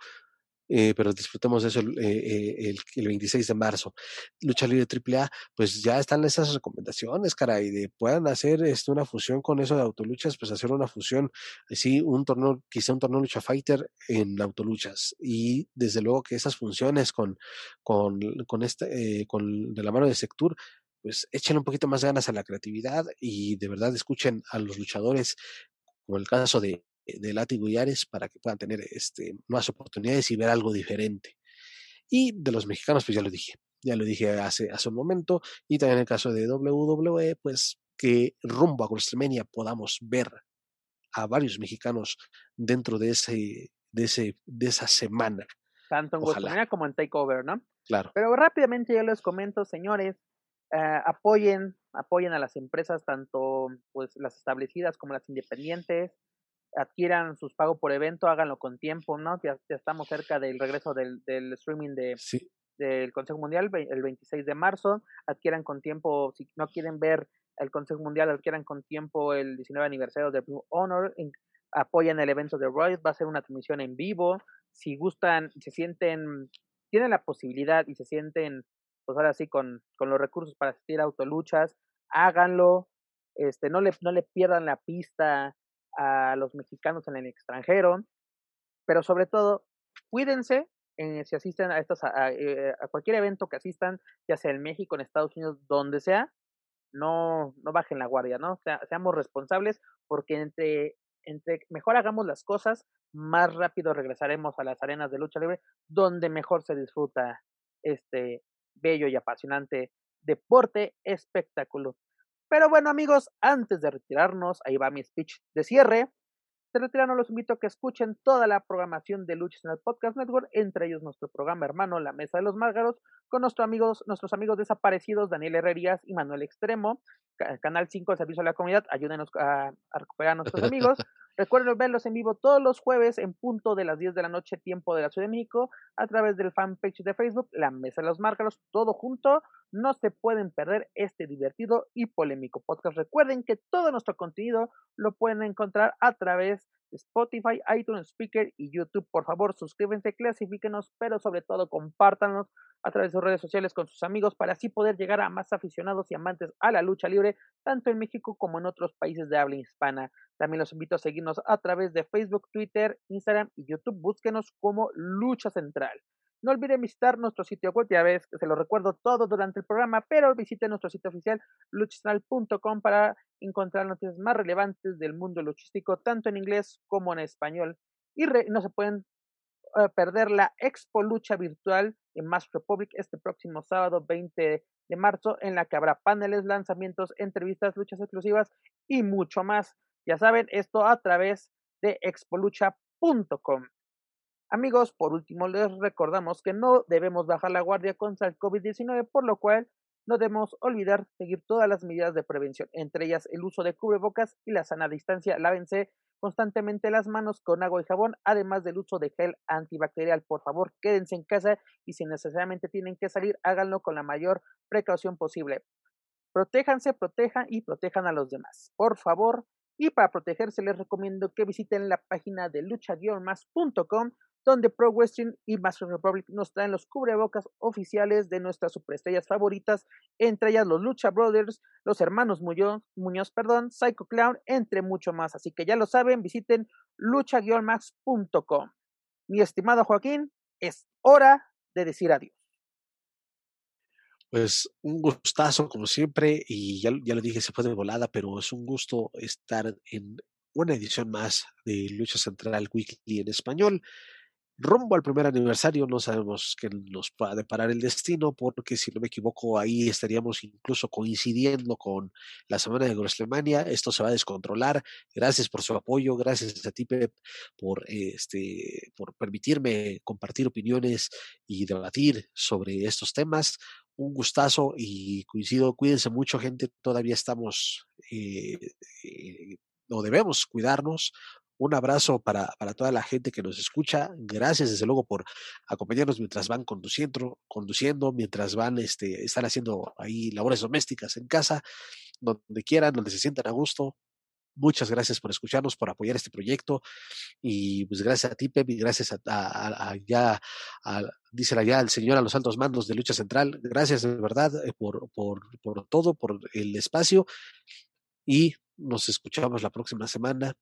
eh, pero disfrutemos de eso el, eh, el, el, 26 de marzo. Lucha Libre AAA, pues ya están esas recomendaciones, caray, de puedan hacer este, una fusión con eso de autoluchas, pues hacer una fusión, sí, un torneo, quizá un torneo lucha fighter en autoluchas. Y desde luego que esas funciones con, con, con, este, eh, con de la mano de Sectur, pues echen un poquito más ganas a la creatividad y de verdad escuchen a los luchadores, como el caso de, eh, de Látigo y Ares para que puedan tener este, nuevas oportunidades y ver algo diferente. Y de los mexicanos, pues ya lo dije, ya lo dije hace, hace un momento, y también en el caso de WWE, pues que rumbo a WrestleMania podamos ver a varios mexicanos dentro de ese, de ese, de esa semana. Tanto en WrestleMania como en Takeover, ¿no? Claro. Pero rápidamente yo les comento, señores, uh, apoyen, apoyen a las empresas, tanto pues las establecidas como las independientes, adquieran sus pagos por evento, háganlo con tiempo, ¿no? Ya, ya estamos cerca del regreso del, del streaming de, del Consejo Mundial el 26 de marzo, adquieran con tiempo, si no quieren ver el Consejo Mundial, adquieran con tiempo el 19 aniversario de Blue Honor, apoyen el evento de Royce, va a ser una transmisión en vivo, si gustan, se sienten, tienen la posibilidad y se sienten, pues ahora sí, con, con los recursos para asistir a autoluchas, háganlo, este, no le, no le pierdan la pista a los mexicanos en el extranjero, pero sobre todo, cuídense eh, si asisten a, estas, eh, a, cualquier evento que asistan, ya sea en México, en Estados Unidos, donde sea, no, no bajen la guardia, ¿no? sea, seamos responsables porque entre, entre mejor hagamos las cosas, más rápido regresaremos a las arenas de lucha libre, donde mejor se disfruta este bello y apasionante deporte espectáculo. Pero bueno, amigos, antes de retirarnos, ahí va mi speech de cierre. De retirarnos, los invito a que escuchen toda la programación de Luchas en el Podcast Network, entre ellos nuestro programa hermano La Mesa de los Márgaros, con nuestros amigos, nuestros amigos desaparecidos Daniel Herrerías y Manuel Extremo. Canal 5, el servicio a la comunidad, ayúdenos a recuperar a nuestros amigos. Recuerden verlos en vivo todos los jueves en punto de las 10 de la noche, tiempo de la Ciudad de México, a través del fanpage de Facebook, La Mesa de los Márgaros, todo junto. No se pueden perder este divertido y polémico podcast. Recuerden que todo nuestro contenido lo pueden encontrar a través Spotify, iTunes Speaker y YouTube. Por favor, suscríbanse, clasifíquenos, pero sobre todo compártanlos a través de sus redes sociales con sus amigos para así poder llegar a más aficionados y amantes a la lucha libre, tanto en México como en otros países de habla hispana. También los invito a seguirnos a través de Facebook, Twitter, Instagram y YouTube. Búsquenos como Lucha Central. No olviden visitar nuestro sitio web, ya ves que se lo recuerdo todo durante el programa, pero visiten nuestro sitio oficial luchastral.com para encontrar noticias más relevantes del mundo luchístico, tanto en inglés como en español. Y no se pueden eh, perder la Expo Lucha Virtual en Mass Republic este próximo sábado 20 de marzo, en la que habrá paneles, lanzamientos, entrevistas, luchas exclusivas y mucho más. Ya saben, esto a través de expolucha.com. Amigos, por último les recordamos que no debemos bajar la guardia contra el COVID-19, por lo cual no debemos olvidar seguir todas las medidas de prevención, entre ellas el uso de cubrebocas y la sana distancia. Lávense constantemente las manos con agua y jabón, además del uso de gel antibacterial. Por favor, quédense en casa y si necesariamente tienen que salir, háganlo con la mayor precaución posible. Protéjanse, protejan y protejan a los demás. Por favor, y para protegerse les recomiendo que visiten la página de lucha-más.com donde Pro Wrestling y Master Republic nos traen los cubrebocas oficiales de nuestras superestrellas favoritas, entre ellas los Lucha Brothers, los hermanos Muñoz, perdón, Psycho Clown, entre mucho más. Así que ya lo saben, visiten lucha-max.com. Mi estimado Joaquín, es hora de decir adiós. Pues un gustazo como siempre y ya, ya lo dije, se fue de volada, pero es un gusto estar en una edición más de Lucha Central Weekly en español rumbo al primer aniversario, no sabemos qué nos pueda deparar el destino, porque si no me equivoco, ahí estaríamos incluso coincidiendo con la semana de WrestleMania. Esto se va a descontrolar. Gracias por su apoyo, gracias a ti, Pep, por, este, por permitirme compartir opiniones y debatir sobre estos temas. Un gustazo y coincido, cuídense mucho, gente. Todavía estamos eh, eh, o debemos cuidarnos un abrazo para, para, toda la gente que nos escucha. Gracias, desde luego, por acompañarnos mientras van conduciendo, conduciendo mientras van, este, están haciendo ahí labores domésticas en casa, donde quieran, donde se sientan a gusto. Muchas gracias por escucharnos, por apoyar este proyecto. Y pues gracias a ti, Pep, y gracias a, a, ya, dice allá el señor a los altos mandos de Lucha Central. Gracias de verdad eh, por, por, todo, por el espacio. Y nos escuchamos la próxima semana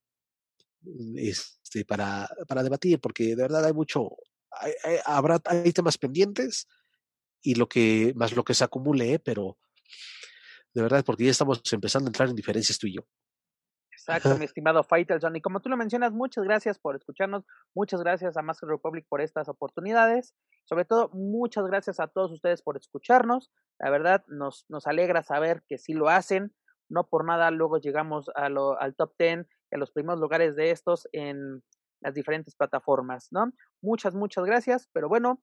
este, para, para debatir, porque de verdad hay mucho, hay, habrá, hay temas pendientes y lo que, más lo que se acumule, ¿eh? pero de verdad, porque ya estamos empezando a entrar en diferencias tú y yo. Exacto, mi estimado Faitelson. Y como tú lo mencionas, muchas gracias por escucharnos, muchas gracias a Master Republic por estas oportunidades. Sobre todo, muchas gracias a todos ustedes por escucharnos. La verdad, nos, nos alegra saber que sí lo hacen. No por nada, luego llegamos a lo, al top 10 en los primeros lugares de estos en las diferentes plataformas, ¿no? Muchas, muchas gracias, pero bueno,